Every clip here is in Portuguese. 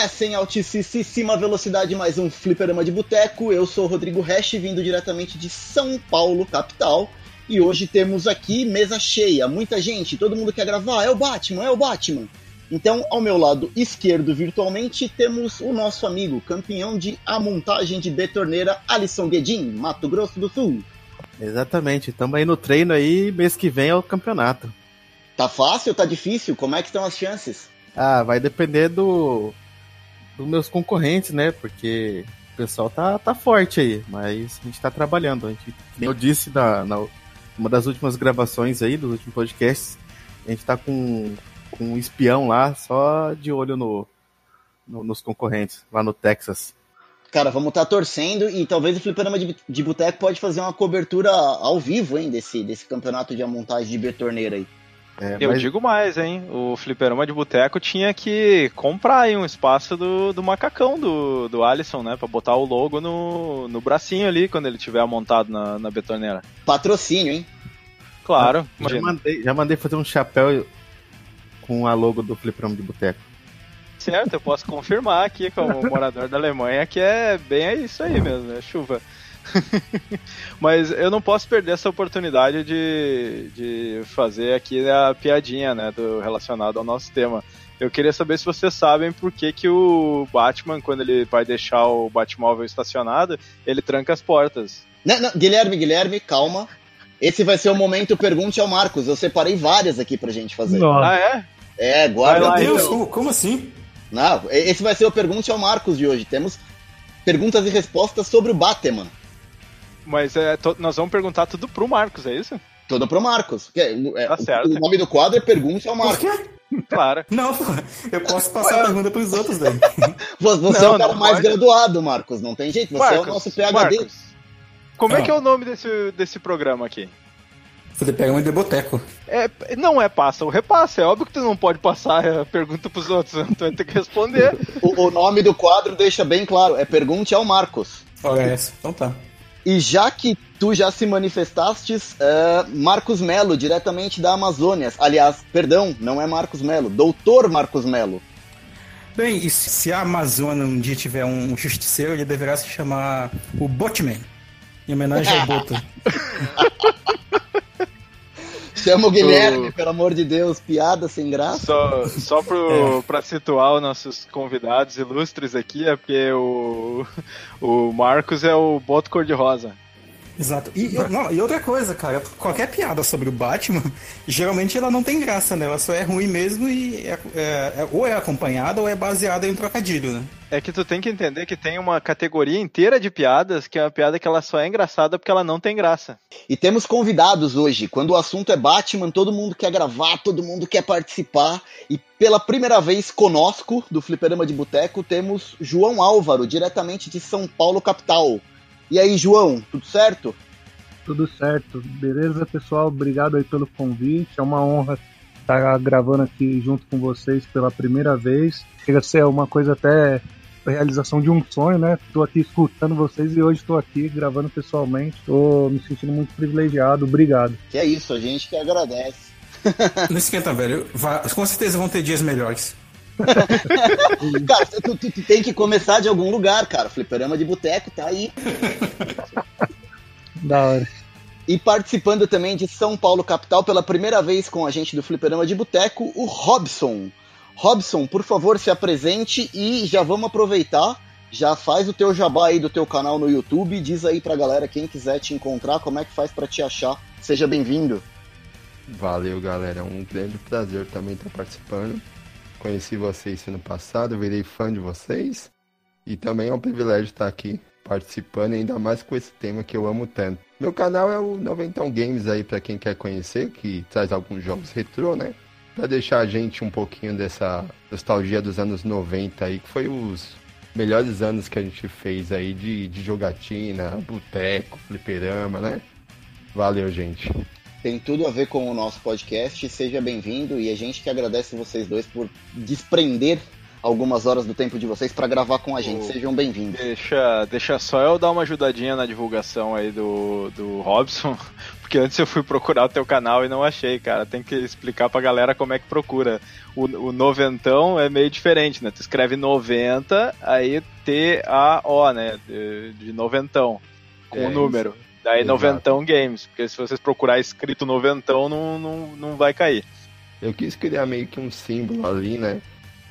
Recomeça em altíssima velocidade mais um Fliperama de Boteco. Eu sou o Rodrigo Hash, vindo diretamente de São Paulo, capital. E hoje temos aqui mesa cheia, muita gente, todo mundo quer gravar. É o Batman, é o Batman. Então, ao meu lado esquerdo, virtualmente, temos o nosso amigo, campeão de a montagem de betorneira, Alisson Guedin, Mato Grosso do Sul. Exatamente, estamos aí no treino aí, mês que vem é o campeonato. Tá fácil, tá difícil? Como é que estão as chances? Ah, vai depender do dos meus concorrentes, né? Porque o pessoal tá, tá forte aí, mas a gente tá trabalhando. A gente, eu disse na, na uma das últimas gravações aí, dos últimos podcasts, a gente tá com, com um espião lá, só de olho no, no nos concorrentes, lá no Texas. Cara, vamos estar tá torcendo e talvez o Fliperama de, de Boteco pode fazer uma cobertura ao vivo, hein, desse, desse campeonato de montagem de betorneira aí. É, eu mas... digo mais, hein? O fliperama de boteco tinha que comprar aí um espaço do, do macacão do, do Alisson, né? Pra botar o logo no, no bracinho ali quando ele tiver montado na, na betoneira. Patrocínio, hein? Claro. Ah, já, mandei, já mandei fazer um chapéu com a logo do fliperama de boteco. Certo, eu posso confirmar aqui como morador da Alemanha que é bem isso aí mesmo, é chuva. Mas eu não posso perder essa oportunidade de, de fazer aqui a piadinha, né, do, relacionado ao nosso tema. Eu queria saber se vocês sabem por que, que o Batman, quando ele vai deixar o Batmóvel estacionado, ele tranca as portas. Não, não, Guilherme, Guilherme, calma. Esse vai ser o momento Pergunte ao Marcos. Eu separei várias aqui pra gente fazer. Nossa. Ah, é? É, guarda. Meu Deus, como, como assim? Não, esse vai ser o Pergunte ao Marcos de hoje. Temos perguntas e respostas sobre o Batman. Mas é, nós vamos perguntar tudo pro Marcos, é isso? Tudo pro Marcos. É, é, tá certo. O nome do quadro é Pergunte ao Marcos. Claro. Não, eu posso passar a pergunta pros outros daí. Você não, é o cara mais pode. graduado, Marcos. Não tem jeito. Você Marcos, é o nosso PHD. Marcos, como é que é o nome desse, desse programa aqui? Você pega um de boteco. É, não é passa ou repassa. É óbvio que tu não pode passar a pergunta pros outros. Né? Tu vai ter que responder. o, o, nome do quadro deixa bem claro. É Pergunte ao Marcos. Olha essa. Então tá. E já que tu já se manifestastes, uh, Marcos Melo, diretamente da Amazônia. Aliás, perdão, não é Marcos Melo, doutor Marcos Melo. Bem, e se a Amazônia um dia tiver um justiceiro, ele deverá se chamar o Botman, em homenagem ao Boto. Chama o Guilherme, o... pelo amor de Deus, piada sem graça. Só, só pro, é. pra situar os nossos convidados ilustres aqui, é porque o, o Marcos é o boto cor-de-rosa. Exato. E, não, e outra coisa, cara, qualquer piada sobre o Batman, geralmente ela não tem graça, né? Ela só é ruim mesmo e é, é, é, ou é acompanhada ou é baseada em um trocadilho, né? É que tu tem que entender que tem uma categoria inteira de piadas que é uma piada que ela só é engraçada porque ela não tem graça. E temos convidados hoje. Quando o assunto é Batman, todo mundo quer gravar, todo mundo quer participar. E pela primeira vez conosco, do Fliperama de Boteco, temos João Álvaro, diretamente de São Paulo, capital. E aí, João, tudo certo? Tudo certo. Beleza, pessoal? Obrigado aí pelo convite. É uma honra estar gravando aqui junto com vocês pela primeira vez. Chega a ser uma coisa até a realização de um sonho, né? Estou aqui escutando vocês e hoje estou aqui gravando pessoalmente. Estou me sentindo muito privilegiado. Obrigado. Que é isso, a gente que agradece. Não esquenta, velho. com certeza vão ter dias melhores. cara, tu, tu, tu, tem que começar de algum lugar, cara. Fliperama de boteco tá aí. da hora. E participando também de São Paulo capital pela primeira vez com a gente do Fliperama de Boteco, o Robson. Robson, por favor, se apresente e já vamos aproveitar. Já faz o teu jabá aí do teu canal no YouTube, diz aí pra galera quem quiser te encontrar, como é que faz para te achar. Seja bem-vindo. Valeu, galera. É um grande prazer também estar participando. Conheci vocês ano passado, virei fã de vocês. E também é um privilégio estar aqui participando, ainda mais com esse tema que eu amo tanto. Meu canal é o Noventão Games aí para quem quer conhecer, que traz alguns jogos retrô, né? Para deixar a gente um pouquinho dessa nostalgia dos anos 90 aí, que foi os melhores anos que a gente fez aí de, de jogatina, boteco, fliperama, né? Valeu, gente tem tudo a ver com o nosso podcast. Seja bem-vindo e a gente que agradece vocês dois por desprender algumas horas do tempo de vocês para gravar com a gente. Sejam bem-vindos. Deixa, deixa só eu dar uma ajudadinha na divulgação aí do, do Robson, porque antes eu fui procurar o teu canal e não achei, cara. Tem que explicar pra galera como é que procura. O, o noventão é meio diferente, né? Tu escreve 90, aí T-A-O, né? De, de noventão, com o É, número. Daí Exato. noventão games, porque se vocês procurar escrito noventão, não, não, não vai cair. Eu quis criar meio que um símbolo ali, né?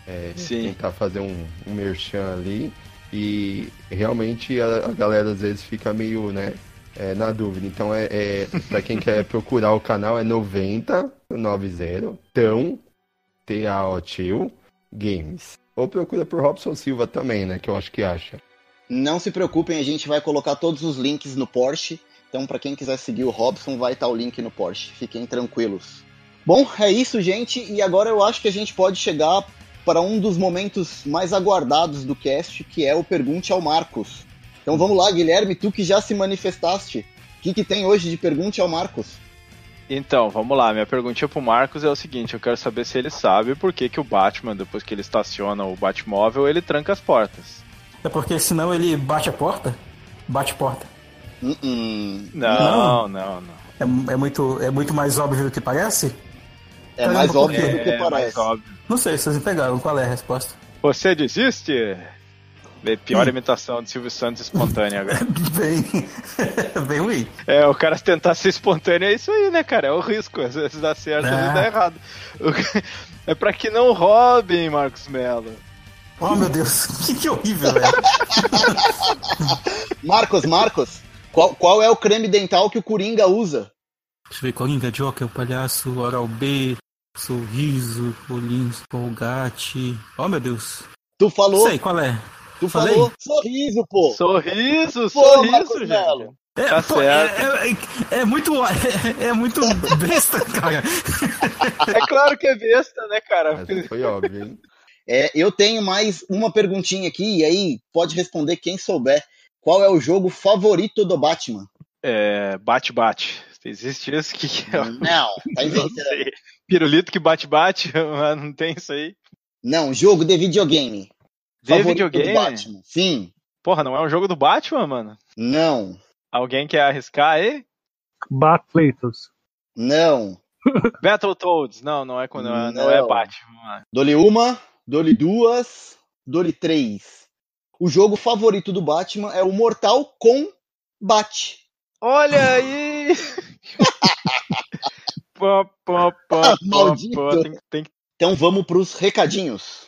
É, Sim. Tentar fazer um, um merchan ali. E realmente a, a galera às vezes fica meio, né? é, na dúvida. Então é, é para quem quer procurar o canal é 90 90 tão T A O T U Games. Ou procura por Robson Silva também, né? Que eu acho que acha. Não se preocupem, a gente vai colocar todos os links no Porsche. Então, para quem quiser seguir o Robson, vai estar o link no Porsche. Fiquem tranquilos. Bom, é isso, gente. E agora eu acho que a gente pode chegar para um dos momentos mais aguardados do cast, que é o Pergunte ao Marcos. Então vamos lá, Guilherme, tu que já se manifestaste. O que, que tem hoje de Pergunte ao Marcos? Então, vamos lá. Minha perguntinha pro Marcos é o seguinte: eu quero saber se ele sabe por que, que o Batman, depois que ele estaciona o Batmóvel, ele tranca as portas. É porque senão ele bate a porta? Bate porta. Hum, hum, Não, não, não. É, é muito, é muito mais óbvio do que parece? é Caramba, mais óbvio do que É mais parece. óbvio. Não sei, vocês me pegaram. Qual é a resposta? Você desiste? Bem, Pior imitação de Silvio Santos espontânea agora. Bem, bem ruim. É, o cara tentar ser espontâneo é isso aí, né, cara? É o risco. Às vezes dá certo, às vezes É. dá errado. O- É pra que não roubem, Marcos Mello. Oh, meu Deus. Que, que horrível, velho. Marcos, Marcos, qual, qual é o creme dental que o Coringa usa? Deixa eu ver. Coringa, Joker, o palhaço, Oral B, Sorriso, Olins, Colgate. Oh, meu Deus. Tu falou, Sei, qual é? tu falei? falou sorriso, pô. Sorriso, Pô, sorriso, Marcos gente. É, Tá pô, certo. é, é- é muito. É, é muito besta, cara. É claro que é besta, né, cara? Essa foi óbvio, hein? É, eu tenho mais uma perguntinha aqui, e aí pode responder quem souber. Qual é o jogo favorito do Batman? É. Bate-bate. Existe isso? Que que é? Não, tá inventando. Pirulito que bate-bate, mas não tem isso aí. Não, jogo de videogame. De videogame? do Batman. Sim. Porra, não é um jogo do Batman, mano? Não. Alguém quer arriscar aí? Batleitos. Não. Battletoads. Não, não é quando não, é- não é. Batman. Dole uma, dole duas, dole três. O jogo favorito do Batman é o Mortal Kombat. Olha aí! pô, pô, pô, Maldito. tem, tem Então vamos pros recadinhos.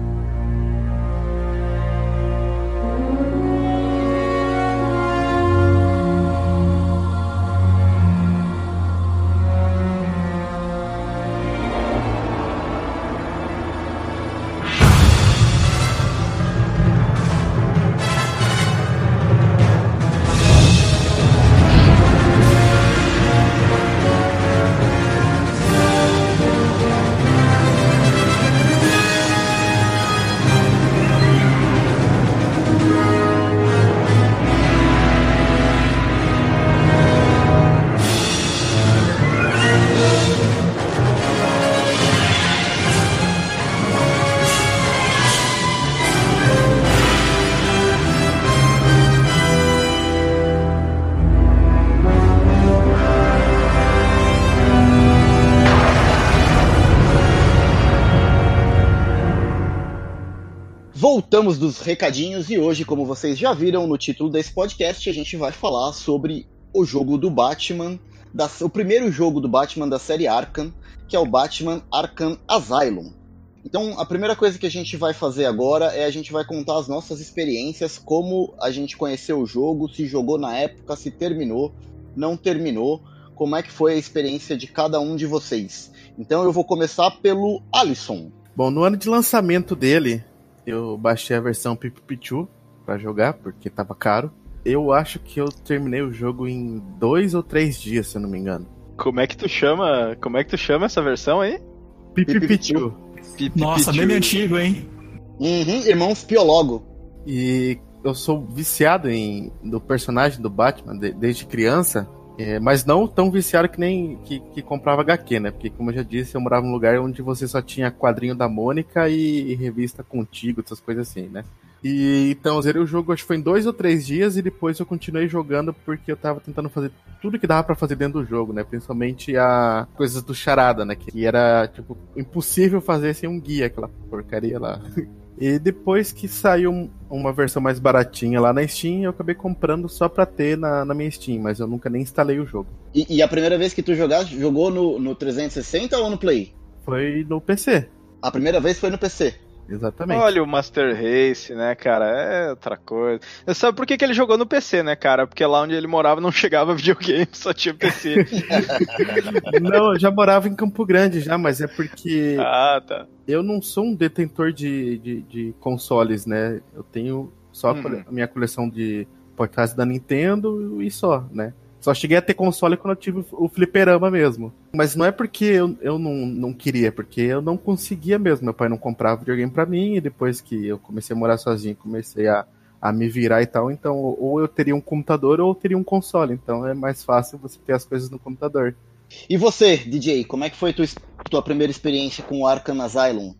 Voltamos dos recadinhos e hoje, como vocês já viram no título desse podcast, a gente vai falar sobre o jogo do Batman, da- o primeiro jogo do Batman da série Arkham, que é o Batman Arkham Asylum. Então, a primeira coisa que a gente vai fazer agora é a gente vai contar as nossas experiências, como a gente conheceu o jogo, se jogou na época, se terminou, não terminou, como é que foi a experiência de cada um de vocês. Então eu vou começar pelo Alisson. Bom, no ano de lançamento dele, eu baixei a versão Pipipichu para jogar, porque tava caro. Eu acho que eu terminei o jogo em dois ou três dias, se eu não me engano. Como é que tu chama? Como é que tu chama essa versão aí? Pipipichu. Nossa, meme antigo, hein? Uhum, irmãos Piologo. E eu sou viciado em do personagem do Batman de- desde criança, é, mas não tão viciado que nem que, que comprava HQ, né? Porque, como eu já disse, eu morava num lugar onde você só tinha quadrinho da Mônica e, e revista contigo, essas coisas assim, né? E então eu zerei o jogo, acho que foi em dois ou três dias, e depois eu continuei jogando porque eu tava tentando fazer tudo que dava pra fazer dentro do jogo, né? Principalmente a coisas do charada, né? Que era, tipo, impossível fazer sem um guia, aquela porcaria lá. E depois que saiu um- uma versão mais baratinha lá na Steam, eu acabei comprando só pra ter na, na minha Steam, mas eu nunca nem instalei o jogo. E, e a primeira vez que tu jogaste, jogou no, no 360 ou no Play? Foi no PC, A primeira vez foi no PC. Exatamente. Olha o Master Race, né, cara? É outra coisa. Você sabe por que, que ele jogou no PC, né, cara? Porque lá onde ele morava não chegava videogame, só tinha PC. Não, eu já morava em Campo Grande já, mas é porque ah, tá. eu não sou um detentor de, de, de consoles, né? Eu tenho só a cole- a minha coleção de portais da Nintendo e só, né? Só cheguei a ter console quando eu tive o fliperama mesmo. Mas não é porque eu, eu não, não queria, é porque eu não conseguia mesmo. Meu pai não comprava videogame pra mim, e depois que eu comecei a morar sozinho, comecei a, a me virar e tal. Então, ou eu teria um computador ou eu teria um console. Então é mais fácil você ter as coisas no computador. E você, DJ, como é que foi tua, tua primeira experiência com o Arkham Asylum?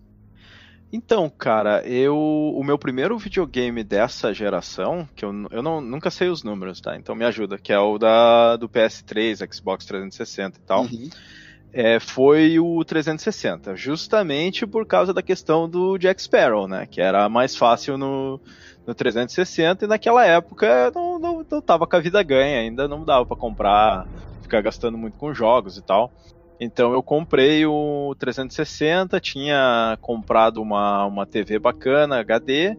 Então, cara, eu o meu primeiro videogame dessa geração, que eu, eu não, nunca sei os números, tá? Então me ajuda, que é o da do PS3, Xbox 360 e tal. Uhum. é, foi o 360, justamente por causa da questão do Jack Sparrow, né? Que era mais fácil no, no 360 e naquela época não, não, não tava com a vida ganha, ainda não dava pra comprar, ficar gastando muito com jogos e tal. Então eu comprei o 360, tinha comprado uma, uma TV bacana, HD,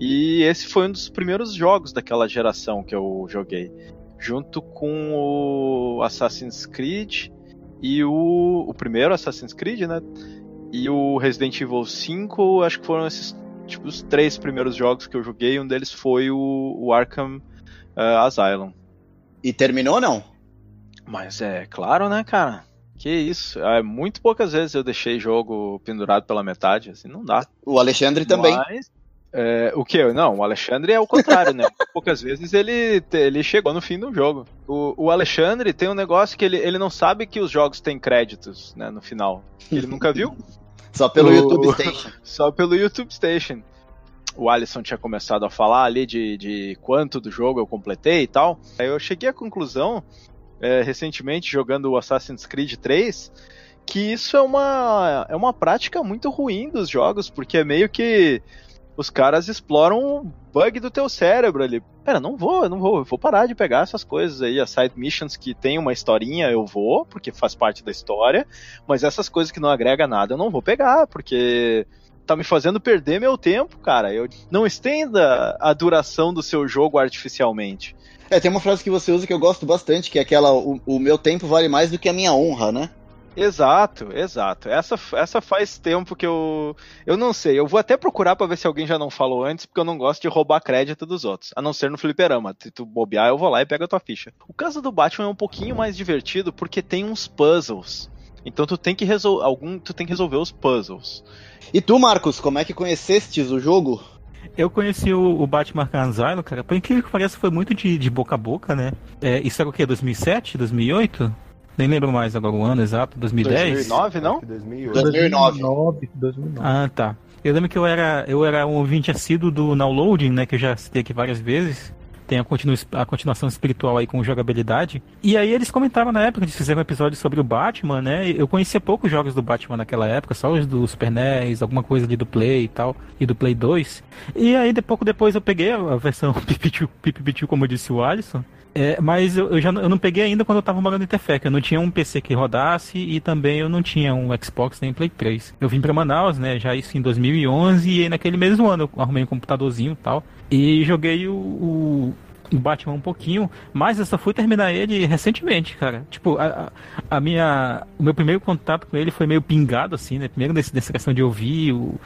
e esse foi um dos primeiros jogos daquela geração que eu joguei. Junto com o Assassin's Creed e o, o primeiro Assassin's Creed, né? E o Resident Evil 5, acho que foram esses tipo, os três primeiros jogos que eu joguei. Um deles foi o, o Arkham eh, Asylum. E terminou ou não? Mas é claro, né, cara? Que isso. É, muito poucas vezes eu deixei jogo pendurado pela metade, assim, não dá. O Alexandre também. Mas, é, o que? Não, o Alexandre é o contrário, né? Poucas vezes ele, ele chegou no fim do jogo. O, o Alexandre tem um negócio que ele, ele não sabe que os jogos têm créditos, né, no final. Ele nunca viu, Só pelo O- YouTube Station. só pelo YouTube Station. O Alisson tinha começado a falar ali de, de quanto do jogo eu completei e tal. Aí eu cheguei à conclusão, é, recentemente, jogando o Assassin's Creed 3, que isso é uma, é uma prática muito ruim dos jogos, porque é meio que os caras exploram um bug do teu cérebro ali. Pera, não vou, não vou, eu vou parar de pegar essas coisas aí, as side missions que tem uma historinha, eu vou, porque faz parte da história, mas essas coisas que não agrega nada, eu não vou pegar, porque tá me fazendo perder meu tempo, cara. Eu não estenda a duração do seu jogo artificialmente. É, tem uma frase que você usa que eu gosto bastante, que é aquela: o, o meu tempo vale mais do que a minha honra, né? Exato, exato. Essa, essa faz tempo que eu. Eu não sei. Eu vou até procurar pra ver se alguém já não falou antes, porque eu não gosto de roubar crédito dos outros. A não ser no fliperama. Se tu bobear, eu vou lá e pego a tua ficha. O caso do Batman é um pouquinho mais divertido porque tem uns puzzles. Então tu tem que resolver. Algum. Tu tem que resolver os puzzles. E tu, Marcos, como é que conhecestes o jogo? Eu conheci o, o Batman Arkham Asylum, cara, por incrível que pareça, foi muito de, de boca a boca, né? É, isso era o quê? 2007? 2008? Nem lembro mais agora o ano exato, 2010? 2009, não? Acho que 2008. 2009. 2009. 2009. Ah, tá. Eu lembro que eu era, eu era um ouvinte assíduo do Downloading, né? Que eu já citei aqui várias vezes. Tem a, continu, a continuação espiritual aí com jogabilidade. E aí eles comentaram na época, eles fizeram um episódio sobre o Batman, né? Eu conhecia poucos jogos do Batman naquela época, só os do Super NES, alguma coisa ali do Play e tal, e do Play 2. E aí, de pouco depois, eu peguei a versão Pipipichu como disse o Alisson. É, mas eu, eu já eu não peguei ainda quando eu tava morando em Tefec. Eu não tinha um PC que rodasse e também eu não tinha um Xbox nem Play 3. Eu vim pra Manaus, né? Já isso em 2011 e naquele mesmo ano eu arrumei um computadorzinho e tal. E joguei o, o, Batman um pouquinho, mas eu só fui terminar ele recentemente, cara. Tipo, a, a minha. O meu primeiro contato com ele foi meio pingado, assim, né? Primeiro nessa questão de ouvir o,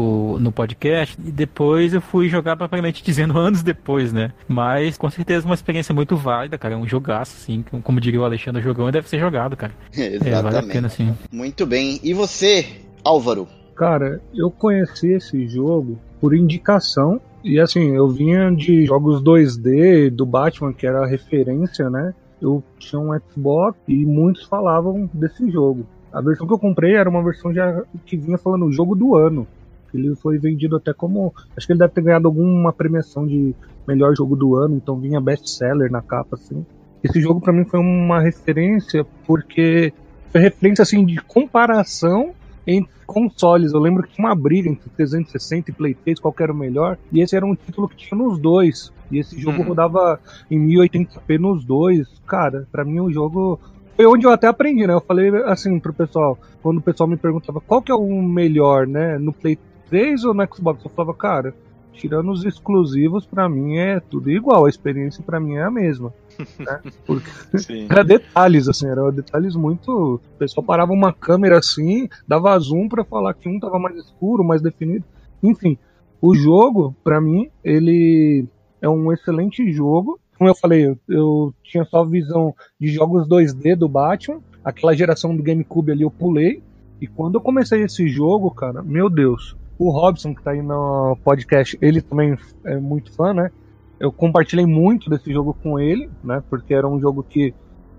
o, no podcast, e depois eu fui jogar propriamente dizendo anos depois, né? Mas com certeza uma experiência muito válida, cara. É um jogaço, assim, como diria o Alexandre Jogão, deve ser jogado, cara. Exatamente. É, vale a pena, sim. Muito bem. E você, Álvaro? Cara, eu conheci esse jogo por indicação. E assim, eu vinha de jogos 2D do Batman, que era a referência, né? Eu tinha um Xbox e muitos falavam desse jogo. A versão que eu comprei era uma versão já que vinha falando o jogo do ano. Ele foi vendido até como. Acho que ele deve ter ganhado alguma premiação de melhor jogo do ano, então vinha best-seller na capa, assim. Esse jogo para mim foi uma referência porque foi referência assim de comparação entre consoles. Eu lembro que tinha uma briga entre 360 e Play 3, qual era o melhor, e esse era um título que tinha nos dois. E esse jogo Uhum. rodava em 1080p nos dois. Cara, para mim o jogo foi onde eu até aprendi, né? Eu falei assim pro pessoal, quando o pessoal me perguntava qual que é o melhor, né, no Play 3 ou no Xbox, eu falava, cara, tirando os exclusivos, pra mim é tudo igual, a experiência pra mim é a mesma. né? Porque Sim. era detalhes, assim, eram detalhes muito. O pessoal parava uma câmera assim, dava zoom pra falar que um tava mais escuro, mais definido. Enfim, o jogo, pra mim, ele é um excelente jogo. Como eu falei, eu, eu tinha só visão de jogos 2D do Batman. Aquela geração do GameCube ali eu pulei. E quando eu comecei esse jogo, cara, meu Deus, o Robson, que tá aí no podcast, ele também é muito fã, né? Eu compartilhei muito desse jogo com ele, né? Porque era um jogo que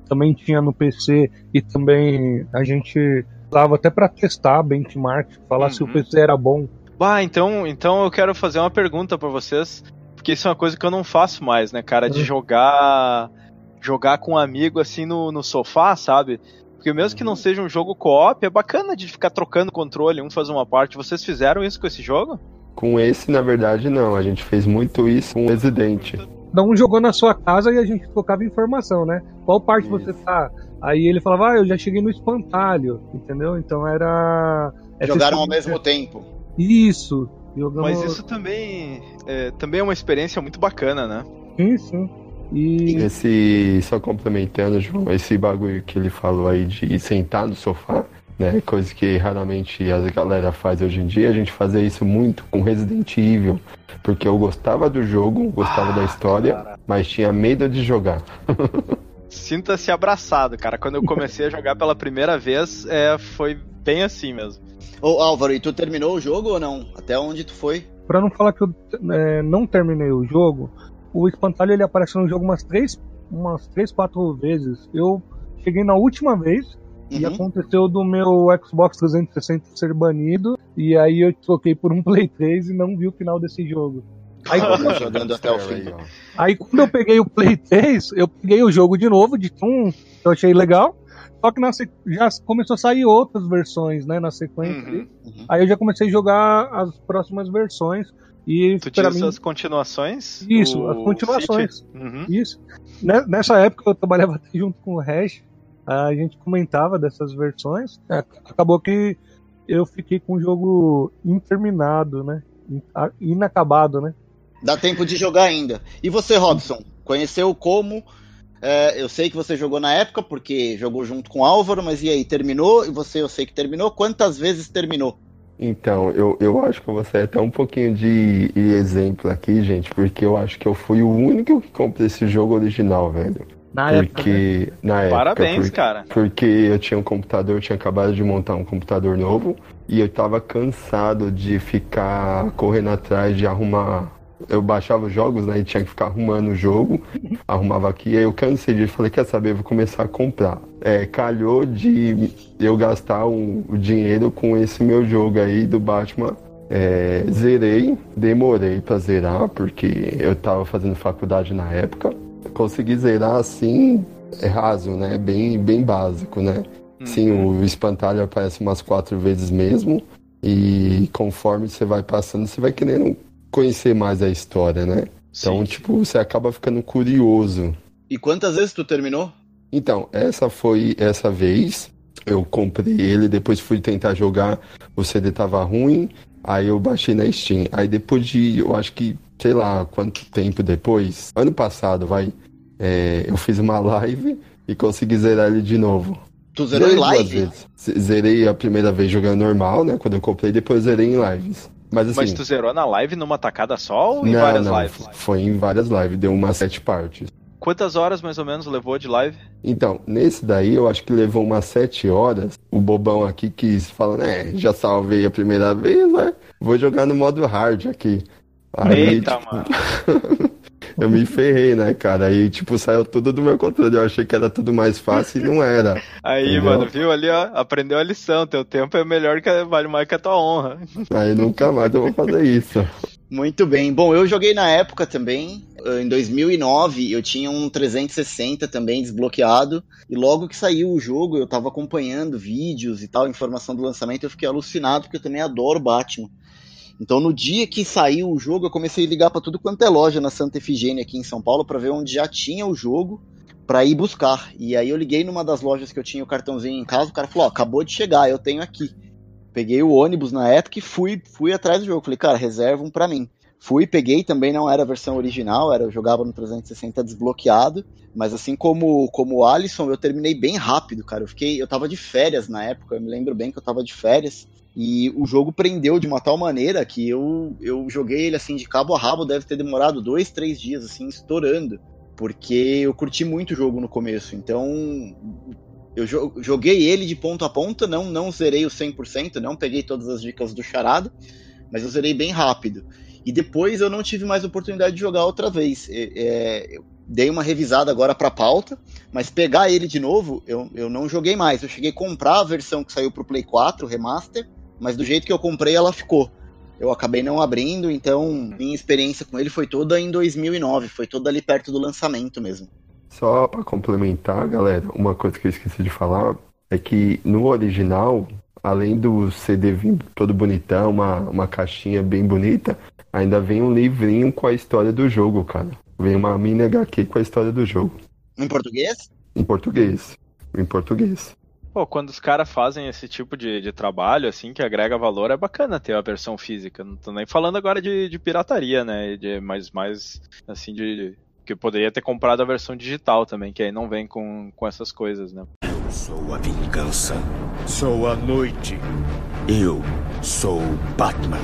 também tinha no PC e também a gente usava até pra testar benchmark, falar se o Uhum. PC era bom. Bah, então, então eu quero fazer uma pergunta pra vocês, porque isso é uma coisa que eu não faço mais, né, cara? De Hum. jogar jogar com um amigo assim no, no sofá, sabe? Porque mesmo que não seja um jogo co-op, é bacana de ficar trocando controle, um faz uma parte. Vocês fizeram isso com esse jogo? Com esse, na verdade, não. A gente fez muito isso com o Resident. Cada um jogou na sua casa e a gente trocava informação, né? Qual parte você tá? Aí ele falava, ah, eu já cheguei no espantalho, entendeu? Então era. essa Jogaram ao mesmo tempo. Isso. Jogamos... Mas isso também é, também é uma experiência muito bacana, né? Sim, sim. E. Esse, só complementando, João, esse bagulho que ele falou aí de sentar no sofá, né? Coisa que raramente a galera faz hoje em dia, a gente fazia isso muito com Resident Evil. Porque eu gostava do jogo, gostava da história, mas tinha medo de jogar. Sinta-se abraçado, cara. Quando eu comecei a jogar pela primeira vez, é, foi bem assim mesmo. Ô Álvaro, e tu terminou o jogo ou não? Até onde tu foi? Pra não falar que eu é, não terminei o jogo, o espantalho ele apareceu no jogo umas três, umas três, quatro vezes. Eu cheguei na última vez e Uhum. aconteceu do meu Xbox 360 ser banido e aí eu troquei por um Play 3 e não vi o final desse jogo. Aí quando, Tava jogando até o fim. Aí, quando eu peguei o Play 3, eu peguei o jogo de novo de um que eu achei legal. Só que na, se- já começou a sair outras versões, né, na sequência. Uhum. Uhum. Aí eu já comecei a jogar as próximas versões e Tu diz mim as continuações? Isso, O as continuações. Uhum. Isso. Ne- Nessa época eu trabalhava até junto com o Hash, a gente comentava dessas versões. É, Acabou que eu fiquei com o jogo interminado, né? Inacabado, né? Dá tempo de jogar ainda. E você, Robson? Conheceu como? É, eu sei que você jogou na época, porque jogou junto com o Álvaro, mas e aí, terminou? E você, eu sei que terminou. Quantas vezes terminou? Então, eu, eu acho que eu vou sair até um pouquinho de de exemplo aqui, gente, porque eu acho que eu fui o único que comprei esse jogo original, velho. Na época. né? Porque, na época, Parabéns, porque- cara. Porque eu tinha um computador, eu tinha acabado de montar um computador novo e eu tava cansado de ficar correndo atrás de arrumar. Eu baixava os jogos? E tinha que ficar arrumando o jogo, arrumava aqui, aí eu cansei de falei, quer saber, eu vou começar a comprar. É, calhou de eu gastar um- o dinheiro com esse meu jogo aí do Batman. É, zerei, demorei pra zerar, porque eu tava fazendo faculdade na época. Consegui zerar assim, é raso, né? Bem, bem básico, né? Sim, o espantalho aparece umas quatro vezes mesmo. E conforme você vai passando, você vai querendo conhecer mais a história, né? Então, Sim. tipo, você acaba ficando curioso. E quantas vezes tu terminou? Então, essa foi essa vez. Eu comprei ele, depois fui tentar jogar, o CD tava ruim, aí eu baixei na Steam. Aí depois de, eu acho que sei lá quanto tempo depois, ano passado, vai, é, eu fiz uma live e consegui zerar ele de novo. Tu zerou em live? vezes. Zerei a primeira vez jogando normal, né? Quando eu comprei, depois zerei em lives. Mas assim. Mas tu zerou na live numa tacada só ou em não, várias não, lives? Foi em várias lives, deu umas sete partes. Quantas horas mais ou menos levou de live? Então, nesse daí eu acho que levou umas sete horas. O bobão aqui quis falar, né? Já salvei a primeira vez, né? Vou jogar no modo hard aqui. Aí, Eita, tipo, mano. eu me ferrei, né, cara? Aí, tipo, saiu tudo do meu controle. Eu achei que era tudo mais fácil e não era. Aí, Entendeu? mano, viu ali, ó? Aprendeu a lição. Teu tempo é melhor que vale mais que a tua honra. Aí nunca mais eu vou fazer isso. Muito bem. Bom, eu joguei na época também. eh, Em 2009, eu tinha um 360 também desbloqueado. E logo que saiu o jogo, eu tava acompanhando vídeos e tal, informação do lançamento. Eu fiquei alucinado, porque eu também adoro Batman. Então, no dia que saiu o jogo, eu comecei a ligar pra tudo quanto é loja na Santa Efigênia aqui em São Paulo pra ver onde já tinha o jogo pra ir buscar. E aí eu liguei numa das lojas que eu tinha o cartãozinho em casa. O cara falou: Ó, acabou de chegar, eu tenho aqui. Peguei o ônibus na época e fui, fui atrás do jogo. Falei, cara, reserva um pra mim. Fui, peguei, também não era a versão original, era eu jogava no 360 desbloqueado, mas assim como como o Alisson, eu terminei bem rápido, cara. Eu fiquei, eu tava de férias na época, eu me lembro bem que eu tava de férias e o jogo prendeu de uma tal maneira que eu eu joguei ele assim de cabo a rabo, deve ter demorado dois, três dias assim estourando, porque eu curti muito o jogo no começo. Então eu jo- joguei ele de ponta a ponta, não não zerei o 100%, não peguei todas as dicas do charada, mas eu zerei bem rápido. E depois eu não tive mais oportunidade de jogar outra vez. É, eu dei uma revisada agora pra pauta, mas pegar ele de novo, eu, eu não joguei mais. Eu cheguei a comprar a versão que saiu pro Play 4, o Remaster, mas do jeito que eu comprei ela ficou. Eu acabei não abrindo, então minha experiência com ele foi toda em 2009, foi toda ali perto do lançamento mesmo. Só pra complementar, galera, uma coisa que eu esqueci de falar é que no original, além do CD vir todo bonitão, uma, uma caixinha bem bonita, ainda vem um livrinho com a história do jogo, cara. Vem uma mini HQ com a história do jogo. Em português? Em português. Em português. Pô, quando os caras fazem esse tipo de, de trabalho, assim, que agrega valor, é bacana ter a versão física. Não tô nem falando agora de, de pirataria, né? De, mas mais, assim, de. Que eu poderia ter comprado a versão digital também, que aí não vem com, com essas coisas, né? Sou a vingança. Sou a noite. Eu sou Batman.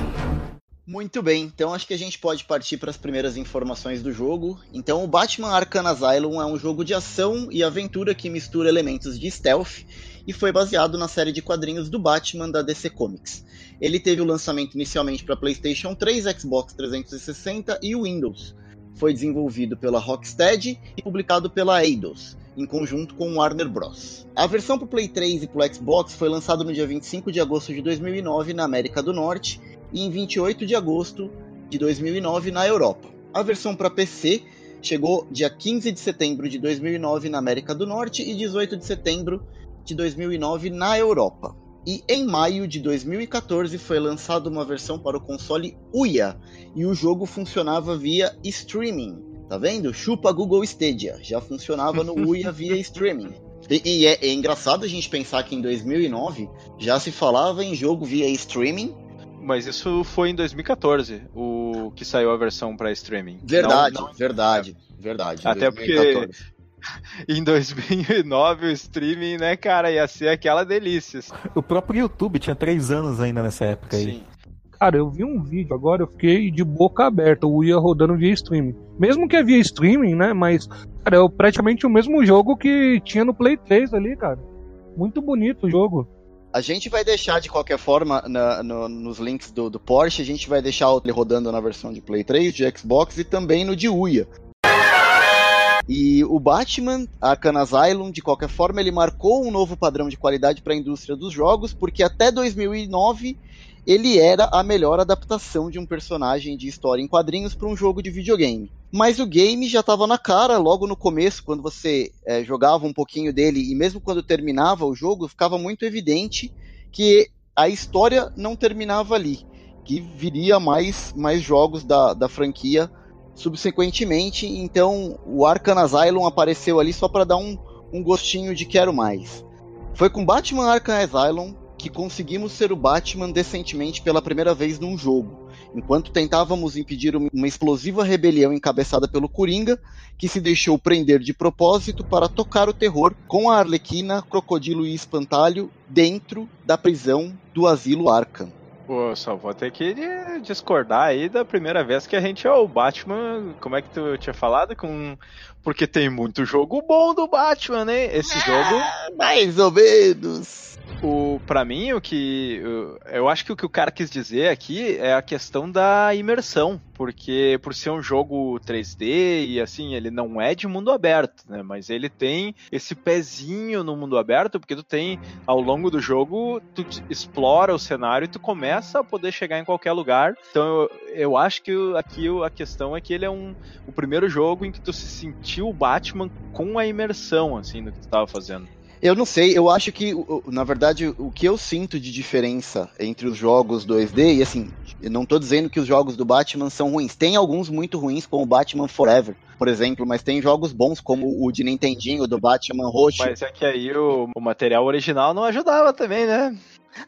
Muito bem, então acho que a gente pode partir para as primeiras informações do jogo. Então, o Batman Arkham Asylum é um jogo de ação e aventura que mistura elementos de stealth e foi baseado na série de quadrinhos do Batman da DC Comics. Ele teve o lançamento inicialmente para PlayStation 3, Xbox 360 e Windows. Foi desenvolvido pela Rocksteady e publicado pela Eidos, em conjunto com Warner Bros. A versão para Play 3 e para Xbox foi lançada no dia 25 de agosto de 2009 na América do Norte e em 28 de agosto de 2009 na Europa. A versão para PC chegou dia 15 de setembro de 2009 na América do Norte e 18 de setembro de 2009 na Europa. E em maio de 2014 foi lançada uma versão para o console Uia e o jogo funcionava via streaming. Tá vendo? Chupa Google Stadia. Já funcionava no Uia via streaming. E, e é, é engraçado a gente pensar que em 2009 já se falava em jogo via streaming Mas isso foi em 2014, o que saiu a versão para streaming. Verdade, Não- não- verdade, verdade. Até porque 2014. em 2009 o streaming, né, cara, ia ser aquela delícia. O próprio YouTube tinha três anos ainda nessa época aí. Sim. Cara, eu vi um vídeo agora, eu fiquei de boca aberta, o ia rodando via streaming. Mesmo que é via streaming, né? Mas, cara, é praticamente o mesmo jogo que tinha no Play 3 ali, cara. Muito bonito o jogo. A gente vai deixar de qualquer forma na- no- nos links do, do Porsche, a gente vai deixar ele rodando na versão de Play 3, de Xbox e também no de Uia. E o Batman, Arkham Asylum, de qualquer forma, ele marcou um novo padrão de qualidade para a indústria dos jogos, porque até 2009 ele era a melhor adaptação de um personagem de história em quadrinhos para um jogo de videogame. Mas o game já estava na cara logo no começo, quando você eh, jogava um pouquinho dele e mesmo quando terminava o jogo, ficava muito evidente que a história não terminava ali, que viria mais, mais jogos da, da franquia subsequentemente. Então o Arkham Asylum apareceu ali só para dar um, um gostinho de quero mais. Foi com Batman Arkham Asylum que conseguimos ser o Batman decentemente pela primeira vez num jogo. enquanto tentávamos impedir uma explosiva rebelião encabeçada pelo Coringa, que se deixou prender de propósito para tocar o terror com a Arlequina, Crocodilo e Espantalho dentro da prisão do asilo Arkham. Pô, só vou ter que discordar aí da primeira vez que a gente é o Batman. Como é que tu tinha falado? Com. Porque tem muito jogo bom do Batman, né? Esse ah, jogo. Mais ou menos o para mim o que eu acho que o que o cara quis dizer aqui é a questão da imersão, porque por ser um jogo 3D e assim, ele não é de mundo aberto, né, mas ele tem esse pezinho no mundo aberto, porque tu tem ao longo do jogo, tu explora o cenário e tu começa a poder chegar em qualquer lugar. Então eu, eu acho que aqui a questão é que ele é um o primeiro jogo em que tu se sentiu o Batman com a imersão assim do que tu estava fazendo. Eu não sei, eu acho que, na verdade, o que eu sinto de diferença entre os jogos 2D, e assim, eu não tô dizendo que os jogos do Batman são ruins. Tem alguns muito ruins, como Batman Forever, por exemplo, mas tem jogos bons, como o de Nintendinho, do Batman Roxo. Mas é que aí o, o material original não ajudava também, né?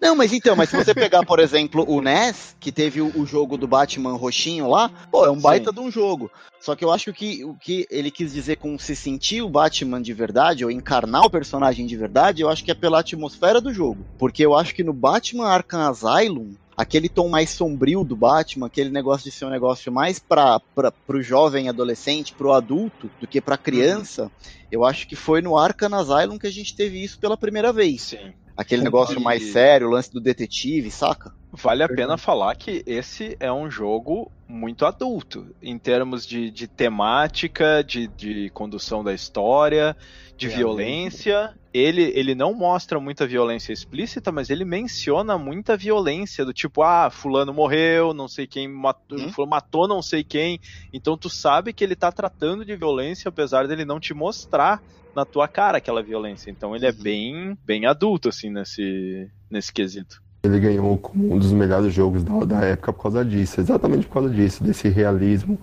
Não, mas então, mas se você pegar, por exemplo, o NES, que teve o, o, jogo do Batman roxinho lá, pô, é um baita Sim. de um jogo. Só que eu acho que o que ele quis dizer com se sentir o Batman de verdade, ou encarnar o personagem de verdade, eu acho que é pela atmosfera do jogo. Porque eu acho que no Batman Arkham Asylum, aquele tom mais sombrio do Batman, aquele negócio de ser um negócio mais para o jovem adolescente, para o adulto, do que para criança, uhum. eu acho que foi no Arkham Asylum que a gente teve isso pela primeira vez. Sim. Aquele negócio mais sério, o lance do detetive, saca? Vale a pena falar que esse é um jogo muito adulto, em termos de, de temática, de, de condução da história, de é violência. Ele, ele não mostra muita violência explícita, mas ele menciona muita violência, do tipo, ah, fulano morreu, não sei quem matou, hum? matou não sei quem. Então tu sabe que ele tá tratando de violência, apesar dele não te mostrar na tua cara aquela violência. Então ele é uhum. bem, bem adulto, assim, nesse, nesse quesito. Ele ganhou como um dos melhores jogos da, da época por causa disso, exatamente por causa disso, desse realismo.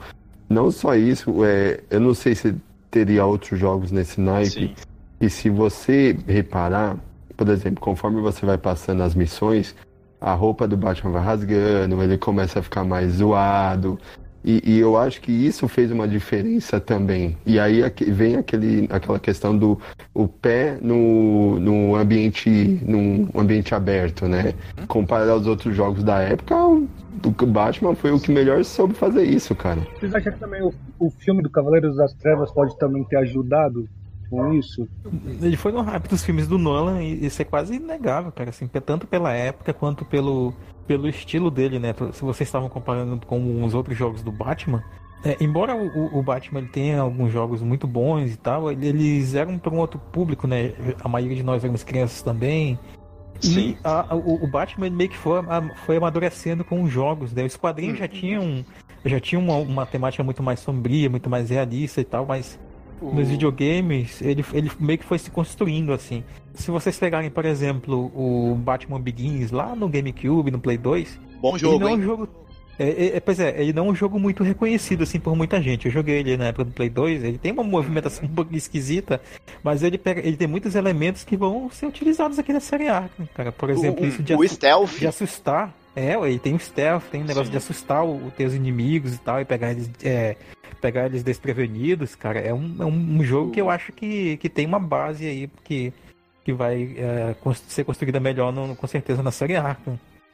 Não só isso, é, eu não sei se teria outros jogos nesse naipe. Sim. E se você reparar, por exemplo, conforme você vai passando as missões, a roupa do Batman vai rasgando, ele começa a ficar mais zoado, e, e, eu acho que isso fez uma diferença também. E aí vem aquele, aquela questão do o pé no, no ambiente num ambiente aberto, né? Comparado aos outros jogos da época, o, o Batman foi o que melhor soube fazer isso, cara. Vocês acham que também o, o filme do Cavaleiros das Trevas pode também ter ajudado com isso. Ele foi no hype dos filmes do Nolan e isso é quase inegável, cara, assim, tanto pela época quanto pelo, pelo estilo dele, né? Se vocês estavam comparando com os outros jogos do Batman, é, embora o, o, Batman tenha alguns jogos muito bons e tal, eles eram para um outro público, né? A maioria de nós éramos crianças também. Sim. E a, o, o, Batman meio que foi, foi amadurecendo com os jogos, né? Os quadrinhos hum. já tinham já tinham uma, uma temática muito mais sombria, muito mais realista e tal, mas o... nos videogames, ele, ele meio que foi se construindo assim. Se vocês pegarem, por exemplo, o Batman Begins lá no GameCube, no Play 2, bom jogo, ele não hein? é um jogo é, é, pois é, ele não é um jogo muito reconhecido assim por muita gente. Eu joguei ele na época do Play 2, ele tem uma movimentação um pouco esquisita, mas ele pega, ele tem muitos elementos que vão ser utilizados aqui na série A, cara. Por exemplo, o, isso de, o stealth. de assustar. É, ele tem o stealth, tem o um negócio Sim. de assustar os teus inimigos e tal, e pegar eles, é, pegar eles desprevenidos, cara. É um, é um jogo que eu acho que, que tem uma base aí que, que vai é, ser construída melhor, no, com certeza, na série A.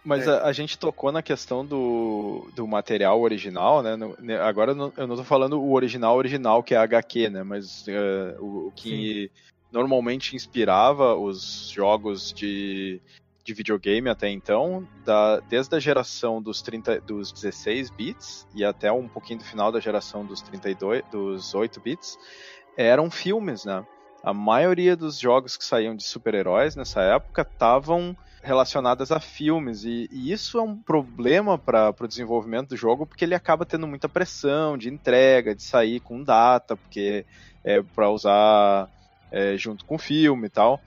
Mas é. a, a, gente tocou na questão do, do material original, né? No, né, agora eu não, eu não tô falando o original original, que é a HQ, né? Mas uh, o, o, que Sim. normalmente inspirava os jogos de, de videogame até então, da, desde a geração dos, 30, dos 16 bits e até um pouquinho do final da geração dos 32, dos 8 bits, eram filmes, né? A maioria dos jogos que saíam de super-heróis nessa época estavam relacionadas a filmes. E, e isso é um problema para o desenvolvimento do jogo, porque ele acaba tendo muita pressão de entrega, de sair com data, porque é para usar é, junto com o filme e tal.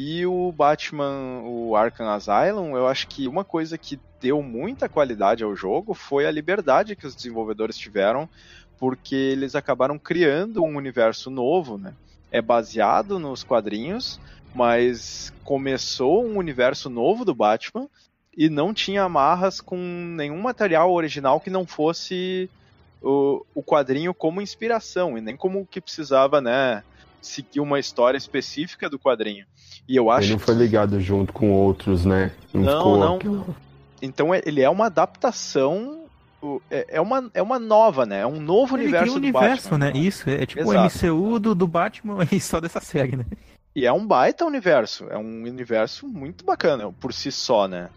E o Batman, o Arkham Asylum, eu acho que uma coisa que deu muita qualidade ao jogo foi a liberdade que os desenvolvedores tiveram, porque eles acabaram criando um universo novo, né? É baseado nos quadrinhos, mas começou um universo novo do Batman e não tinha amarras com nenhum material original que não fosse o, o quadrinho como inspiração e nem como que precisava, né, seguir uma história específica do quadrinho. E eu acho Ele não foi ligado junto com outros, né? Não, não. aquilo- Então é- ele é uma adaptação, o- é é uma, é uma nova, né? É um novo Ele universo cria um do universo, Batman. né? Isso, é tipo o Exato. MCU do, do Batman e só dessa série, né? E é um baita universo. É um universo muito bacana por si só, né?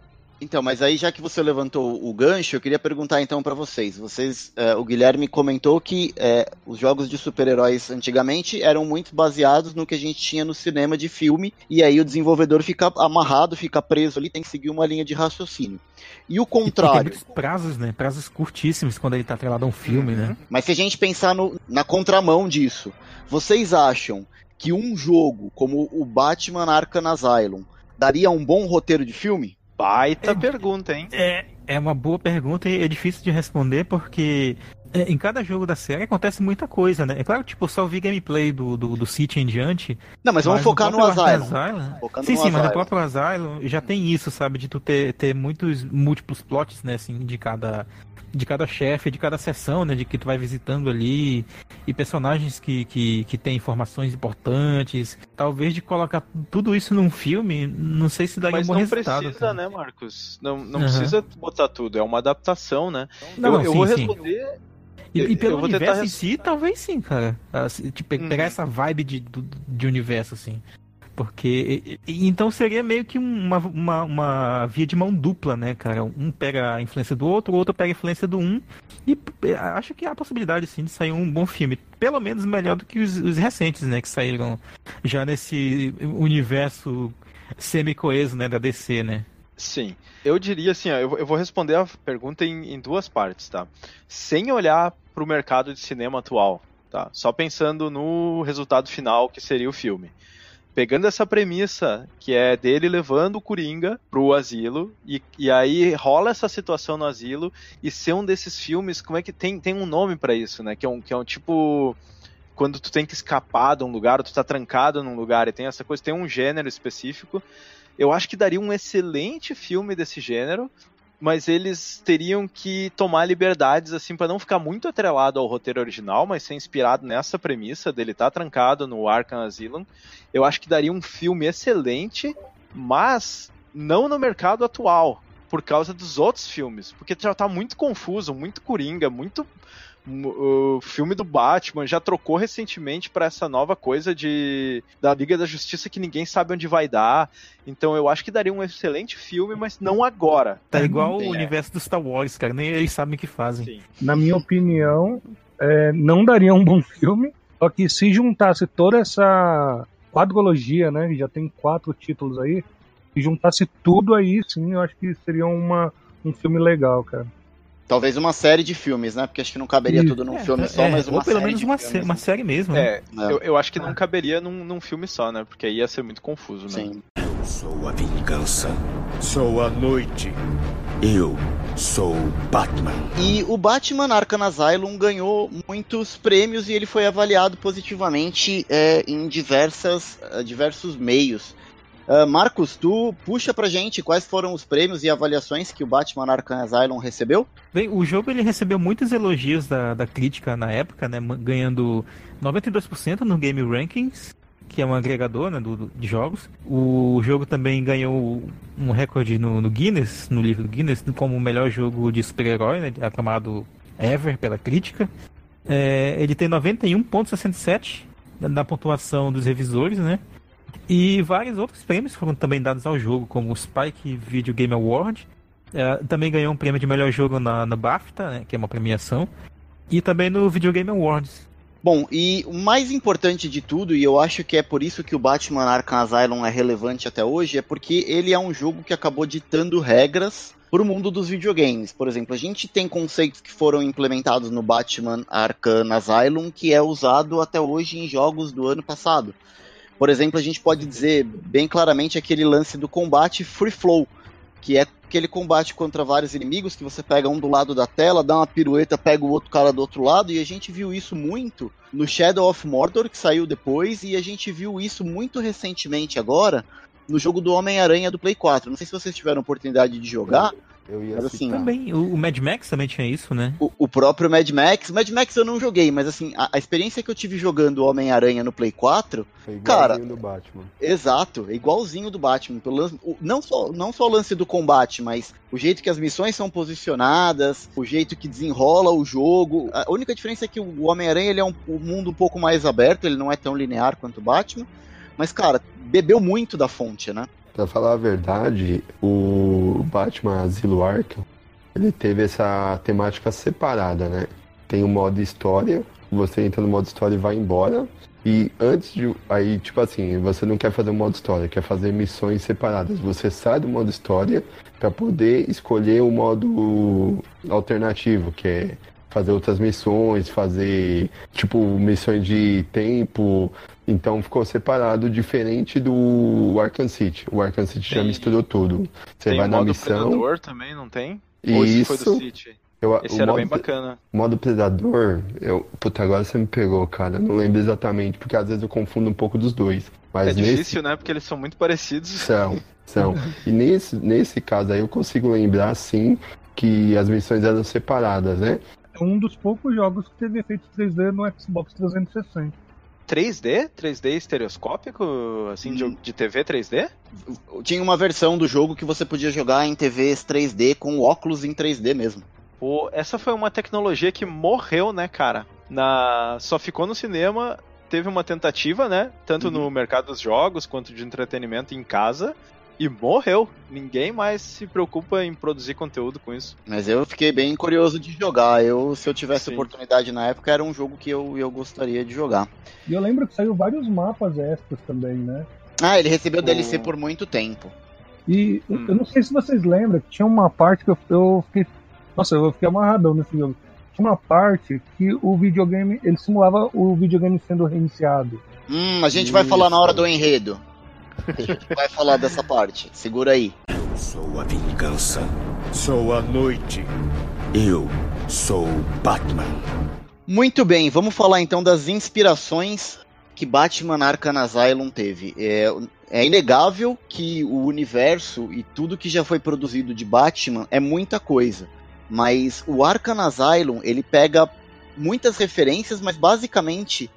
Então, mas aí já que você levantou o gancho, eu queria perguntar então pra vocês. Vocês, eh, o Guilherme comentou que eh, os jogos de super-heróis antigamente eram muito baseados no que a gente tinha no cinema de filme, e aí o desenvolvedor fica amarrado, fica preso ali, tem que seguir uma linha de raciocínio. E o E tem contrário. muitos prazos, né? Prazos curtíssimos quando ele tá atrelado a um filme, né? Mas se a gente pensar no- na contramão disso, vocês acham que um jogo como o Batman Arkham Asylum daria um bom roteiro de filme? Baita pergunta, hein? É, é uma boa pergunta e é difícil de responder porque é, em cada jogo da série acontece muita coisa, né? É claro que tipo, só vi gameplay do, do, do City em diante. Não, mas vamos focar no próprio Asylum. Asylum- sim, no sim, mas no Asylum. próprio Asylum já tem isso, sabe? De tu ter, ter muitos múltiplos plots, né? Assim, de cada, de cada chefe, de cada sessão, né? De que tu vai visitando ali. E personagens que, que, que têm informações importantes. Talvez de colocar tudo isso num filme, não sei se daria Mas um bom não resultado. precisa, cara. né, Marcos? Não, não Aham. precisa botar tudo. É uma adaptação, né? Não, eu não, eu sim, vou sim. responder. E, e Eu- pelo tentar universo em si, talvez sim, cara. Se- Tipo, Uhum. pegar essa vibe de, de universo, assim. Porque. então seria meio que uma, uma, uma via de mão dupla, né, cara? Um pega a influência do outro, o outro pega a influência do um. E acho que há a possibilidade, sim, de sair um bom filme. Pelo menos melhor do que os, os recentes, né? Que saíram já nesse universo semi-coeso, né, da DC, né? Sim. Eu diria assim, ó, eu, vou- responder a pergunta em, em duas partes, tá? Sem olhar pro mercado de cinema atual, tá? Só pensando no resultado final que seria o filme. Pegando essa premissa, que é dele levando o Coringa pro asilo, e, e aí rola essa situação no asilo, e ser um desses filmes, como é que tem, tem um nome pra isso, né? Que é um, que é um tipo. Quando tu tem que escapar de um lugar, tu tá trancado num lugar e tem essa coisa, tem um gênero específico. Eu acho que daria um excelente filme desse gênero, mas eles teriam que tomar liberdades assim para não ficar muito atrelado ao roteiro original, mas ser inspirado nessa premissa dele estar trancado no Arkham Asylum. Eu acho que daria um filme excelente, mas não no mercado atual, por causa dos outros filmes, porque já tá muito confuso, muito coringa, muito o filme do Batman já trocou recentemente para essa nova coisa de da Liga da Justiça que ninguém sabe onde vai dar. Então eu acho que daria um excelente filme, mas não agora. Tá igual o é. universo do Star Wars, cara. Nem eles sabem o que fazem. Sim. Na minha opinião, é, não daria um bom filme. Só que se juntasse toda essa quadrologia, né? que Já tem quatro títulos aí. Se juntasse tudo aí, sim, eu acho que seria uma, um filme legal, cara. Talvez uma série de filmes, né? Porque acho que não caberia Isso. tudo num É, filme só, é, mas uma ou pelo série menos de uma, filmes, uma né? série mesmo, né? É, É. eu, eu acho que não caberia num, num filme só, né? Porque aí ia ser muito confuso, né? Sim. Eu sou a vingança. Sou a noite. Eu sou Batman. E o Batman Arkham Asylum ganhou muitos prêmios e ele foi avaliado positivamente é, em diversas, diversos meios. Ah, Marcos, tu puxa pra gente quais foram os prêmios e avaliações que o Batman Arkham Asylum recebeu? Bem, o jogo ele recebeu muitos elogios da, da crítica na época, né? Ganhando 92% no Game Rankings, que é um agregador né, do, de jogos. O jogo também ganhou um recorde no, no Guinness, no livro Guinness, como o melhor jogo de super-herói, né? Aclamado ever pela crítica. É, ele tem 91,67 na- na pontuação dos revisores, né? E vários outros prêmios foram também dados ao jogo, como o Spike Video Game Award. É, também ganhou um prêmio de melhor jogo na, na BAFTA, né, que é uma premiação. E também no Video Game Awards. Bom, e o mais importante de tudo, e eu acho que é por isso que o Batman Arkham Asylum é relevante até hoje, é porque ele é um jogo que acabou ditando regras para o mundo dos videogames. Por exemplo, a gente tem conceitos que foram implementados no Batman Arkham Asylum que é usado até hoje em jogos do ano passado. Por exemplo, a gente pode dizer bem claramente aquele lance do combate free flow, que é aquele combate contra vários inimigos que você pega um do lado da tela, dá uma pirueta, pega o outro cara do outro lado, e a gente viu isso muito no Shadow of Mordor, que saiu depois, e a gente viu isso muito recentemente agora no jogo do Homem-Aranha do Play 4. Não sei se vocês tiveram oportunidade de jogar. Eu ia Mas assim. Também, o, Mad Max também tinha isso, né? O, o próprio Mad Max. Mad Max eu não joguei, mas assim, a, a experiência que eu tive jogando o Homem-Aranha no Play 4, Foi cara, igualzinho do Batman. exato, é igualzinho do Batman. Pelo lance, o- não, só, não só o lance do combate, mas o jeito que as missões são posicionadas, o jeito que desenrola o jogo. A única diferença é que o Homem-Aranha ele é um, um mundo um pouco mais aberto, ele não é tão linear quanto o Batman. Mas, cara, bebeu muito da fonte, né? Pra falar a verdade, o Batman Asilo Arkham, ele teve essa temática separada, né? Tem o modo história, você entra no modo história e vai embora. E antes de. Aí, tipo assim, você não quer fazer o modo história, quer fazer missões separadas. Você sai do modo história pra poder escolher o modo alternativo, que é fazer outras missões, fazer, tipo, missões de tempo. Então ficou separado, diferente do Arkham City. O Arkham City já Tem- misturou tudo. Você vai o na modo missão. Predador também, não tem? E Ou esse foi isso. do City? Eu, Esse o era bem bacana. modo Predador, eu. Puta, agora você me pegou, cara. Eu Não lembro exatamente, porque às vezes eu confundo um pouco dos dois. Mas é nesse. difícil, né? Porque eles são muito parecidos. São, são. E nesse, nesse caso aí eu consigo lembrar, sim, que as missões eram separadas, né? É um dos poucos jogos que teve efeito 3D no Xbox 360. 3D? 3D estereoscópico? Assim, de, Hum. de TV 3D? Tinha uma versão do jogo que você podia jogar em TVs 3D com óculos em 3D mesmo. Pô, essa foi uma tecnologia que morreu, né, cara? Na... Só ficou no cinema, teve uma tentativa, né? Tanto Uhum. no mercado dos jogos quanto de entretenimento em casa. E morreu. Ninguém mais se preocupa em produzir conteúdo com isso. Mas eu fiquei bem curioso de jogar. Eu, se eu tivesse Sim. oportunidade na época, era um jogo que eu, eu gostaria de jogar. E eu lembro que saiu vários mapas extras também, né? Ah, ele recebeu O- DLC por muito tempo. E eu- Hum. eu não sei se vocês lembram que tinha uma parte que eu, eu fiquei. Nossa, eu fiquei amarradão nesse jogo. Tinha uma parte que o videogame. Ele simulava o videogame sendo reiniciado. Hum, a gente vai falar na hora Isso. do enredo. A gente vai falar dessa parte. Segura aí. Eu sou a vingança. Sou a noite. Eu sou Batman. Muito bem, vamos falar então das inspirações que Batman Arkham Asylum teve. É, é inegável que o universo e tudo que já foi produzido de Batman é muita coisa. Mas o Arkham Asylum, ele pega muitas referências, mas basicamente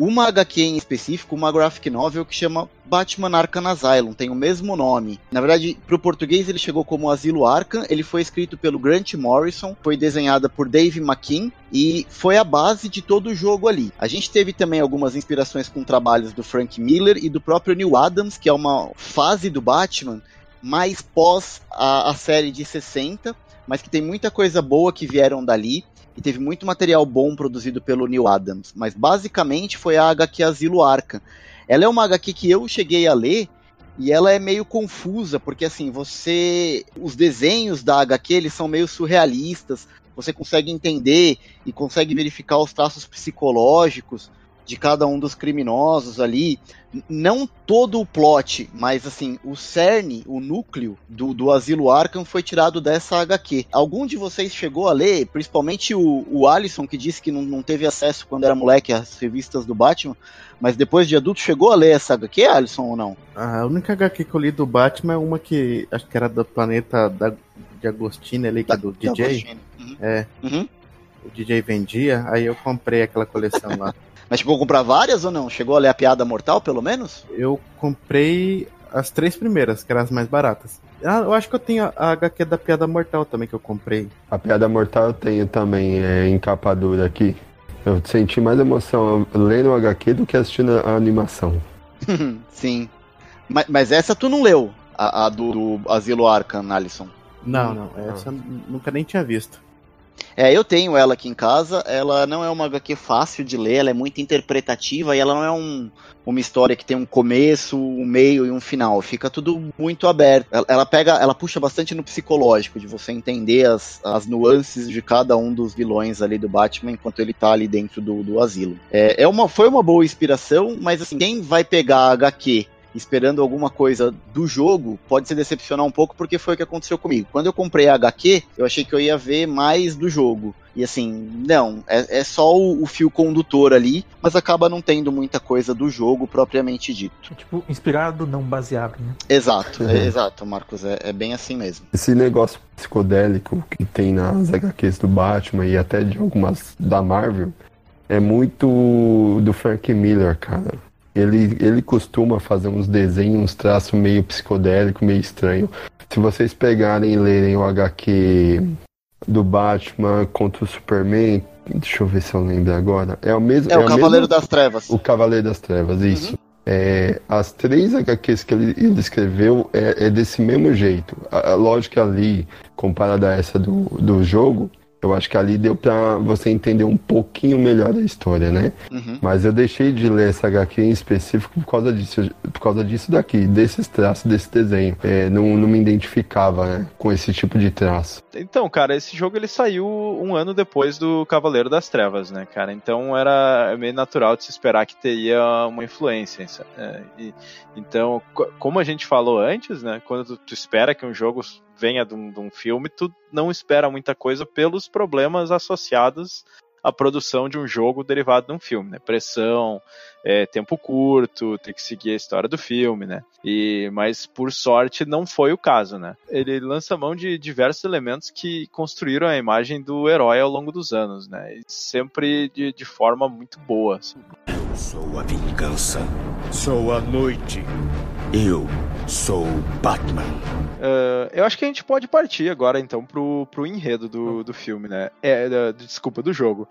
uma HQ em específico, uma graphic novel que chama Batman Arkham Asylum, tem o mesmo nome. Na verdade, para o português ele chegou como Asilo Arkham, ele foi escrito pelo Grant Morrison, foi desenhada por Dave McKean e foi a base de todo o jogo ali. A gente teve também algumas inspirações com trabalhos do Frank Miller e do próprio Neil Adams, que é uma fase do Batman mais pós a, a série de 60, mas que tem muita coisa boa que vieram dali e teve muito material bom produzido pelo Neil Adams, mas basicamente foi a HQ Asilo Arkham. Ela é uma HQ que eu cheguei a ler e ela é meio confusa, porque assim, você os desenhos da HQ, eles são meio surrealistas, você consegue entender e consegue verificar os traços psicológicos de cada um dos criminosos ali. Não todo o plot, mas assim, o cerne, o núcleo do, do Asilo Arkham foi tirado dessa HQ. Algum de vocês chegou a ler, principalmente o, o Alisson, que disse que não, não teve acesso quando era moleque às revistas do Batman, mas depois de adulto chegou a ler essa HQ, Alisson, ou não? A única HQ que eu li do Batman é uma que acho que era do planeta da, de Agostini ali, que é do Da DJ. Uhum. É, Uhum. o DJ vendia, aí eu comprei aquela coleção lá. Mas chegou a comprar várias ou não? Chegou a ler a piada mortal, pelo menos? Eu comprei as três primeiras, que eram as mais baratas. Ah, eu acho que eu tenho a- HQ da Piada Mortal também que eu comprei. A piada mortal eu tenho também, é encapadura aqui. Eu senti mais emoção lendo o HQ do que assistindo a animação. Sim. Mas, mas essa tu não leu, a, a do, do Asilo Arkham, Alisson. Não, não, essa eu nunca nem tinha visto. É, eu tenho ela aqui em casa. Ela não é uma HQ fácil de ler, ela é muito interpretativa e ela não é um, uma história que tem um começo, um meio e um final. Fica tudo muito aberto. Ela, ela pega, ela puxa bastante no psicológico, de você entender as, as nuances de cada um dos vilões ali do Batman enquanto ele tá ali dentro do, do asilo. É, é uma, foi uma boa inspiração, mas assim, quem vai pegar a HQ esperando alguma coisa do jogo, pode se decepcionar um pouco porque foi o que aconteceu comigo. Quando eu comprei a HQ, eu achei que eu ia ver mais do jogo. E assim, não, é, é só o, o, fio condutor ali, mas acaba não tendo muita coisa do jogo propriamente dito. É tipo, inspirado, não baseado, né? Exato, uhum. é, exato, Marcos, é, é, bem assim mesmo. Esse negócio psicodélico que tem nas HQs do Batman e até de algumas da Marvel é muito do Frank Miller, cara. Ele, ele costuma fazer uns desenhos, uns traços meio psicodélico, meio estranho. Se vocês pegarem e lerem o HQ do Batman contra o Superman. Deixa eu ver se eu lembro agora. É o mesmo. É, é o Cavaleiro mesmo... das Trevas. O Cavaleiro das Trevas, isso. Uhum. É, as três HQs que ele, ele escreveu é, é, desse mesmo jeito. A, a lógica ali, comparada a essa do, do jogo, eu acho que ali deu pra você entender um pouquinho melhor a história, né? Uhum. Mas eu deixei de ler essa HQ em específico por causa disso, por causa disso daqui, desses traços, desse desenho. É, não, não me identificava, né, com esse tipo de traço. Então, cara, esse jogo ele saiu um ano depois do Cavaleiro das Trevas, né, cara? Então era meio natural de se esperar que teria uma influência. É, e, então, como a gente falou antes, né, quando tu, tu espera que um jogo venha de um, de um filme, tu não espera muita coisa pelos problemas associados à produção de um jogo derivado de um filme, né? Pressão, é, tempo curto, tem que seguir a história do filme, né? E, mas por sorte não foi o caso, né? Ele lança mão de diversos elementos que construíram a imagem do herói ao longo dos anos, né? E sempre de, de forma muito boa. Assim. Eu sou a vingança, sou a noite. Eu sou Batman. Uh, eu acho que a gente pode partir agora então pro, pro enredo do, do filme, né? É, uh, desculpa, do jogo.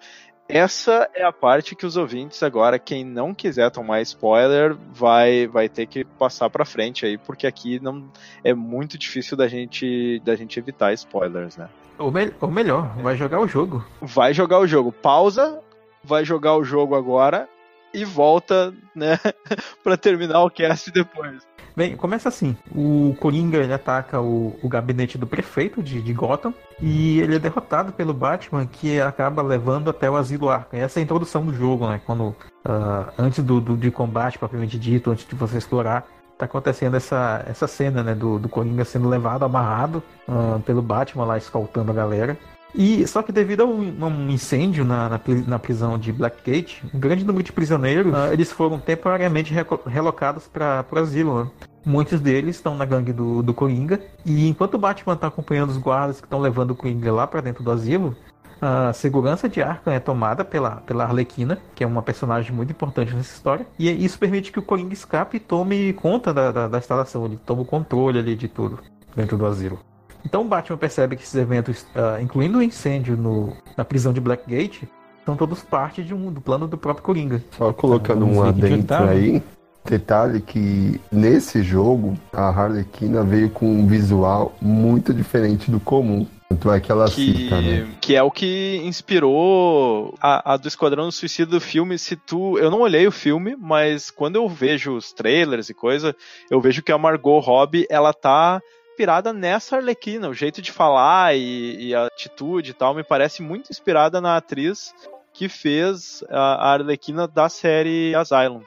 Essa é a parte que os ouvintes agora, quem não quiser tomar spoiler, vai vai ter que passar para frente aí, porque aqui não é muito difícil da gente da gente evitar spoilers, né? Ou, me ou melhor, vai jogar o jogo. Vai jogar o jogo. Pausa, vai jogar o jogo agora e volta, né, para terminar o cast depois. Bem, começa assim. O Coringa ele ataca o, o gabinete do prefeito de, de, Gotham e ele é derrotado pelo Batman, que acaba levando até o asilo Arkham. Essa é a introdução do jogo, né? Quando uh, antes do, do, de combate propriamente dito, antes de você explorar, tá acontecendo essa, essa cena, né? Do, do Coringa sendo levado, amarrado uh, pelo Batman lá escoltando a galera. E só que devido a um, um incêndio na, na, na, prisão de Blackgate, um grande número de prisioneiros uh, eles foram temporariamente relocados para o asilo. Né? Muitos deles estão na gangue do, do Coringa. E enquanto o Batman está acompanhando os guardas que estão levando o Coringa lá para dentro do asilo, a segurança de Arkham é tomada pela, pela Arlequina, que é uma personagem muito importante nessa história. E isso permite que o Coringa escape e tome conta da, da, da instalação. Ele toma o controle ali de tudo dentro do asilo. Então o Batman percebe que esses eventos, uh, incluindo o incêndio no, na prisão de Blackgate, são todos parte de um, do plano do próprio Coringa. Só colocando um adentro aí, detalhe que nesse jogo a Harlequina veio com um visual muito diferente do comum. Tanto é que ela que, cita, né? Que é o que inspirou a, a, do Esquadrão Suicida do filme. Se tu. Eu não olhei o filme, mas quando eu vejo os trailers e coisa, eu vejo que a Margot Robbie, ela tá inspirada nessa Arlequina. O jeito de falar e, e, a atitude e tal me parece muito inspirada na atriz que fez a, Arlequina da série Asylum.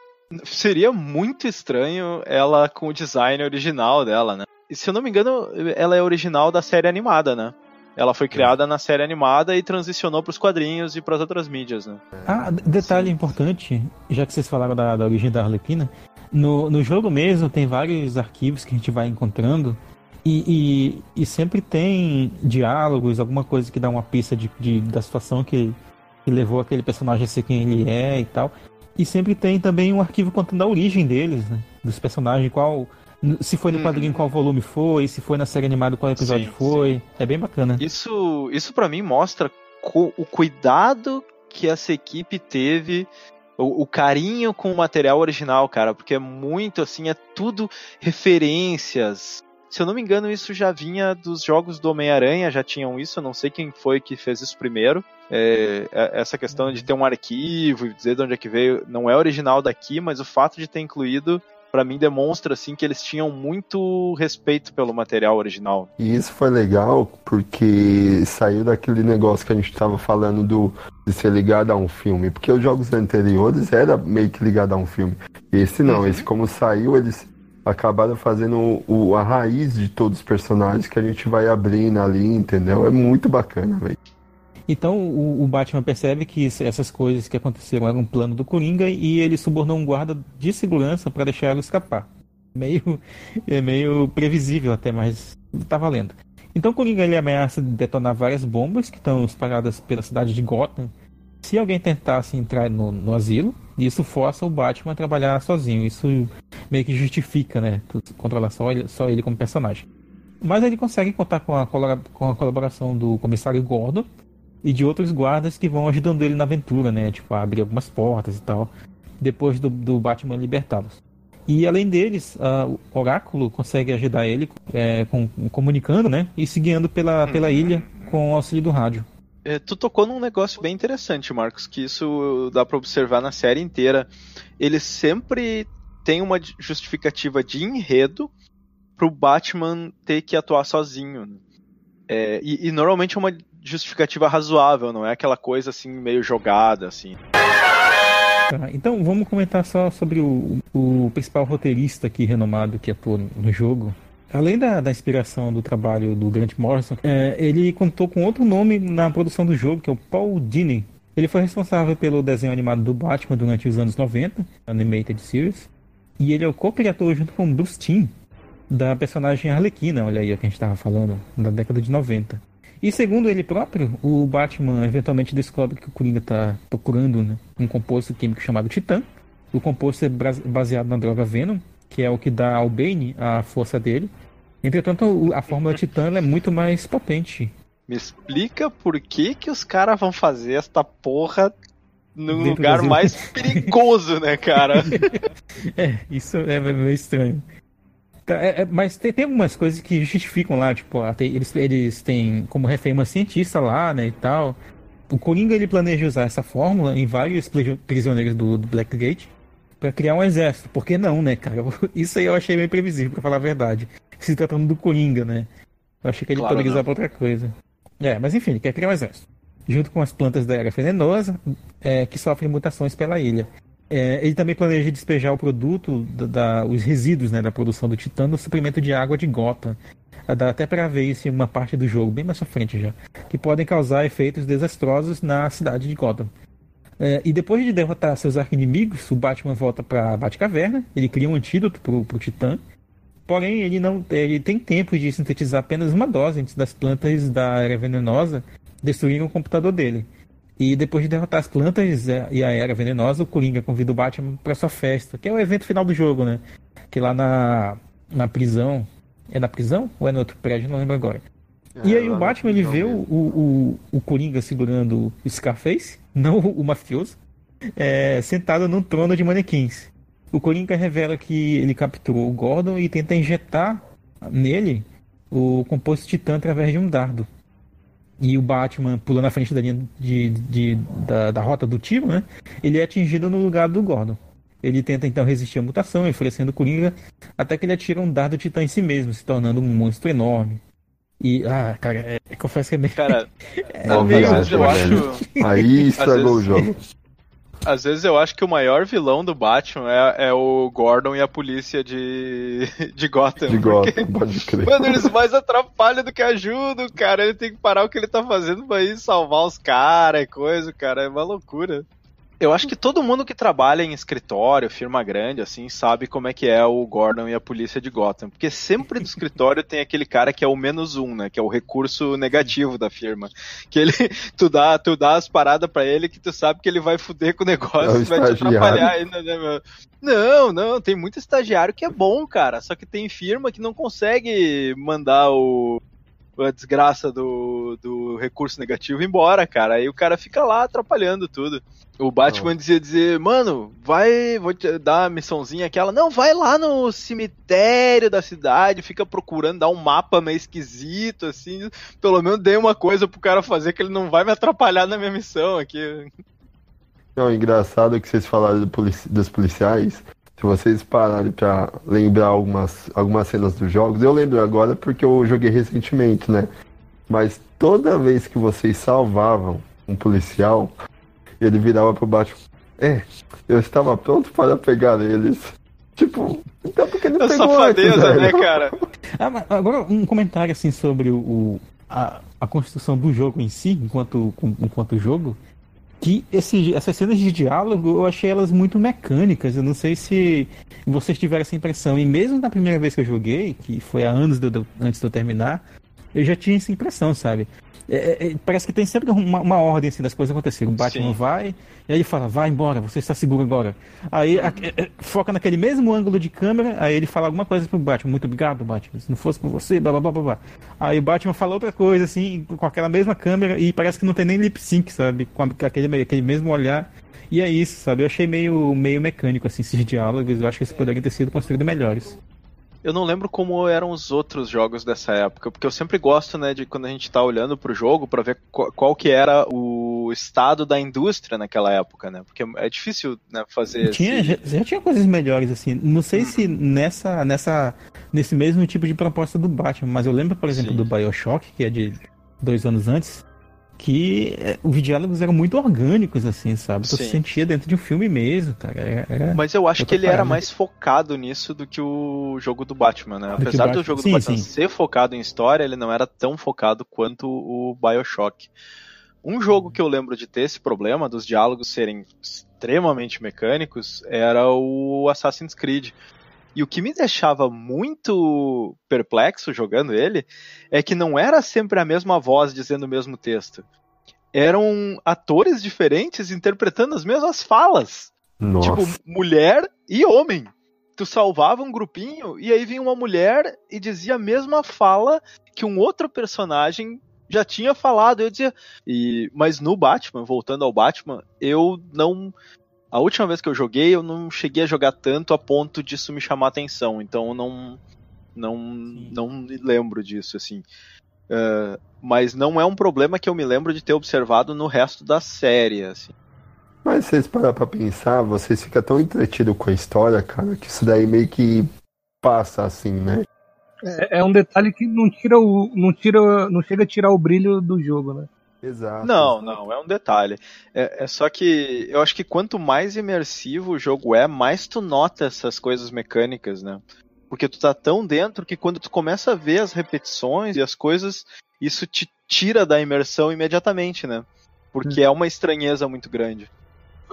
Seria muito estranho ela com o design original dela, né? E se eu não me engano, ela é original da série animada, né? Ela foi criada na série animada e transicionou para os quadrinhos e para as outras mídias, né? Ah, detalhe Sim. importante, já que vocês falaram da, da origem da Arlequina, no, no jogo mesmo tem vários arquivos que a gente vai encontrando e, e, e, sempre tem diálogos, alguma coisa que dá uma pista de, de, da situação que, que levou aquele personagem a ser quem ele é e tal. E sempre tem também um arquivo contando a origem deles, né? Dos personagens, qual. Se foi no uhum. quadrinho, qual volume foi, se foi na série animada, qual episódio sim, foi. Sim. É bem bacana. Isso, isso para mim mostra o cuidado que essa equipe teve o, carinho com o material original, cara, porque é muito assim, é tudo referências, se eu não me engano, isso já vinha dos jogos do Homem-Aranha, já tinham isso, eu não sei quem foi que fez isso primeiro. É, é, essa questão de ter um arquivo e dizer de onde é que veio, não é original daqui, mas o fato de ter incluído para mim demonstra assim que eles tinham muito respeito pelo material original. E isso foi legal porque saiu daquele negócio que a gente estava falando do de ser ligado a um filme, porque os jogos anteriores era meio que ligado a um filme. Esse não, uhum. esse como saiu, eles acabaram fazendo o, a raiz de todos os personagens que a gente vai abrindo ali, entendeu? É muito bacana, velho. Então o, o, Batman percebe que essas coisas que aconteceram eram um plano do Coringa e ele subornou um guarda de segurança para deixar ela escapar. Meio, é meio previsível até, mas tá valendo. Então o Coringa ele ameaça detonar várias bombas que estão espalhadas pela cidade de Gotham. Se alguém tentasse entrar no, no asilo, isso força o Batman a trabalhar sozinho. Isso meio que justifica, né? Controlar só ele, só ele como personagem. Mas ele consegue contar com a, com a colaboração do comissário Gordon e de outros guardas que vão ajudando ele na aventura, né? Tipo, abrir algumas portas e tal, depois do, do Batman libertá-los. E além deles, uh, o Oráculo consegue ajudar ele é, com, comunicando, né? E se guiando pela, pela uhum. ilha com o auxílio do rádio. É, tu tocou num negócio bem interessante, Marcos, que isso dá para observar na série inteira. Ele sempre tem uma justificativa de enredo pro Batman ter que atuar sozinho. É, e, e, normalmente é uma justificativa razoável, não é aquela coisa assim meio jogada, assim. Tá, então vamos comentar só sobre o, o principal roteirista aqui renomado que atuou no jogo. Além da, da inspiração do trabalho do Grant Morrison, é, ele contou com outro nome na produção do jogo, que é o Paul Dini. Ele foi responsável pelo desenho animado do Batman durante os anos 90, Animated Series, e ele é o co-criador junto com Bruce Timm da personagem Arlequina, olha aí o que a gente estava falando, da década de 90. E segundo ele próprio, o Batman eventualmente descobre que o Coringa está procurando né, um composto químico chamado Titã. O composto é baseado na droga Venom, que é o que dá ao Bane a força dele. Entretanto, a fórmula Titã é muito mais potente. Me explica por que, que os caras vão fazer esta porra no Dentro lugar mais perigoso, né, cara? é, isso é meio estranho. Tá, é, é, mas tem, tem, algumas coisas que justificam lá, tipo, eles, eles têm como refém uma cientista lá, né, e tal. O Coringa ele planeja usar essa fórmula em vários prisioneiros do, do Blackgate para criar um exército. Por que não, né, cara? Isso aí eu achei meio previsível, para falar a verdade. Se tratando do Coringa, né? Eu achei que ele claro, poderia usar pra outra coisa. É, mas enfim, ele quer criar um exército. Junto com as plantas da era venenosa, é, que sofrem mutações pela ilha. É, ele também planeja despejar o produto, da, da, os resíduos né, da produção do Titã no suprimento de água de Gotham. Dá até para ver isso em uma parte do jogo, bem mais à frente já. Que podem causar efeitos desastrosos na cidade de Gotham. É, e depois de derrotar seus arquinimigos, o Batman volta para a Batcaverna. Ele cria um antídoto para o Titã. Porém, ele não ele tem tempo de sintetizar apenas uma dose antes das plantas da era venenosa destruírem o computador dele. E depois de derrotar as plantas e a Era Venenosa, o Coringa convida o Batman para sua festa, que é o evento final do jogo, né? Que lá na, na prisão. É na prisão ou é no outro prédio? Não lembro agora. É, e aí o Batman ele vê o, o, o, Coringa segurando o Scarface, não o mafioso, é, sentado num trono de manequins. O Coringa revela que ele capturou o Gordon e tenta injetar nele o composto titã através de um dardo e o Batman pulando na frente da linha de, de, da, da rota do tiro, né? Ele é atingido no lugar do Gordon. Ele tenta então resistir à mutação, enfurecendo o Coringa, até que ele atira um dardo titã em si mesmo, se tornando um monstro enorme. E, ah, cara, é, confesso que é meio. Cara, é não, meio, eu acho. Aí estragou o jogo. Às vezes eu acho que o maior vilão do Batman é, é o Gordon e a polícia de, de Gotham. De Gotham, pode crer. Mano, eles mais atrapalham do que ajudam, cara. Ele tem que parar o que ele tá fazendo pra ir salvar os caras e coisa, cara. É uma loucura. Eu acho que todo mundo que trabalha em escritório, firma grande, assim, sabe como é que é o Gordon e a polícia de Gotham. Porque sempre no escritório tem aquele cara que é o menos um, né? Que é o recurso negativo da firma. Que ele, tu dá, tu dá as paradas para ele que tu sabe que ele vai fuder com o negócio é e vai te atrapalhar ainda, né, meu? Não, não, tem muito estagiário que é bom, cara. Só que tem firma que não consegue mandar o, a desgraça do, do recurso negativo embora, cara. Aí o cara fica lá atrapalhando tudo. O Batman dizia dizer, mano, vai, vou te dar uma missãozinha aquela. Não, vai lá no cemitério da cidade, fica procurando, dá um mapa meio esquisito, assim. Pelo menos dê uma coisa pro cara fazer que ele não vai me atrapalhar na minha missão aqui. Não, engraçado que vocês falaram do polici dos policiais. Se vocês pararem pra lembrar algumas, algumas cenas dos jogos, eu lembro agora porque eu joguei recentemente, né? Mas toda vez que vocês salvavam um policial, ele virava pro baixo. É, eu estava pronto para pegar eles. Tipo, então porque ele é pegou safadeza, antes, né, cara? Ah, agora um comentário assim sobre o, a, a construção do jogo em si, enquanto, enquanto jogo, que esse, essas cenas de diálogo eu achei elas muito mecânicas. Eu não sei se vocês tiveram essa impressão. E mesmo na primeira vez que eu joguei, que foi há anos de, de, antes de eu terminar, eu já tinha essa impressão, sabe? É, é, é, parece que tem sempre uma, uma, ordem assim, das coisas acontecerem. O Batman Sim. vai, e aí ele fala, vai embora, você está seguro agora. Aí a, a, é, foca naquele mesmo ângulo de câmera, aí ele fala alguma coisa pro Batman, muito obrigado, Batman. Se não fosse por você, blá blá blá blá. Aí o Batman fala outra coisa, assim, com aquela mesma câmera, e parece que não tem nem lip sync, sabe? Com aquele, aquele mesmo olhar. E é isso, sabe? Eu achei meio, meio mecânico, assim, esses diálogos. Eu acho que eles poderiam ter sido construídos melhores. Eu não lembro como eram os outros jogos dessa época, porque eu sempre gosto, né, de quando a gente tá olhando pro jogo para ver qual, qual, que era o estado da indústria naquela época, né? Porque é difícil, né, fazer tinha, esse... já, já, tinha coisas melhores assim. Não sei se uhum. nessa nessa nesse mesmo tipo de proposta do Batman, mas eu lembro, por exemplo, Sim. do BioShock, que é de dois anos antes, que é, os diálogos eram muito orgânicos, assim, sabe? Tu se sentia dentro de um filme mesmo, cara. Era Mas eu acho que ele parada. era mais focado nisso do que o jogo do Batman, né? Do Apesar do jogo sim, do Batman sim. ser focado em história, ele não era tão focado quanto o Bioshock. Um jogo que eu lembro de ter esse problema, dos diálogos serem extremamente mecânicos, era o Assassin's Creed. E o que me deixava muito perplexo jogando ele é que não era sempre a mesma voz dizendo o mesmo texto. Eram atores diferentes interpretando as mesmas falas. Nossa. Tipo, mulher e homem. Tu salvava um grupinho e aí vinha uma mulher e dizia a mesma fala que um outro personagem já tinha falado. Eu dizia. E, mas no Batman, voltando ao Batman, eu não a última vez que eu joguei, eu não cheguei a jogar tanto a ponto disso me chamar atenção. Então eu não, não, não me lembro disso, assim. Uh, mas não é um problema que eu me lembro de ter observado no resto da série, assim. Mas vocês parar pra pensar, vocês ficam tão entretidos com a história, cara, que isso daí meio que passa assim, né? É, é um detalhe que não tira o. não tira. não chega a tirar o brilho do jogo, né? Exato. Não, não, é um detalhe. É, é, só que eu acho que quanto mais imersivo o jogo é, mais tu nota essas coisas mecânicas, né? Porque tu tá tão dentro que quando tu começa a ver as repetições e as coisas, isso te tira da imersão imediatamente, né? Porque hum. é uma estranheza muito grande.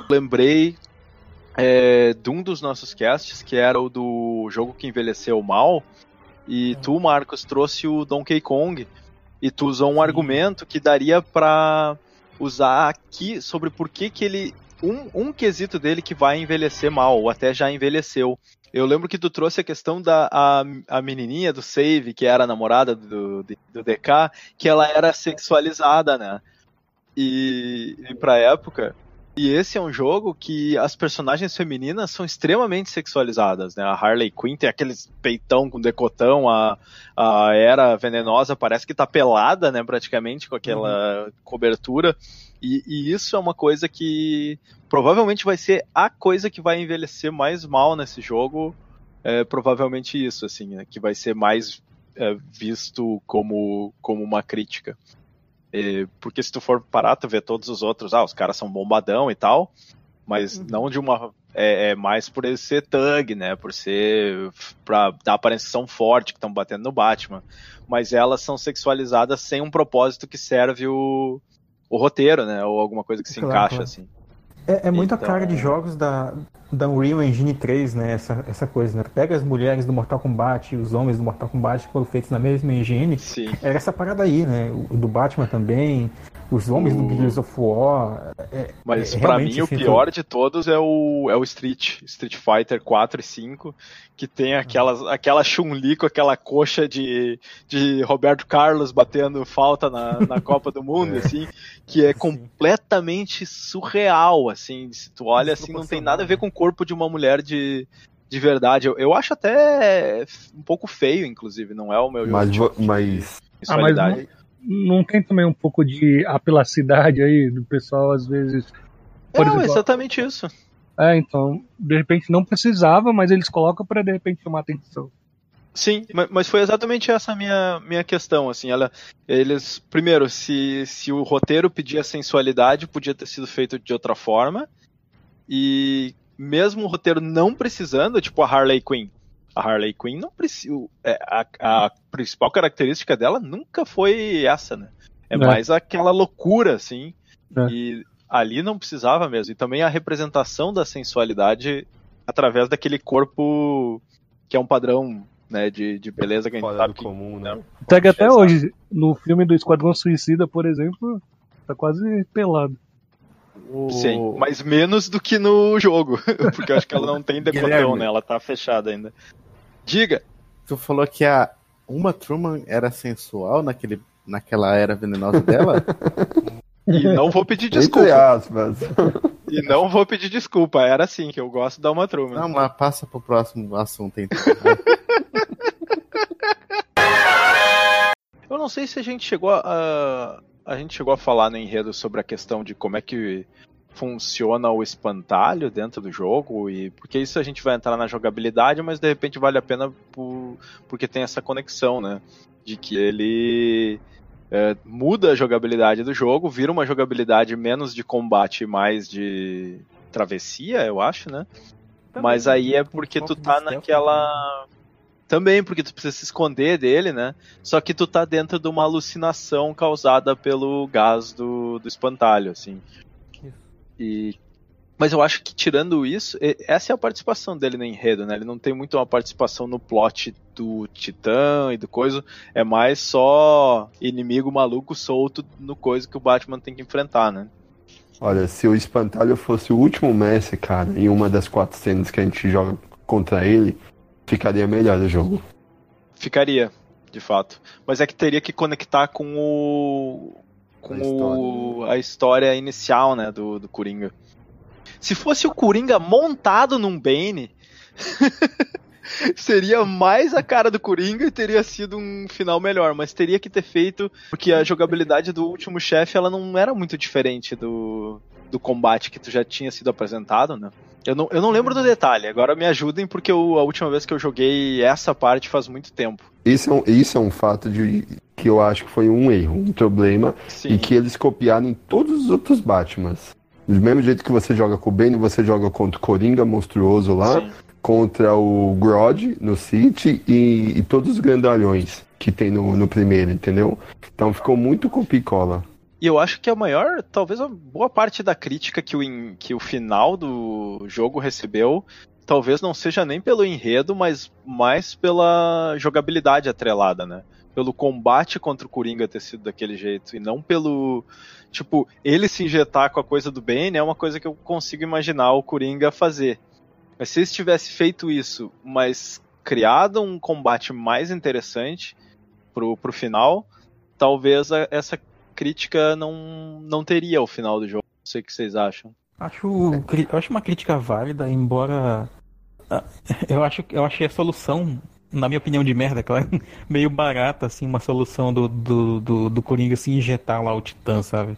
Lembrei é, de um dos nossos casts, que era o do jogo que envelheceu mal, e hum. tu, Marcos, trouxe o Donkey Kong e tu usou um argumento que daria para usar aqui sobre por que, que ele. Um, um quesito dele que vai envelhecer mal, ou até já envelheceu. Eu lembro que tu trouxe a questão da a, a menininha do Save, que era a namorada do, do DK, que ela era sexualizada, né? E, e pra época, e esse é um jogo que as personagens femininas são extremamente sexualizadas, né? A Harley Quinn tem aqueles peitão com decotão, a, a Era Venenosa parece que tá pelada, né? Praticamente com aquela uhum. cobertura. E, e, isso é uma coisa que provavelmente vai ser a coisa que vai envelhecer mais mal nesse jogo. É provavelmente isso, assim, né? que vai ser mais é, visto como, como uma crítica. E, porque se tu for parar, tu vê todos os outros, ah, os caras são bombadão e tal, mas uhum. não de uma. É, é, mais por ele ser thug, né? Por ser. pra dar aparência são forte, que estão batendo no Batman. Mas elas são sexualizadas sem um propósito que serve o, o roteiro, né? Ou alguma coisa que se claro, encaixa, claro. assim. É, é muita então... cara de jogos da, da Unreal Engine 3, né? Essa, essa coisa, né? Pega as mulheres do Mortal Kombat e os homens do Mortal Kombat que foram feitos na mesma engine. Sim. Era essa parada aí, né? O do Batman também, os homens do Gears of War. É, Mas é, para mim o pior de todos é o, é o Street, Street Fighter 4 e 5, que tem aquelas, aquela Chun-Li com aquela coxa de, de Roberto Carlos batendo falta na, na Copa do Mundo, é. assim, que é completamente surreal, assim, se tu olha assim, não tem nada a ver com o corpo de uma mulher de, de verdade. Eu, eu acho até um pouco feio, inclusive, não é o meu mas, tipo mas... Ah, mas não, não, tem também um pouco de apelacidade aí do pessoal, às vezes. Por não, exemplo, exatamente isso. É, então, de repente não precisava, mas eles colocam para de repente chamar atenção. Sim, mas foi exatamente essa minha minha questão, assim, ela, eles, primeiro, se, se o roteiro pedia sensualidade, podia ter sido feito de outra forma, e mesmo o roteiro não precisando, tipo a Harley Quinn, A Harley Quinn não precisa. é, A, a principal característica dela nunca foi essa, né? É, É. mais aquela loucura, assim. É. E ali não precisava mesmo. E também a representação da sensualidade através daquele corpo que é um padrão, né, de, de beleza que a gente Fora sabe que comum, né? Pega até hoje. No filme do Esquadrão Suicida, por exemplo, tá quase pelado. O- Sim, mas menos do que no jogo. Porque eu acho que ela não tem decotão, né? Ela tá fechada ainda. Diga! Tu falou que a Uma Truman era sensual naquele, naquela era venenosa dela? E não vou pedir Entre desculpa. aspas. E não vou pedir desculpa. Era assim, que eu gosto da uma Truman. Não, mas passa pro próximo assunto então. Eu não sei se a gente chegou a. A gente chegou a falar no enredo sobre a questão de como é que funciona o espantalho dentro do jogo, e porque isso a gente vai entrar na jogabilidade, mas de repente vale a pena por, porque tem essa conexão, né? De que ele é, muda a jogabilidade do jogo, vira uma jogabilidade menos de combate e mais de travessia, eu acho, né? Mas aí é porque tu tá naquela. Também, porque tu precisa se esconder dele, né? Só que tu tá dentro de uma alucinação causada pelo gás do, do espantalho, assim. E. Mas eu acho que tirando isso, essa é a participação dele no enredo, né? Ele não tem muito uma participação no plot do Titã e do coisa. É mais só inimigo maluco solto no coisa que o Batman tem que enfrentar, né? Olha, se o Espantalho fosse o último Messi, cara, em uma das quatro cenas que a gente joga contra ele, ficaria melhor o jogo. Ficaria, de fato. Mas é que teria que conectar com o. com A o, a história inicial, né, do, do Coringa. Se fosse o Coringa montado num Bane, seria mais a cara do Coringa e teria sido um final melhor. Mas teria que ter feito, porque a jogabilidade do último chefe ela não era muito diferente do, do combate que tu já tinha sido apresentado, né? Eu não, eu não lembro do detalhe, agora me ajudem, porque eu- a última vez que eu joguei essa parte faz muito tempo. Isso é um, isso é um fato de que eu acho que foi um erro, um problema, Sim. e que eles copiaram em todos os outros Batmans. Do mesmo jeito que você joga com o Bane, você joga contra o Coringa monstruoso lá, Sim. contra o Grodd no City e, e todos os grandalhões que tem no, no primeiro, entendeu? Então ficou muito copia e cola. E eu acho que a maior, talvez a boa parte da crítica que o, in- que o final do jogo recebeu, talvez não seja nem pelo enredo, mas mais pela jogabilidade atrelada, né? Pelo combate contra o Coringa ter sido daquele jeito, e não pelo. Tipo, ele se injetar com a coisa do Bane é uma coisa que eu consigo imaginar o Coringa fazer. Mas se eles tivesse feito isso, mas criado um combate mais interessante pro, pro final, talvez a- essa crítica não, não teria o final do jogo. Não sei o que vocês acham. Acho, eu acho uma crítica válida, embora ah, eu acho eu achei a solução, na minha opinião de merda, claro, meio barata assim, uma solução do, do, do, do Coringa se injetar lá o Titã, sabe?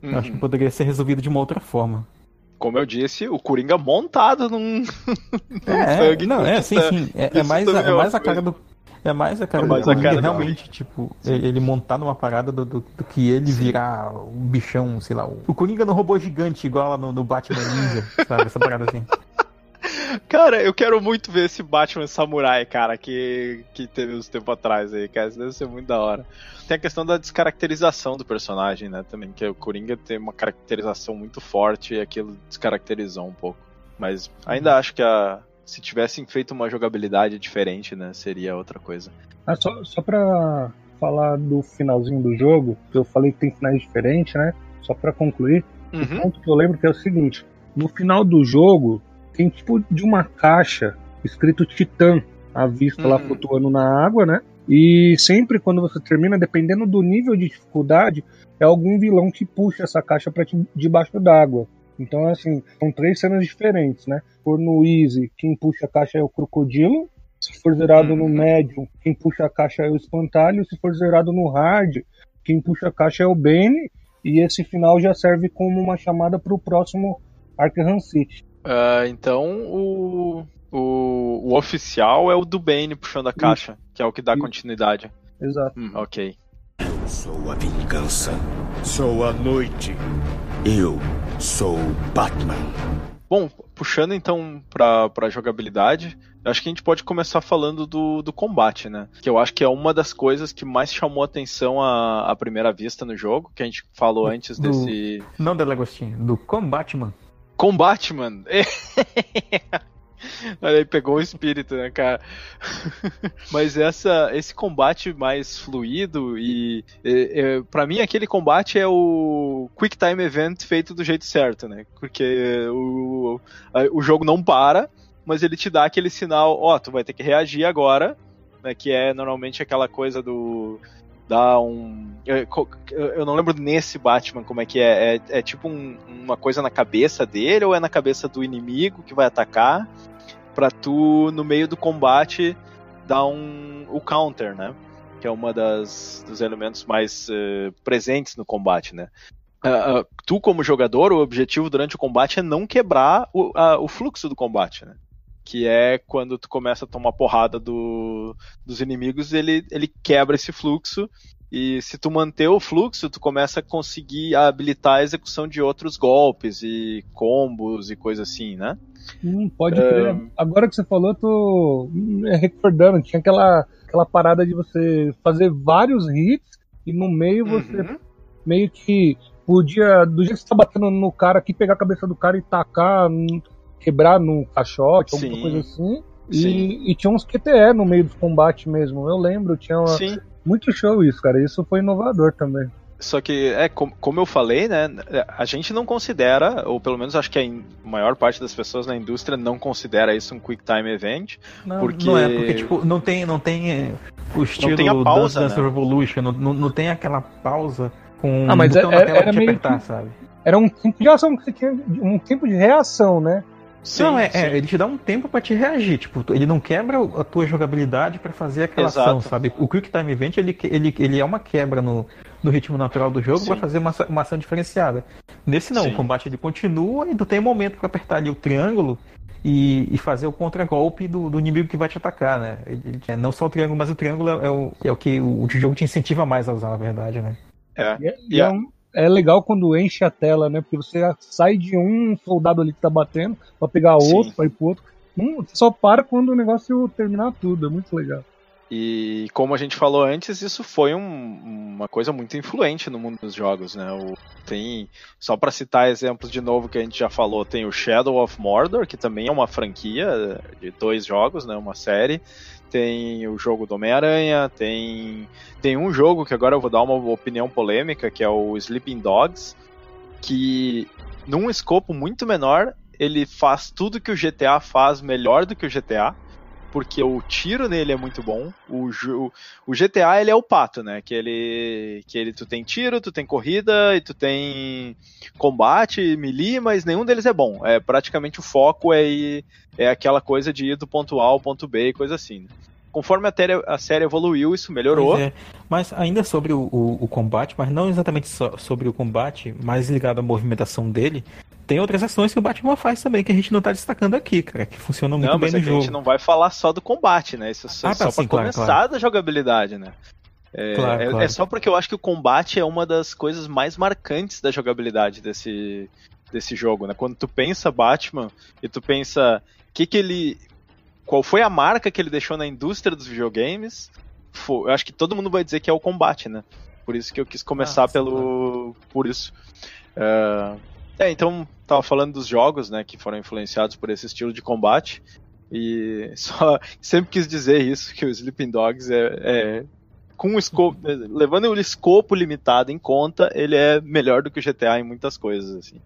Eu acho que Uhum. poderia ser resolvido de uma outra forma. Como eu disse, o Coringa montado num. É, sangue não, é, sim, sim. É, é mais, a, é é mais a cara do. É mais a cara É mais a cara realmente, tipo, ele ele montar numa parada do, do, do que ele virar um bichão, sei lá. O, o Coringa no robô gigante, igual lá no, no Batman Ninja, sabe? Essa parada assim. Cara, eu quero muito ver esse Batman Samurai, cara, que, que teve uns tempos atrás aí, cara. Isso deve ser muito da hora. Tem a questão da descaracterização do personagem, né, também, que o Coringa tem uma caracterização muito forte e aquilo descaracterizou um pouco. Mas ainda acho que a, se tivessem feito uma jogabilidade diferente, né, seria outra coisa. Ah, só, só pra falar do finalzinho do jogo, que eu falei que tem finais diferentes, né? Só pra concluir, o Uhum. ponto que eu lembro que é o seguinte: no final do jogo, tem tipo de uma caixa escrito Titã à vista lá Uhum. flutuando na água, né? E sempre quando você termina, dependendo do nível de dificuldade, é algum vilão que puxa essa caixa pra ti- debaixo d'água. Então, assim, são três cenas diferentes, né? Se for no Easy, quem puxa a caixa é o Crocodilo. Se for zerado no Uhum. Medium, quem puxa a caixa é o Espantalho. Se for zerado no Hard, quem puxa a caixa é o Bane. E esse final já serve como uma chamada pro próximo Arkham City. Ah, então o, o, o oficial é o do Bane puxando a caixa, que é o que dá Isso. continuidade. Exato. Hum, ok. Eu sou a vingança. Sou a noite. Eu sou Batman. Bom, puxando então pra, pra jogabilidade, acho que a gente pode começar falando do, do combate, né? Que eu acho que é uma das coisas que mais chamou atenção à, à primeira vista no jogo, que a gente falou antes Do- desse. Não do Lagostinho, do Combatman. Combate, mano! Olha aí, pegou o espírito, né, cara? Mas essa, esse combate mais fluido e, e, e para mim aquele combate é o Quick Time Event feito do jeito certo, né? Porque o, o jogo não para, mas ele te dá aquele sinal, ó, tu vai ter que reagir agora, né? Que é normalmente aquela coisa do dá um. Eu, não lembro nesse Batman como é que é. É, é tipo um- uma coisa na cabeça dele ou é na cabeça do inimigo que vai atacar pra tu, no meio do combate, dar um, o counter, né? Que é uma das dos elementos mais eh, presentes no combate, né? Ah, ah, tu, como jogador, o objetivo durante o combate é não quebrar o, o fluxo do combate, né? Que é quando tu começa a tomar porrada do, dos inimigos, ele, ele quebra esse fluxo. E se tu manter o fluxo, tu começa a conseguir habilitar a execução de outros golpes e combos e coisa assim, né? Hum, pode crer. Agora que você falou, eu tô recordando. Tinha aquela, aquela parada de você fazer vários hits e no meio você Uhum. meio que podia, do jeito que você tá batendo no cara aqui, pegar a cabeça do cara e tacar, hum, quebrar no caixote, alguma Sim. coisa assim. Sim. E, e tinha uns QTE no meio do combate mesmo. Eu lembro, tinha uma- Sim. muito show isso, cara. Isso foi inovador também. Só que, é, com- como eu falei, né, a gente não considera, ou pelo menos acho que a in- maior parte das pessoas na indústria não considera isso um Quick Time Event. Não, Porque- não é, porque tipo, não tem, não tem o estilo tem a pausa, Dance Dance né? Revolution, não, não, não tem aquela pausa com Ah, mas um botão é- na tela era meio apertar, que- sabe? Era um tempo de ação que você tinha, um tempo de reação, né? Sim, não, é, sim. é, ele te dá um tempo pra te reagir, tipo, ele não quebra a tua jogabilidade pra fazer aquela Exato. ação, sabe? O Quick Time Event, ele, ele, ele é uma quebra no, no ritmo natural do jogo pra fazer uma, uma ação diferenciada. Nesse não, Sim. o combate ele continua e tu tem um momento pra apertar ali o triângulo e, e fazer o contragolpe do, do inimigo que vai te atacar, né? Ele, ele- é não só o triângulo, mas o triângulo é, é o, é o que o, o jogo te incentiva mais a usar, na verdade, né? É. E, é- e é, um- é legal quando enche a tela, né? Porque você sai de um soldado ali que tá batendo pra pegar Sim. outro, pra ir pro outro. Hum, só para quando o negócio terminar tudo. É muito legal. E como a gente falou antes, isso foi um- uma coisa muito influente no mundo dos jogos, né? O- tem, só para citar exemplos de novo que a gente já falou, tem o Shadow of Mordor, que também é uma franquia de dois jogos, né? Uma série. Tem o jogo do Homem-Aranha, tem, tem um jogo que agora eu vou dar uma opinião polêmica, que é o Sleeping Dogs, que num escopo muito menor, ele faz tudo que o GTA faz melhor do que o GTA porque o tiro nele é muito bom. O, o GTA ele é o pato, né? Que ele, que ele tu tem tiro, tu tem corrida e tu tem combate, melee, mas nenhum deles é bom. É praticamente o foco é ir- é aquela coisa de ir do ponto A ao ponto B e coisa assim. né? Conforme a, a série evoluiu, isso melhorou. É. Mas ainda sobre o, o- o combate, mas não exatamente só sobre o combate, mas ligado à movimentação dele, tem outras ações que o Batman faz também, que a gente não tá destacando aqui, cara, que funcionam muito Não, bem mas no é que a jogo. gente não vai falar só do combate, né? Isso é só, Ah, tá, só sim, pra claro, começar claro. da jogabilidade, né? É, Claro, é- claro. é só porque eu acho que o combate é uma das coisas mais marcantes da jogabilidade desse, desse jogo, né? Quando tu pensa Batman e tu pensa que que ele qual foi a marca que ele deixou na indústria dos videogames, fo- eu acho que todo mundo vai dizer que é o combate, né? Por isso que eu quis começar Ah, sim, pelo por isso. É, é, então tava falando dos jogos, né, que foram influenciados por esse estilo de combate e só sempre quis dizer isso que o Sleeping Dogs é, é com o escopo, levando o escopo limitado em conta, ele é melhor do que o GTA em muitas coisas assim.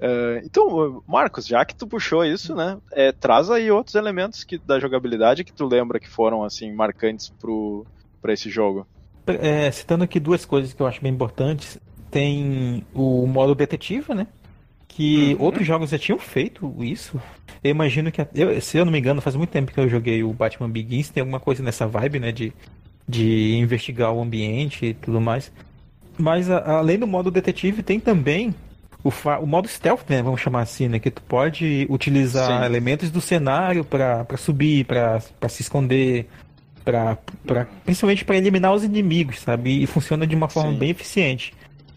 É, então, Marcos, já que tu puxou isso, né, é, traz aí outros elementos que, da jogabilidade que tu lembra que foram assim marcantes para esse jogo. É, citando aqui duas coisas que eu acho bem importantes. Tem o modo detetive, né? Que Uhum. outros jogos já tinham feito isso. Eu imagino que, eu- se eu não me engano, faz muito tempo que eu joguei o Batman Begins. Tem alguma coisa nessa vibe, né? De, de investigar o ambiente e tudo mais. Mas a- além do modo detetive, tem também o, o modo stealth, né? Vamos chamar assim, né? Que tu pode utilizar Sim. elementos do cenário pra pra subir, pra pra se esconder, pra, pra, principalmente para eliminar os inimigos, sabe? E funciona de uma forma Sim. bem eficiente.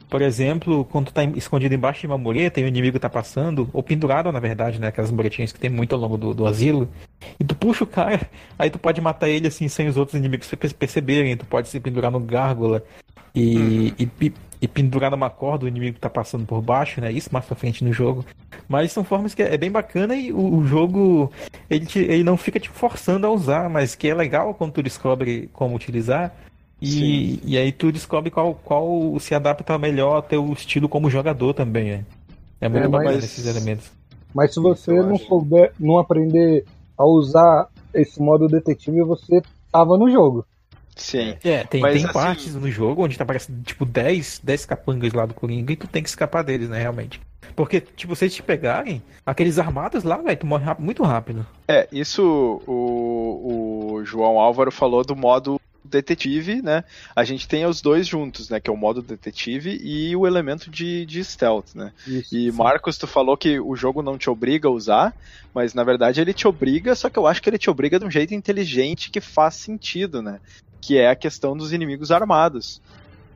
Por exemplo, quando tu tá escondido embaixo de uma mureta e o inimigo tá passando, ou pendurado, na verdade, né? Aquelas muretinhas que tem muito ao longo do, do asilo. E tu puxa o cara, aí tu pode matar ele assim sem os outros inimigos perceberem. Tu pode se pendurar no gárgula e, e, e, e pendurar numa corda o inimigo tá passando por baixo, né? Isso mais pra frente no jogo. Mas são formas que é bem bacana e o, o jogo ele, te, ele não fica te forçando a usar, mas que é legal quando tu descobre como utilizar. E, e aí tu descobre qual, qual se adapta melhor ao teu estilo como jogador também, né? É muito É, bacana mas- esses elementos. Mas se você não souber, não aprender a usar esse modo detetive, você tava no jogo. Sim. É, tem, Mas, tem assim- partes no jogo onde tá aparecendo tipo 10, 10 capangas lá do Coringa e tu tem que escapar deles, né, realmente. Porque, tipo, se eles te pegarem, aqueles armados lá, velho, tu morre rápido- muito rápido. É, isso o, o João Álvaro falou do modo detetive, né? A gente tem os dois juntos, né? Que é o modo detetive e o elemento de, de stealth, né? Isso. E Marcos, tu falou que o jogo não te obriga a usar, mas na verdade ele te obriga, só que eu acho que ele te obriga de um jeito inteligente que faz sentido, né? Que é a questão dos inimigos armados.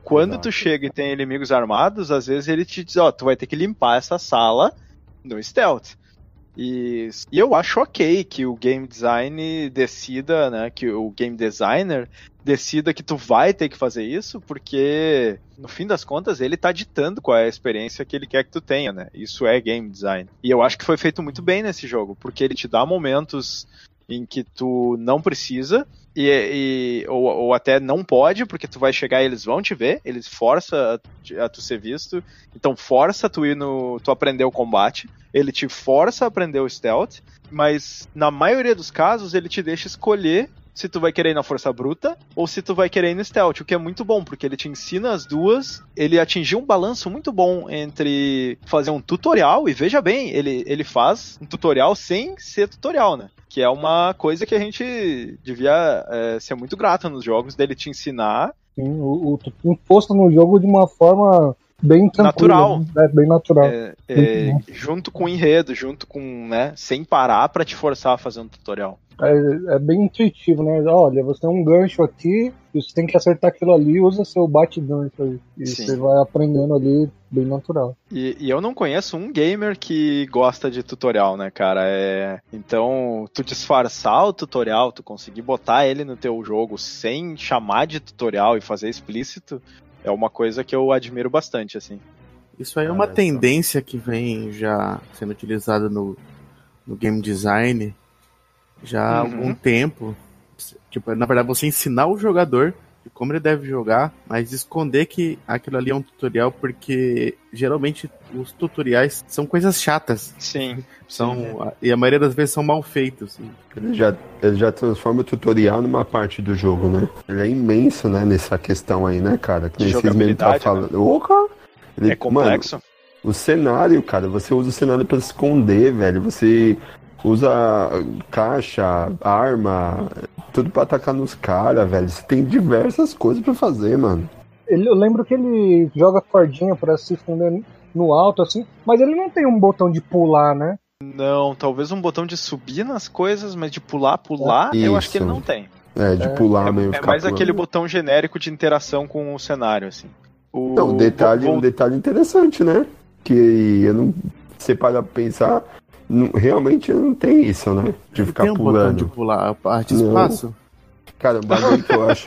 Quando Exato. tu chega e tem inimigos armados, às vezes ele te diz, ó, tu vai ter que limpar essa sala no stealth. E, e eu acho ok que o game design decida, né, que o game designer decida que tu vai ter que fazer isso, porque no fim das contas ele tá ditando qual é a experiência que ele quer que tu tenha, né? Isso é game design. E eu acho que foi feito muito bem nesse jogo, porque ele te dá momentos em que tu não precisa e, e- ou, ou até não pode, porque tu vai chegar e eles vão te ver, eles forçam a, a tu ser visto, então força tu ir no, tu aprender o combate, ele te força a aprender o stealth, mas na maioria dos casos ele te deixa escolher se tu vai querer ir na força bruta ou se tu vai querer ir no stealth, o que é muito bom, porque ele te ensina as duas, ele atingiu um balanço muito bom entre fazer um tutorial, e veja bem, ele, ele faz um tutorial sem ser tutorial, né? Que é uma coisa que a gente devia é, ser muito grato nos jogos, dele te ensinar Sim, o, o, imposto no jogo de uma forma bem. Natural. né? É, bem natural. é, é, junto com o enredo, junto com, né, sem parar pra te forçar a fazer um tutorial. É, é bem intuitivo, né? Olha, você tem um gancho aqui e você tem que acertar aquilo ali, usa seu bate-gancho aí. E Sim. você vai aprendendo ali bem natural. E, e eu não conheço um gamer que gosta de tutorial, né, cara? É... Então, tu disfarçar o tutorial, tu conseguir botar ele no teu jogo sem chamar de tutorial e fazer explícito, é uma coisa que eu admiro bastante, assim. Isso aí é uma tendência que vem já sendo utilizada no, no game design já há Uhum. algum tempo. Tipo, na verdade, você ensinar o jogador de como ele deve jogar, mas esconder que aquilo ali é um tutorial, porque geralmente os tutoriais são coisas chatas. Sim. São, e a maioria das vezes são mal feitos. Ele já, ele já transforma o tutorial numa parte do jogo, né? Ele é imenso, né, nessa questão aí, né, cara? Que vocês mesmo tá jogabilidade, falando. Cara! Ele, É complexo. Mano, o cenário, cara, você usa o cenário pra esconder, velho. Você usa caixa, arma, tudo pra atacar nos caras, velho. Você tem diversas coisas pra fazer, mano. Ele, eu lembro que ele joga cordinha pra se esconder no alto, assim, mas ele não tem um botão de pular, né? Não, talvez um botão de subir nas coisas, mas de pular, pular, eu acho que ele não tem. É, de É, pular mesmo. É ficar mais pulando. aquele botão genérico de interação com o cenário, assim. O... Não, um detalhe, um detalhe interessante, né? Que eu não. Você para pra pensar, realmente não tem isso, né? De ficar Tem um botão de pulando. pular a parte Não. espaço? Cara, o bagulho que eu acho.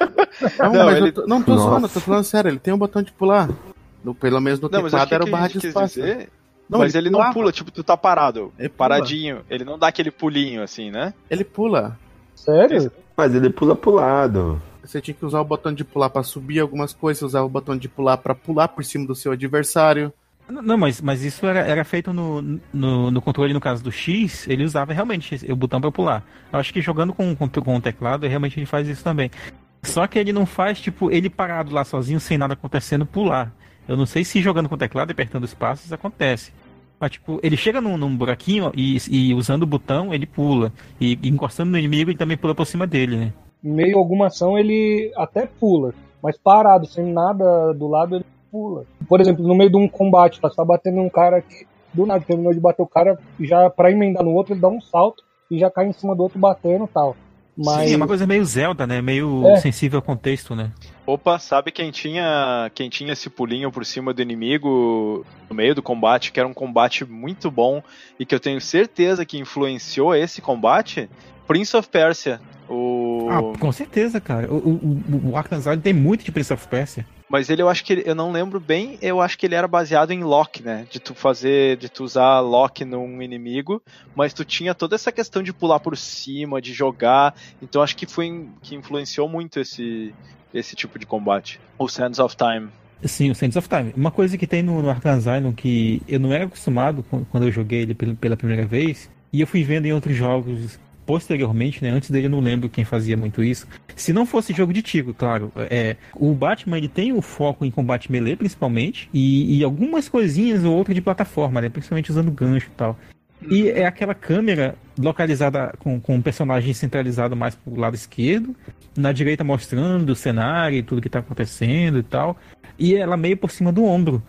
Não, Não, mas ele- eu tô, não tô Nossa. zoando, eu tô falando sério, ele tem um botão de pular. No, pelo menos no Não, mas que era o barra de espaço. dizer Não, mas ele não pulava. pula, tipo, tu tá parado, Ele pula. paradinho. Ele não dá aquele pulinho, assim, né? Ele pula. Sério? Mas ele pula pro lado. Você tinha que usar o botão de pular pra subir algumas coisas, você usava o botão de pular pra pular por cima do seu adversário. Não, mas, mas isso era, era feito no, no, no controle, no caso do X, ele usava realmente o botão pra pular. Eu acho que jogando com, com, com o teclado, realmente ele faz isso também. Só que ele não faz, tipo, ele parado lá sozinho, sem nada acontecendo, pular. Eu não sei se jogando com o teclado e apertando os passos isso acontece. Mas, tipo, ele chega num, num buraquinho e, e usando o botão, ele pula. E, e encostando no inimigo, ele também pula por cima dele, né? Meio alguma ação ele até pula, mas parado, sem nada do lado, ele pula. Por exemplo, no meio de um combate, você tá batendo um cara que do nada terminou de bater o cara, já pra emendar no outro, ele dá um salto e já cai em cima do outro batendo e tal. Mas Sim, é uma coisa meio Zelda, né? Meio É. sensível ao contexto, né? Opa, sabe quem tinha quem tinha esse pulinho por cima do inimigo no meio do combate, que era um combate muito bom e que eu tenho certeza que influenciou esse combate? Prince of Persia. O... Ah, com certeza, cara. O, o, o- Arkansas tem muito de Prince of Persia. Mas ele eu acho que ele- eu não lembro bem, eu acho que ele era baseado em lock, né? De tu fazer, de tu usar lock num inimigo, mas tu tinha toda essa questão de pular por cima, de jogar. Então acho que foi que influenciou muito esse esse tipo de combate. O Sands of Time. Sim, o Sands of Time. Uma coisa que tem no, no Arkham que eu não era acostumado quando eu joguei ele pela primeira vez, e eu fui vendo em outros jogos posteriormente, né? Antes dele eu não lembro quem fazia muito isso. Se não fosse jogo de tiro, claro. É, o Batman ele tem o foco em combate melee, principalmente, e, e algumas coisinhas ou outras de plataforma, né? Principalmente usando gancho e tal. E é aquela câmera localizada com, com um personagem centralizado mais pro lado esquerdo, na direita mostrando o cenário e tudo que tá acontecendo e tal, e ela meio por cima do ombro.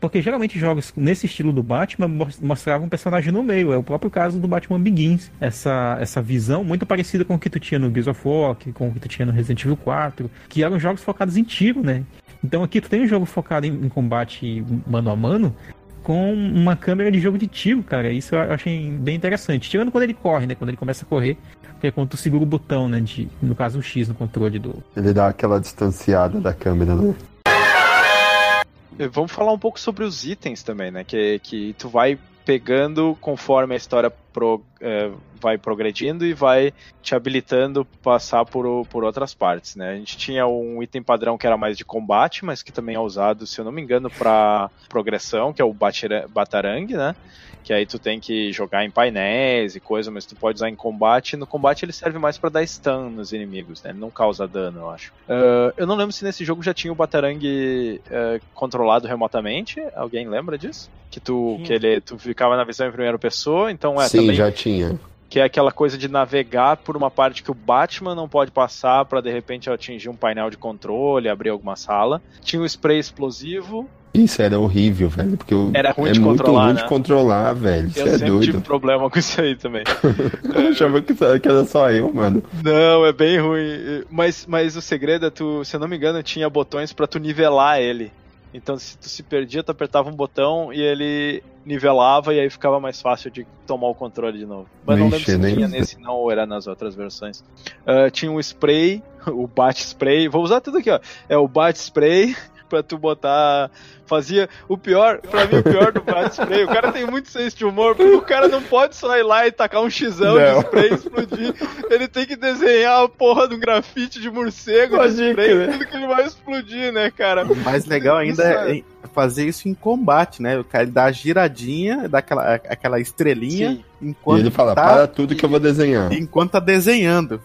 Porque geralmente jogos nesse estilo do Batman mos- mostravam um personagem no meio. É o próprio caso do Batman Begins. Essa, essa visão muito parecida com o que tu tinha no Gears of War, com o que tu tinha no Resident Evil 4, que eram jogos focados em tiro, né? Então aqui tu tem um jogo focado em, em combate mano a mano, com uma câmera de jogo de tiro, cara. Isso eu achei bem interessante. Tirando quando ele corre, né? Quando ele começa a correr, que é quando tu segura o botão, né? De, no caso, o X no controle do. Ele dá aquela distanciada da câmera, né? E Vamos falar um pouco sobre os itens também, né? Que, que tu vai pegando conforme a história pro- eh, vai progredindo e vai te habilitando passar por, por outras partes, né? A gente tinha um item padrão que era mais de combate, mas que também é usado, se eu não me engano, para progressão, que é o Batarang, né? Que aí tu tem que jogar em painéis e coisa, mas tu pode usar em combate. No combate ele serve mais para dar stun nos inimigos, né? Ele não causa dano, eu acho. Ah, eu não lembro se nesse jogo já tinha o Batarang eh, controlado remotamente. Alguém lembra disso? Que tu, que ele, tu ficava na visão em primeira pessoa, então é Sim, também já tinha. que é aquela coisa de navegar por uma parte que o Batman não pode passar para de repente atingir um painel de controle, abrir alguma sala. Tinha o spray explosivo. Isso era horrível, velho. Porque Era ruim é de muito controlar, ruim né? de controlar, velho. Isso eu é sempre tive doido. problema com isso aí também. Eu achava que que era só eu, mano. Não, é bem ruim. Mas, mas o segredo é tu, se eu não me engano, tinha botões pra tu nivelar ele. Então se tu se perdia, tu apertava um botão e ele nivelava e aí ficava mais fácil de tomar o controle de novo. Mas não lembro se nem- tinha nesse não ou era nas outras versões. Ah, tinha um spray, o bat spray. Vou usar tudo aqui, ó. É o bat spray pra tu botar. Fazia o pior, pra mim o pior do bat spray. O cara tem muito senso de humor, porque o cara não pode só ir lá e tacar um xizão de Não. spray e explodir. Ele tem que desenhar a porra do grafite de morcego de Pode spray, crer. tudo que ele vai explodir, né, cara? O mais legal ainda Isso é em- fazer isso em combate, né? O cara dá a giradinha, dá aquela, aquela estrelinha, Sim. E enquanto ele fala, tá, para tudo que eu vou desenhar. enquanto tá desenhando.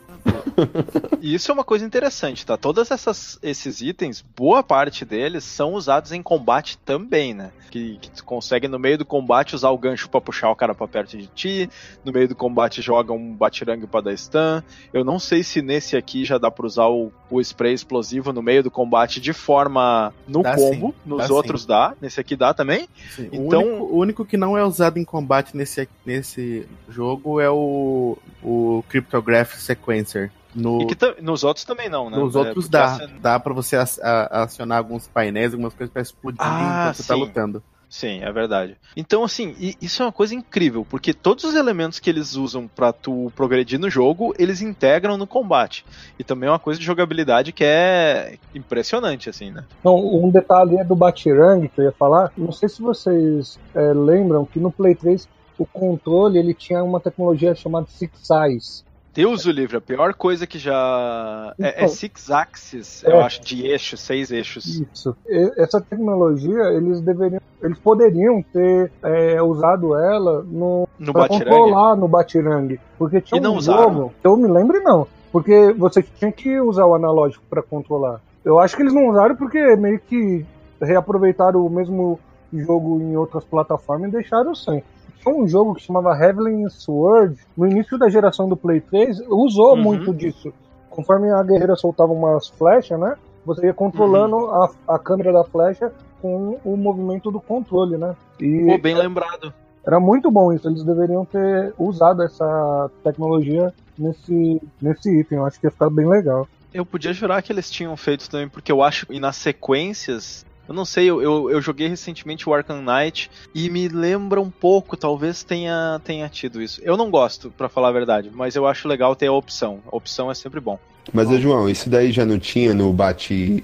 E isso é uma coisa interessante, tá? Todos essas, esses itens, boa parte deles são usados em combate também, né? Que, que tu consegue no meio do combate usar o gancho pra puxar o cara pra perto de ti, no meio do combate joga um batirangue pra dar stun. Eu não sei se nesse aqui já dá pra usar o, o spray explosivo no meio do combate de forma no Dá combo, sim, nos outros dá, nesse aqui dá também. Sim, Então- o, único, o único que não é usado em combate nesse, nesse jogo é o, o Cryptograph Sequencer. No, E nos outros também não, né? nos É, outros porque dá. Dá pra você acionar alguns painéis, algumas coisas pra explodir Ah, enquanto você tá lutando. Sim, é verdade. Então, assim, isso é uma coisa incrível, porque todos os elementos que eles usam pra tu progredir no jogo, eles integram no combate. E também é uma coisa de jogabilidade que é impressionante, assim, né? Não, um detalhe é do Batirang que eu ia falar. Não sei se vocês é, lembram que no Play 3 o controle ele tinha uma tecnologia chamada Six Eyes. Deus o livre, a pior coisa que já. É, é Então. six axis, eu É. acho, de eixos, seis eixos. Isso. E- Essa tecnologia eles deveriam, eles poderiam ter é, usado ela no No para Batirangue. controlar no Batirang, porque tinha E não um usaram? jogo. Eu me lembro não, porque você tinha que usar o analógico para controlar. Eu acho que eles não usaram porque meio que reaproveitaram o mesmo jogo em outras plataformas e deixaram sem. Tinha um jogo que chamava Heavenly Sword, no início da geração do Play 3, usou Uhum. muito disso. Conforme a guerreira soltava umas flechas, né? Você ia controlando Uhum. a, a câmera da flecha com o movimento do controle, né? E Pô, bem lembrado. era muito bom isso. Eles deveriam ter usado essa tecnologia nesse, nesse item. Eu acho que ia ficar bem legal. Eu podia jurar que eles tinham feito também, porque eu acho que nas sequências. Eu não sei, eu, eu, eu joguei recentemente o Arkham Knight e me lembra um pouco, talvez tenha, tenha tido isso. Eu não gosto, pra falar a verdade, mas eu acho legal ter a opção. A opção é sempre bom. Mas, ô, João, isso daí já não tinha no Batirang.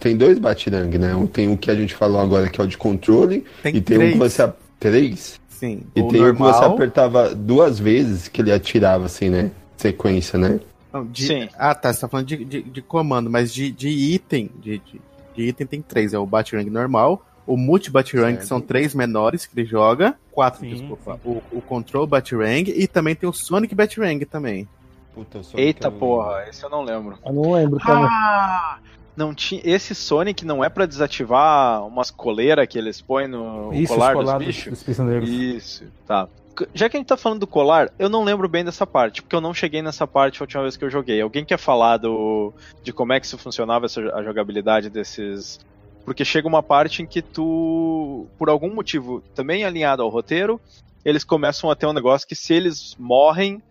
Tem dois Batirang, né? Um Tem o que a gente falou agora, que é o de controle, Tem e tem um três. que você. Três? Sim. E o tem um que você normal. apertava duas vezes que ele atirava, assim, né? Sequência, né? Não, de- Sim. Ah, tá. Você tá falando de, de, de comando, mas de, de item. De, de, de item tem três. É o Batirang normal. O Multi Batirang Certo. são três menores que ele joga. Quatro, Sim, desculpa. O, o Control Batirang e também tem o Sonic Batirang também. Puta, eu sou Eita muito- porra, esse eu não lembro. Eu não lembro também. Ah! Não tinha. Esse Sonic não é pra desativar umas coleiras que eles põem no Isso, colar os dos bichos? dos prisioneiros. Isso, tá. Já que a gente tá falando do colar, eu não lembro bem dessa parte, porque eu não cheguei nessa parte a última vez que eu joguei. Alguém quer falar do, de como é que funcionava, essa, a jogabilidade desses. Porque chega uma parte em que tu, por algum motivo também alinhado ao roteiro, eles começam a ter um negócio que se eles morrem,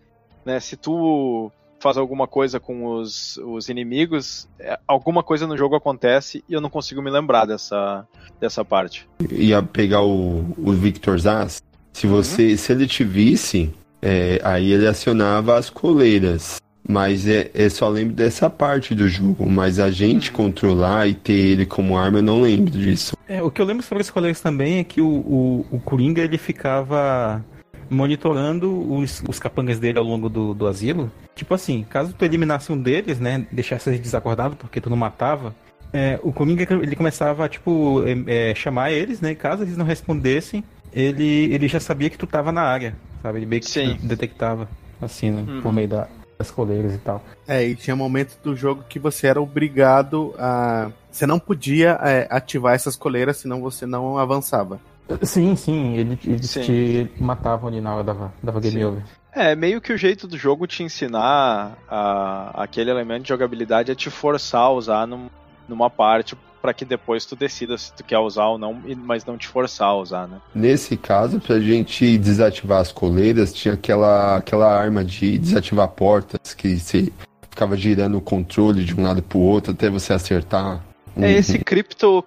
né, se tu faz alguma coisa com os, os inimigos, é, alguma coisa no jogo acontece e eu não consigo me lembrar dessa, dessa parte. Ia pegar o, o Victor Zaz. Se você. Se ele te visse, é, aí ele acionava as coleiras. Mas é, é só lembro dessa parte do jogo. Mas a gente controlar e ter ele como arma, eu não lembro disso. É, o que eu lembro sobre os colegas também é que o, o, o Coringa ele ficava monitorando os, os capangas dele ao longo do, do asilo. Tipo assim, caso tu eliminasse um deles, né, deixasse eles desacordados porque tu não matava, é, o Coringa ele começava a, tipo, é, chamar eles, né, caso eles não respondessem, ele, ele já sabia que tu tava na área, sabe? Ele meio que Sim. te detectava, assim, né, Uhum. por meio da- das coleiras e tal. É, e tinha momentos do jogo que você era obrigado a. Você não podia é, ativar essas coleiras, senão você não avançava. Sim, sim, ele, eles Sim. te matavam ali na hora, dava, dava game Sim. over. É, meio que o jeito do jogo te ensinar a, aquele elemento de jogabilidade é te forçar a usar num- numa parte pra que depois tu decida se tu quer usar ou não, mas não te forçar a usar, né? Nesse caso, pra gente desativar as coleiras, tinha aquela, aquela arma de desativar portas que você ficava girando o controle de um lado pro outro até você acertar. um- É esse Crypto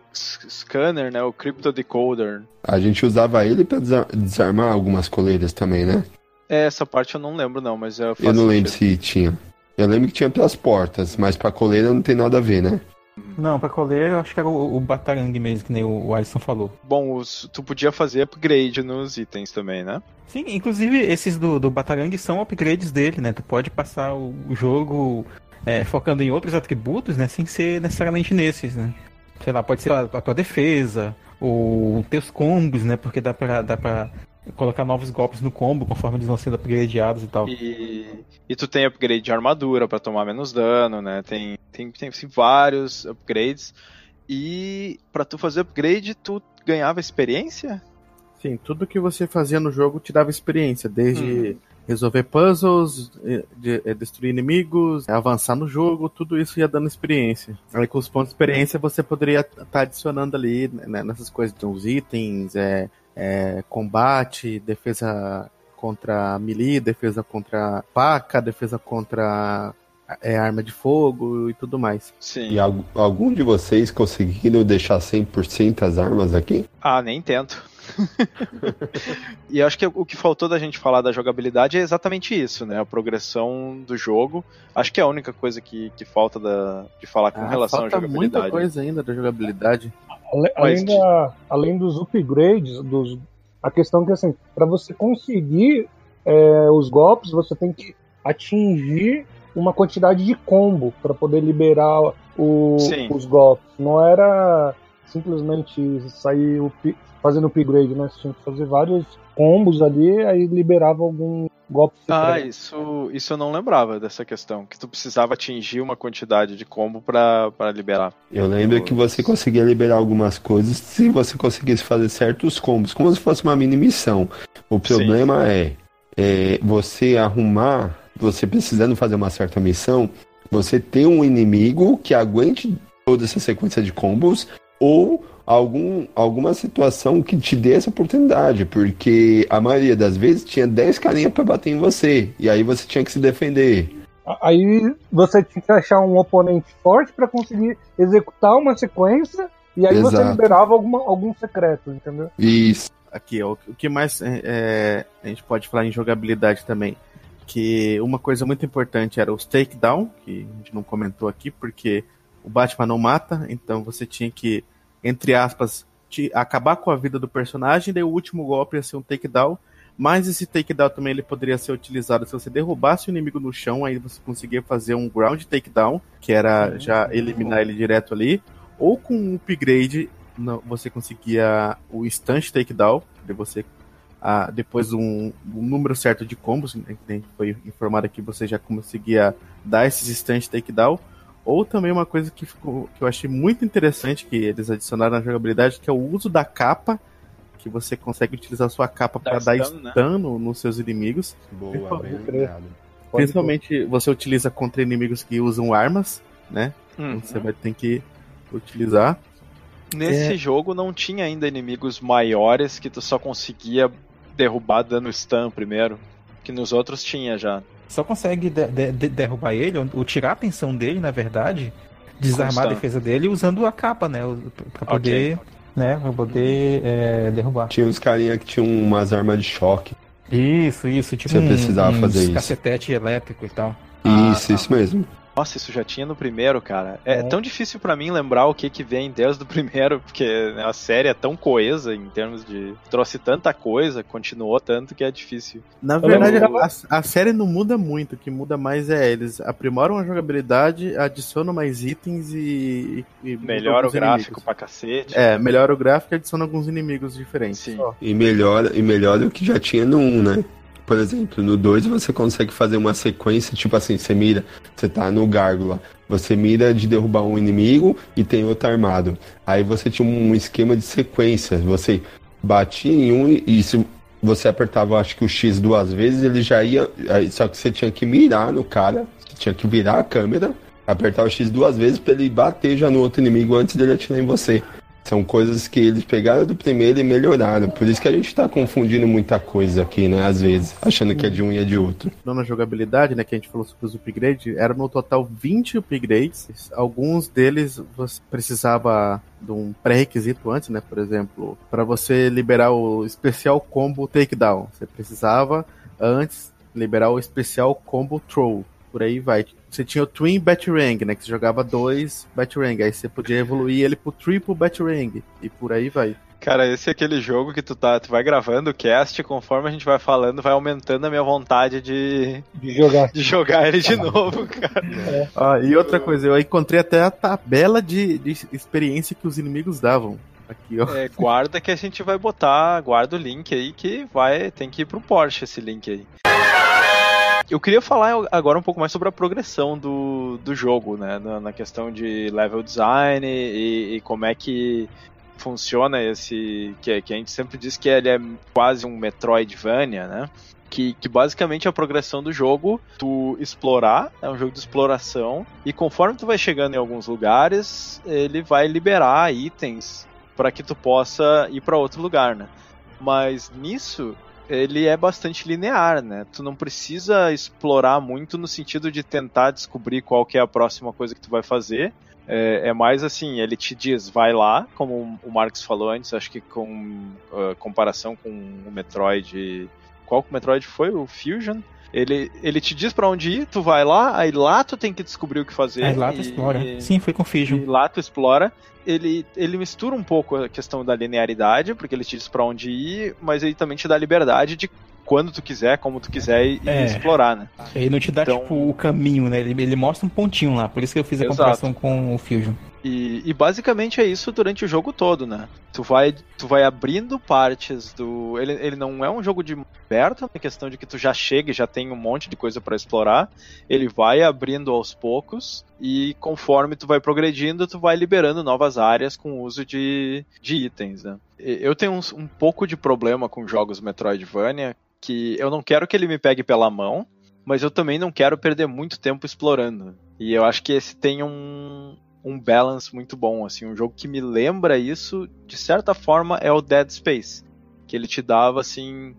Scanner, né? O Crypto Decoder. A gente usava ele desa- desarmar algumas coleiras também, né? É, essa parte eu não lembro não, mas é Eu não lembro se tinha. Eu lembro que tinha pras portas, mas pra coleira não tem nada a ver, né? Não, pra coleira eu acho que era o, o Batarang mesmo, que nem o, o Alisson falou. Bom, os- tu podia fazer upgrade nos itens também, né? Sim, inclusive esses do, do Batarang são upgrades dele, né? Tu pode passar o, o jogo é, focando em outros atributos, né? Sem ser necessariamente nesses, né? Sei lá, pode ser a, a tua defesa, ou teus combos, né? Porque dá pra, dá pra colocar novos golpes no combo conforme eles vão sendo upgradeados e tal. E, e tu tem upgrade de armadura pra tomar menos dano, né? Tem, tem, tem assim, vários upgrades. E pra tu fazer upgrade, tu ganhava experiência? Sim, tudo que você fazia no jogo te dava experiência, desde resolver puzzles, eh, de- eh, destruir inimigos, avançar no jogo, tudo isso ia dando experiência. Aí com os pontos de experiência você poderia estar adicionando ali né, nessas coisas, de uns itens, é, é, combate, defesa contra melee, defesa contra faca, defesa contra é, arma de fogo e tudo mais. Sim. E al- algum de vocês conseguiram deixar 100% as armas aqui? Ah, nem tento. e acho que o que faltou da gente falar da jogabilidade é exatamente isso, né? A progressão do jogo. Acho que é a única coisa que, que falta da, de falar com Ah, relação à falta jogabilidade. muita coisa ainda da jogabilidade. Ale- Além, da, além dos upgrades, dos, a questão que assim, para você conseguir é, os golpes, você tem que atingir uma quantidade de combo para poder liberar o- os golpes. Não era simplesmente sair fazendo upgrade, né? Você tinha que fazer vários combos ali, aí liberava algum golpe Ah, secreto. isso, isso eu não lembrava dessa questão. Que tu precisava atingir uma quantidade de combo pra, pra liberar. Eu lembro que você conseguia liberar algumas coisas se você conseguisse fazer certos combos, como se fosse uma mini missão. O problema é, é você arrumar, você precisando fazer uma certa missão, você ter um inimigo que aguente toda essa sequência de combos ou algum, alguma situação que te dê essa oportunidade, porque a maioria das vezes tinha 10 carinhas pra bater em você, e aí você tinha que se defender. Aí você tinha que achar um oponente forte pra conseguir executar uma sequência e aí você Exato. liberava alguma, algum secreto, entendeu? Isso. Aqui, ó, o que mais é, é, a gente pode falar em jogabilidade também? Que uma coisa muito importante era os takedown, que a gente não comentou aqui, porque o Batman não mata, então você tinha que, entre aspas, te- acabar com a vida do personagem, daí o último golpe ia ser um takedown, mas esse takedown também ele poderia ser utilizado se você derrubasse o inimigo no chão, aí você conseguia fazer um ground takedown, que era já eliminar ele direto ali, ou com um upgrade não, você conseguia o instant takedown, de você ah, depois de um, um número certo de combos, né, que foi informado aqui, você já conseguia dar esses instant takedown, ou também uma coisa que, ficou, que eu achei muito interessante que eles adicionaram na jogabilidade, que é o uso da capa, que você consegue utilizar a sua capa para dar stun, né? nos seus inimigos. Boa. Principalmente você utiliza contra inimigos que usam armas, né? Então você vai ter que utilizar. Nesse É. jogo não tinha ainda inimigos maiores que tu só conseguia derrubar dando stun primeiro. Que nos outros tinha já. Só consegue de- de- de- derrubar ele, ou, ou tirar a atenção dele, na verdade, desarmar a defesa dele usando a capa, né? Pra poder, né, pra poder é, derrubar. Tinha uns carinha que tinham umas armas de choque. Isso, isso, tipo Você precisava uns fazer isso. cacetete elétrico e tal. Isso, isso mesmo. Nossa, isso já tinha no primeiro, cara. É, É. tão difícil pra mim lembrar o que que vem desde o primeiro, porque né, a série é tão coesa em termos de. trouxe tanta coisa, continuou tanto que é difícil. Na verdade, a, a série não muda muito. O que muda mais é eles aprimoram a jogabilidade, adicionam mais itens e. e Melhora o gráfico inimigos. pra cacete. É, melhora o gráfico e adiciona alguns inimigos diferentes. Sim. E melhora, e melhora o que já tinha no 1, né? Por exemplo, no 2 você consegue fazer uma sequência, tipo assim, você mira, você tá no gárgula, você mira de derrubar um inimigo e tem outro armado. Aí você tinha um esquema de sequência, você batia em um e se você apertava, acho que o X duas vezes, ele já ia, só que você tinha que mirar no cara, você tinha que virar a câmera, apertar o X duas vezes pra ele bater já no outro inimigo antes dele atirar em você. São coisas que eles pegaram do primeiro e melhoraram. Por isso que a gente tá confundindo muita coisa aqui, né? Às vezes, achando que é de um e é de outro. Na jogabilidade, né, que a gente falou sobre os upgrades, eram no total 20 upgrades. Alguns deles você precisava de um pré-requisito antes, né? Por exemplo, para você liberar o especial combo takedown, você precisava antes liberar o especial combo throw. Por aí vai. Você tinha o Twin Batarang, né? Que você jogava dois Batarang. Aí você podia evoluir ele pro Triple Batarang. E por aí vai. Cara, esse é aquele jogo que tu tá, tu vai gravando o cast, conforme a gente vai falando, vai aumentando a minha vontade de, De jogar. de jogar ele de novo, cara. Ah, e outra coisa, eu encontrei até a tabela de, de experiência que os inimigos davam. Aqui, ó. É, guarda que a gente vai botar, guarda o link aí que vai, tem que ir pro Porsche esse link aí. Eu queria falar agora um pouco mais sobre a progressão do, do jogo, né? Na, na questão de level design e, e como é que funciona esse. Que, que a gente sempre diz que ele é quase um Metroidvania, né? Que, que basicamente a progressão do jogo, tu explorar, é um jogo de exploração, e conforme tu vai chegando em alguns lugares, ele vai liberar itens para que tu possa ir para outro lugar, né? Mas nisso ele é bastante linear, né? Tu não precisa explorar muito no sentido de tentar descobrir qual que é a próxima coisa que tu vai fazer. É, é mais assim, ele te diz, vai lá, como o Marcos falou antes, acho que com uh, comparação com o Metroid. Qual que o Metroid foi? O Fusion? Ele, ele te diz para onde ir, tu vai lá, aí lá tu tem que descobrir o que fazer. Aí lá tu e- explora. e- Sim, foi com e lá tu explora. Ele, ele mistura um pouco a questão da linearidade, porque ele te diz pra onde ir, mas ele também te dá liberdade de quando tu quiser, como tu quiser e É. explorar, né? Ele não te dá, Então- tipo, o caminho, né? Ele, ele mostra um pontinho lá. Por isso que eu fiz a Exato. comparação com o Fusion. E, e basicamente é isso durante o jogo todo, né? Tu vai, tu vai abrindo partes do. Ele, ele não é um jogo de aberto, na questão de que tu já chega e já tem um monte de coisa pra explorar. Ele vai abrindo aos poucos e conforme tu vai progredindo, tu vai liberando novas áreas com o uso de, de itens, né? Eu tenho um, um pouco de problema com jogos Metroidvania, que eu não quero que ele me pegue pela mão, mas eu também não quero perder muito tempo explorando. E eu acho que esse tem um, um balance muito bom, assim, um jogo que me lembra isso, de certa forma, é o Dead Space, que ele te dava assim,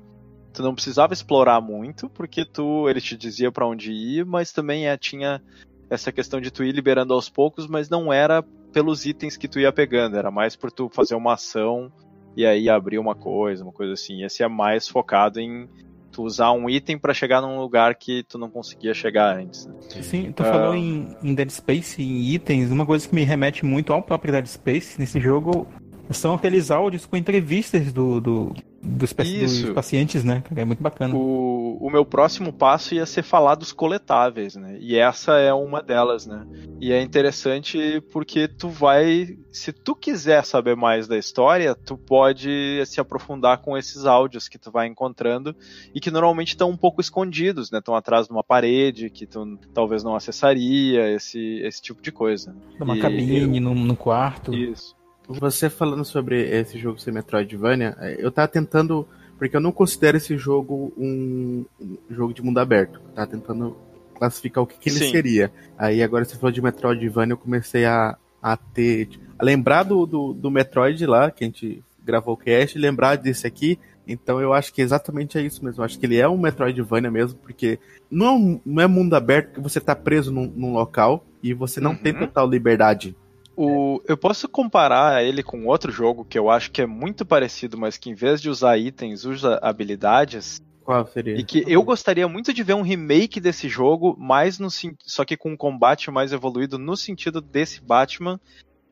tu não precisava explorar muito, porque tu ele te dizia para onde ir, mas também é, tinha essa questão de tu ir liberando aos poucos, mas não era pelos itens que tu ia pegando, era mais por tu fazer uma ação e aí abrir uma coisa, uma coisa assim. Esse é mais focado em tu usar um item para chegar num lugar que tu não conseguia chegar antes. Né? Sim, tu uh... falou em, em, Dead Space, em itens, uma coisa que me remete muito ao próprio Dead Space nesse jogo são aqueles áudios com entrevistas do, do dos, dos, pacientes, né? É muito bacana. O, o meu próximo passo ia ser falar dos coletáveis, né? E essa é uma delas, né? E é interessante porque tu vai, se tu quiser saber mais da história, tu pode se aprofundar com esses áudios que tu vai encontrando e que normalmente estão um pouco escondidos, né? Estão atrás de uma parede que tu talvez não acessaria, esse, esse tipo de coisa. Numa e, cabine, eu... no, no quarto. Isso. Você falando sobre esse jogo ser Metroidvania, eu tava tentando. Porque eu não considero esse jogo um, um jogo de mundo aberto. Eu tava tentando classificar o que, que ele Sim. seria. Aí agora você falou de Metroidvania, eu comecei a, a ter. A lembrar do, do, do Metroid lá, que a gente gravou o cast, lembrar desse aqui. Então eu acho que exatamente é isso mesmo. Eu acho que ele é um Metroidvania mesmo, porque não é, não é mundo aberto que você tá preso num, num local e você não uhum. tem total liberdade o, eu posso comparar ele com outro jogo que eu acho que é muito parecido, mas que em vez de usar itens, usa habilidades. Qual seria? E que eu gostaria muito de ver um remake desse jogo, mais no só que com um combate mais evoluído no sentido desse Batman,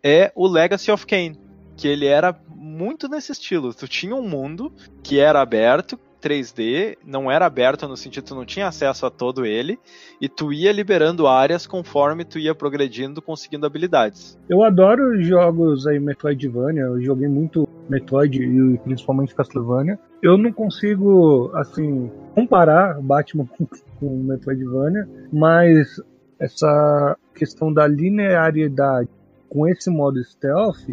é o Legacy of Kain, que ele era muito nesse estilo. Tu tinha um mundo que era aberto, 3D, não era aberto no sentido tu não tinha acesso a todo ele, e tu ia liberando áreas conforme tu ia progredindo, conseguindo habilidades. Eu adoro jogos aí Metroidvania, eu joguei muito Metroid e principalmente Castlevania. Eu não consigo, assim, comparar Batman com, com Metroidvania, mas essa questão da linearidade com esse modo stealth,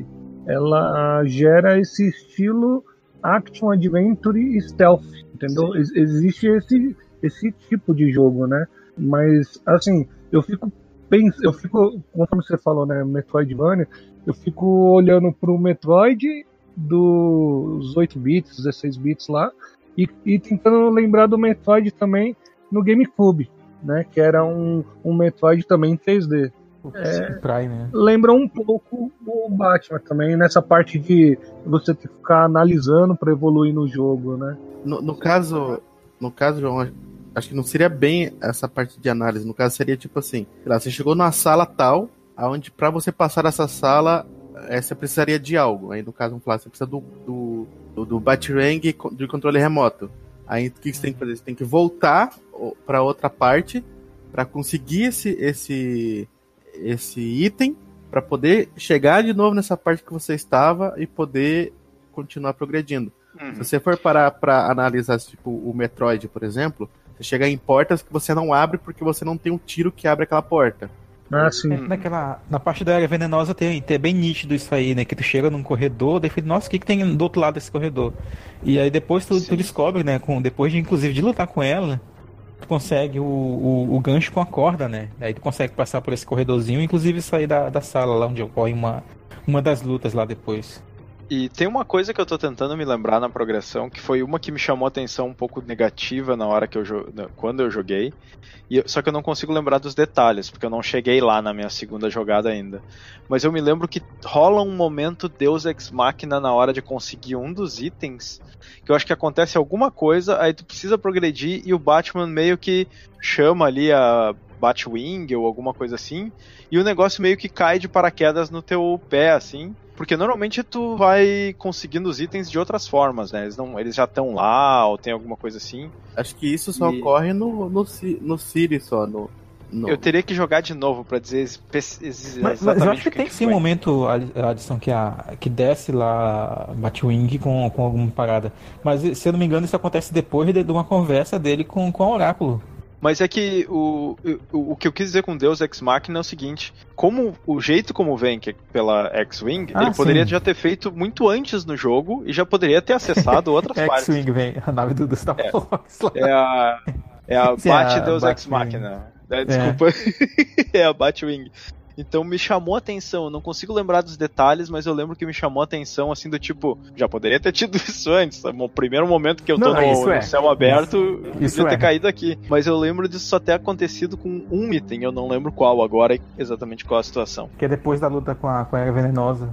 ela gera esse estilo action adventure e stealth, entendeu? Ex existe esse esse tipo de jogo, né? Mas assim, eu fico pensando, eu fico, conforme você falou, né, Metroidvania, eu fico olhando pro Metroid dos 8 bits, 16 bits lá, e, e tentando lembrar do Metroid também no GameCube, né, que era um, um Metroid também em 3D. É, Prime, né? Lembra um pouco o Batman também, nessa parte de você ter que ficar analisando para evoluir no jogo, né? No, no, caso, no caso, João, acho que não seria bem essa parte de análise. No caso, seria tipo assim: lá, você chegou numa sala tal, aonde para você passar essa sala, é, você precisaria de algo. Aí, no caso, vamos falar, você precisa do, do, do, do Batarang de controle remoto. Aí, o que você tem que fazer? Você tem que voltar para outra parte para conseguir esse, esse esse item para poder chegar de novo nessa parte que você estava e poder continuar progredindo. Uhum. Se você for parar para analisar tipo o Metroid, por exemplo, você chega em portas que você não abre porque você não tem um tiro que abre aquela porta. Ah, sim. É, naquela, na parte da área venenosa tem, tem bem nítido isso aí, né? Que tu chega num corredor, daí nossa, o que, que tem do outro lado desse corredor? E aí depois tu, tu descobre, né? Com, depois de inclusive de lutar com ela, tu consegue o, o, o, gancho com a corda, né? Aí tu consegue passar por esse corredorzinho, inclusive sair da, da sala lá onde ocorre uma, uma das lutas lá depois. E tem uma coisa que eu tô tentando me lembrar na progressão, que foi uma que me chamou a atenção um pouco negativa na hora que eu quando eu joguei. E, só que eu não consigo lembrar dos detalhes, porque eu não cheguei lá na minha segunda jogada ainda. Mas eu me lembro que rola um momento Deus Ex Machina na hora de conseguir um dos itens, que eu acho que acontece alguma coisa, aí tu precisa progredir e o Batman meio que chama ali a Batwing ou alguma coisa assim, e o negócio meio que cai de paraquedas no teu pé, assim. Porque normalmente tu vai conseguindo os itens de outras formas, né? Eles, não, eles já estão lá, ou tem alguma coisa assim. Acho que isso só e... ocorre no, no, no Siri só, no, Eu teria que jogar de novo para dizer exatamente mas, mas eu acho que, que tem que sim um momento, a adição que, a, que desce lá Batwing com, com alguma parada. Mas se eu não me engano, isso acontece depois de, de uma conversa dele com, com o Oráculo. Mas é que o, o, o que eu quis dizer com Deus Ex Machina é o seguinte: como o jeito como vem, que é pela X-Wing, ah, ele poderia já ter feito muito antes no jogo e já poderia ter acessado outras partes. X-Wing vem, a nave do, Star. É, é a, é a Bat é Deus Ex Machina. É, desculpa. É, é a Batwing. Então me chamou a atenção. Eu não consigo lembrar dos detalhes, mas eu lembro que me chamou a atenção, assim, do tipo, já poderia ter tido isso antes. O primeiro momento que eu tô Não, no, no é. céu aberto, Isso devia ter é. caído aqui. Mas eu lembro disso só ter acontecido com um item, eu não lembro qual agora, exatamente qual a situação. Que é depois da luta com a, com a Venenosa.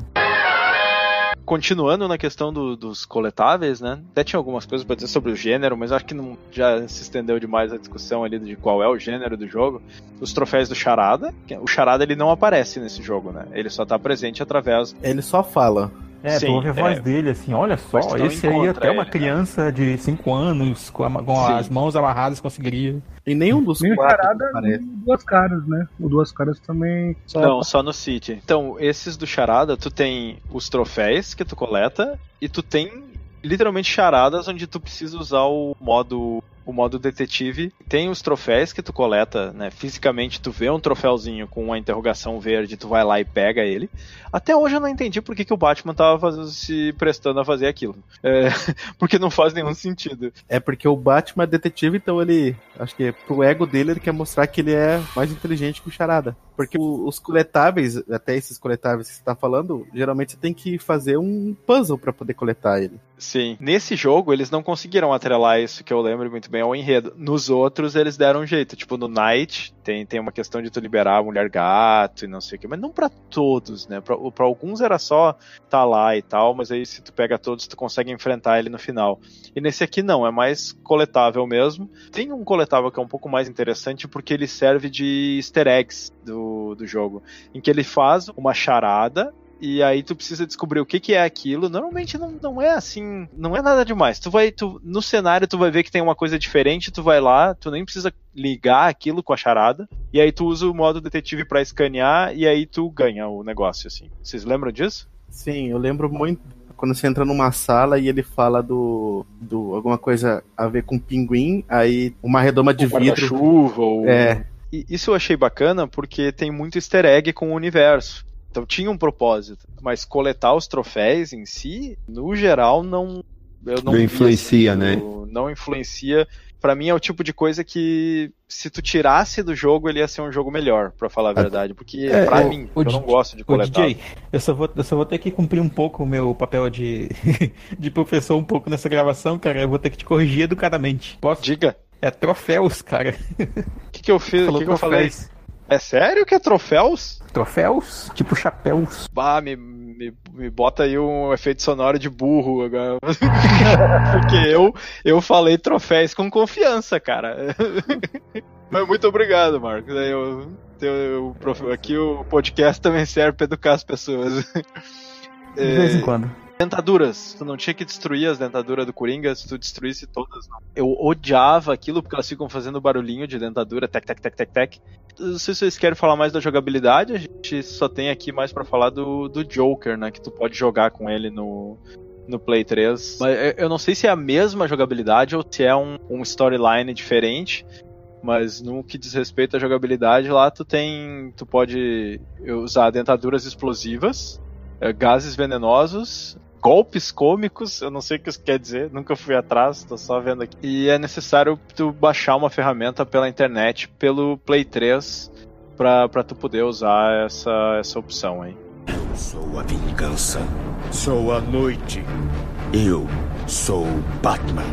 Continuando na questão do- dos coletáveis, né? Até tinha algumas coisas pra dizer sobre o gênero, mas acho que não já se estendeu demais a discussão ali de qual é o gênero do jogo. Os troféus do Charada. O Charada ele não aparece nesse jogo, né? Ele só tá presente através. Ele só fala. É, Sim, tu ouve a voz é. dele assim, olha só, esse aí até uma ele, né? criança de 5 anos com, a- com as mãos amarradas conseguiria. E nenhum dos Nem o quatro Charada, o Duas Caras, né? O Duas Caras também. Só Não, só no City. Então, esses do Charada, tu tem os troféus que tu coleta e tu tem literalmente charadas onde tu precisa usar o modo o modo detetive. Tem os troféus que tu coleta, né? Fisicamente tu vê um troféuzinho com uma interrogação verde, tu vai lá e pega ele. Até hoje eu não entendi por que, que o Batman tava fazendo- se prestando a fazer aquilo. É, porque não faz nenhum sentido. É porque o Batman é detetive, então ele. Acho que pro ego dele ele quer mostrar que ele é mais inteligente que o Charada. Porque o- os coletáveis, até esses coletáveis que você tá falando, geralmente você tem que fazer um puzzle pra poder coletar ele. Sim. Nesse jogo, eles não conseguiram atrelar isso, que eu lembro muito bem, ao enredo. Nos outros, eles deram um jeito. Tipo, no Night, tem, tem uma questão de tu liberar a mulher gato e não sei o que. Mas não pra todos, né? Pra, pra alguns era só tá lá e tal, mas aí se tu pega todos, tu consegue enfrentar ele no final. E nesse aqui não, é mais coletável mesmo. Tem um coletável que é um pouco mais interessante porque ele serve de easter eggs do, do jogo. Em que ele faz uma charada e aí tu precisa descobrir o que, que é aquilo. Normalmente não, não é assim, não é nada demais. Tu vai, tu, no cenário tu vai ver que tem uma coisa diferente, tu vai lá, tu nem precisa ligar aquilo com a charada, e aí tu usa o modo detetive pra escanear e aí tu ganha o negócio assim. Vocês lembram disso? Sim, eu lembro muito quando você entra numa sala e ele fala do. do alguma coisa a ver com pinguim, aí uma redoma de O vidro. guarda-chuva ou É, E isso eu achei bacana porque tem muito easter egg com o universo. Então tinha um propósito. Mas coletar os troféus em si, no geral, não. Eu não, Não influencia, assim, né? eu- Não influencia. Pra mim é o tipo de coisa que se tu tirasse do jogo, ele ia ser um jogo melhor, pra falar a verdade. Porque É, pra o- mim, o eu não gosto de coletar. DJ, eu só, vou, eu só vou ter que cumprir um pouco o meu papel de, de professor um pouco nessa gravação, cara. Eu vou ter que te corrigir educadamente. Posso? Diga, É troféus, cara. o que, que eu fiz? O que, que eu falei? É sério que é troféus? Troféus? Tipo chapéus. Bah, me, me, me bota aí um efeito sonoro de burro agora. Porque eu, eu falei troféus com confiança, cara. Mas muito obrigado, Marcos. Eu, eu- eu- aqui o podcast também serve pra educar as pessoas. De vez em quando. Dentaduras. Tu não tinha que destruir as dentaduras do Coringa se tu destruísse todas, não. Eu odiava aquilo porque elas ficam fazendo barulhinho de dentadura, tec, tec, tec, tec, tec. Não sei se vocês querem falar mais da jogabilidade, a gente só tem aqui mais pra falar do, do Joker, né? Que tu pode jogar com ele no, no Play 3. Mas eu- eu não sei se é a mesma jogabilidade ou se é um, um storyline diferente. Mas no que diz respeito à jogabilidade, lá tu tem. Tu pode usar dentaduras explosivas, eh, gases venenosos, golpes cômicos, eu não sei o que isso quer dizer, nunca fui atrás, tô só vendo aqui. E é necessário tu baixar uma ferramenta pela internet, pelo Play 3, pra, pra tu poder usar essa, essa opção aí. Eu sou a vingança. Sou a noite. Eu sou Batman.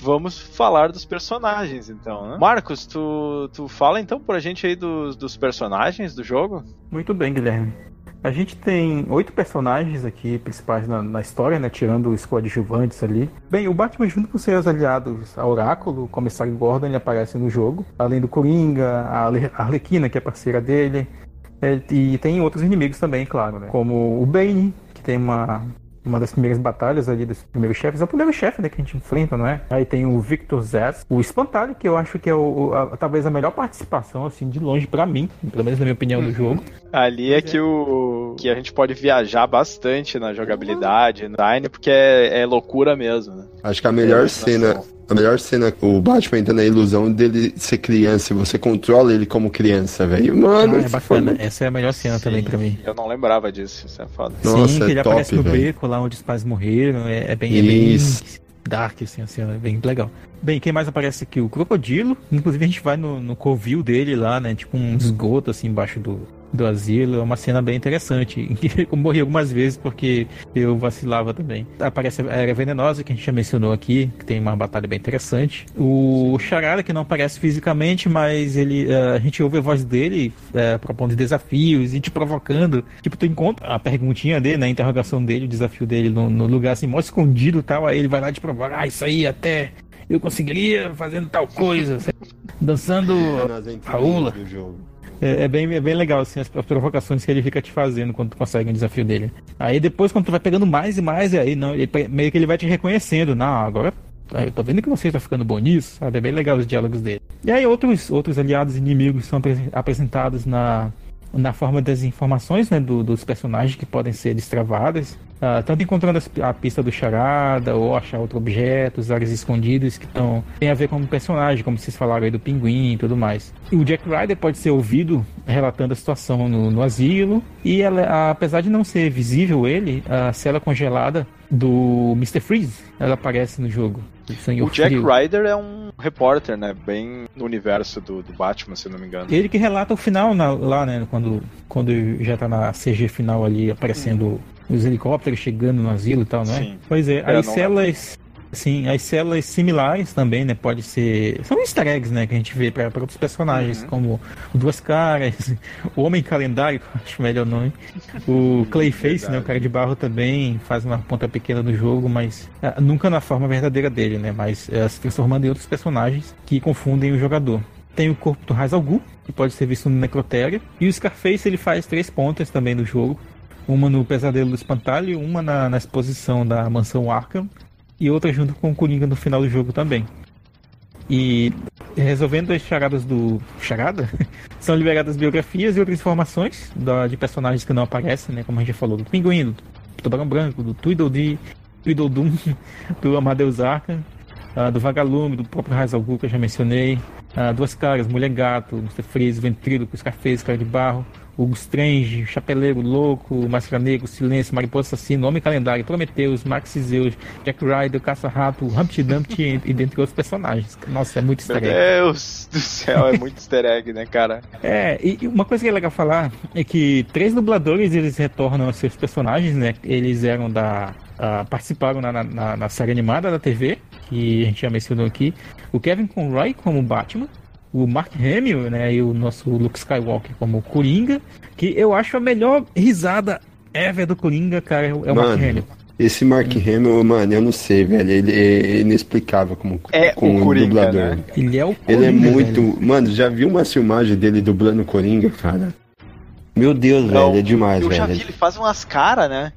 Vamos falar dos personagens, então, né? Marcos, tu, tu fala então pra gente aí dos, dos personagens do jogo? Muito bem, Guilherme. A gente tem oito personagens aqui principais na, na história, né? Tirando os coadjuvantes ali. Bem, o Batman, junto com seus aliados, a Oráculo, o Comissário Gordon, ele aparece no jogo. Além do Coringa, a Arle- a Arlequina, que é parceira dele. É, e tem outros inimigos também, claro, né? Como o Bane, que tem uma, uma das primeiras batalhas ali dos primeiros chefes. É o primeiro chefe né, que a gente enfrenta, não é? Aí tem o Victor Zsasz, o Espantalho, que eu acho que é o, a- talvez a melhor participação, assim, de longe pra mim, pelo menos na minha opinião, do jogo. Ali é que o que a gente pode viajar bastante na jogabilidade, no design, porque é, é loucura mesmo, né? Acho que a melhor É, cena, nossa. A melhor cena, o Batman entra na ilusão dele ser criança e você controla ele como criança, velho. Mano, Ah, é isso bacana. foi- Essa é a melhor cena também pra mim. Eu não lembrava disso, isso é foda. Nossa, Sim, que ele é top, aparece no velho. beco lá onde os pais morreram. É, é bem, é bem Isso. dark, assim, a cena, é bem legal. Bem, quem mais aparece aqui? O Crocodilo. Inclusive a gente vai no, no covil dele lá, né? Tipo um esgoto assim embaixo do, do asilo. É uma cena bem interessante. Eu morri algumas vezes porque eu vacilava também. Aparece a Era Venenosa, que a gente já mencionou aqui, que tem uma batalha bem interessante. O Charada, que não aparece fisicamente, mas ele uh, a gente ouve a voz dele uh, propondo desafios e te provocando. Tipo, tu encontra a perguntinha dele, né, a interrogação dele, o desafio dele no, no lugar assim, mó escondido e tal. Aí ele vai lá te provocar, ah, isso aí até eu conseguiria fazendo tal coisa, dançando a ula. É, é, bem, é bem legal assim, as, as, provocações que ele fica te fazendo quando tu consegue um desafio dele. Aí depois, quando tu vai pegando mais e mais, aí não, ele, meio que ele vai te reconhecendo. Não, agora eu tô vendo que você está ficando bom nisso, sabe? É bem legal os diálogos dele. E aí outros, outros aliados inimigos são apresentados na, na forma das informações né, do, dos personagens que podem ser destravadas. Uh, tanto encontrando a pista do charada ou achar outro objeto, áreas escondidas que tão, tem a ver com o personagem, como vocês falaram aí do pinguim e tudo mais. E o Jack Ryder pode ser ouvido relatando a situação no, no asilo e ela, apesar de não ser visível ele, a cela congelada do Mr. Freeze, ela aparece no jogo. O Jack Ryder é um repórter, né? Bem no universo do, do Batman, se não me engano. Ele que relata o final na, lá, né? Quando, quando já tá na CG final ali, aparecendo hum. os helicópteros chegando no asilo e tal, é? Sim. Pois é, é as celas. Sim, as células similares também, né? Pode ser. São easter eggs, né? Que a gente vê para outros personagens, uhum. como o Duas Caras, o Homem Calendário, acho melhor o nome. O Clayface, né? O cara de barro também faz uma ponta pequena no jogo, mas uh, nunca na forma verdadeira dele, né? Mas uh, se transformando em outros personagens que confundem o jogador. Tem o corpo do Ra's al Ghul, que pode ser visto no Necrotério. E o Scarface ele faz três pontas também no jogo. Uma no Pesadelo do Espantalho, uma na, na exposição da Mansão Arkham e outra junto com o Coringa no final do jogo também. E resolvendo as charadas do. Charada? são liberadas biografias e outras informações da, de personagens que não aparecem, né? Como a gente já falou, do Pinguim, do Tubarão Branco, do Tweedledee, Tweedledum, do Amadeus Arca, uh, do Vagalume, do próprio Razal que eu já mencionei, uh, Duas Caras, Mulher Gato, Mr. Freeze, Ventríloco, Scarface, Cara de Barro, Hugo Strange, Chapeleiro Louco, Máscara Negro, Silêncio, Mariposa Assassino, Homem Calendário, Prometheus, Max Zeus, Jack Ryder, Caça-Rato, Humpty Dumpty e dentre outros personagens. Nossa, é muito easter egg. Meu Deus do céu, é muito easter egg, né, cara? É, e uma coisa que é legal falar é que três dubladores eles retornam aos seus personagens, né? Eles eram da. Uh, participaram na, na, na série animada da TV, que a gente já mencionou aqui. O Kevin Conroy como Batman, o Mark Hamill, né, e o nosso Luke Skywalker como Coringa, que eu acho a melhor risada ever do Coringa, cara, é o mano, Mark Hamill. Esse Mark hum. Hamill, mano, eu não sei, velho, ele é inexplicável como, é como o Coringa, dublador. Né? Ele é o Coringa, Ele é muito, velho. mano, já viu uma filmagem dele dublando Coringa, cara? Meu Deus, não, velho, é demais, eu velho. Eu já vi ele faz umas caras, né?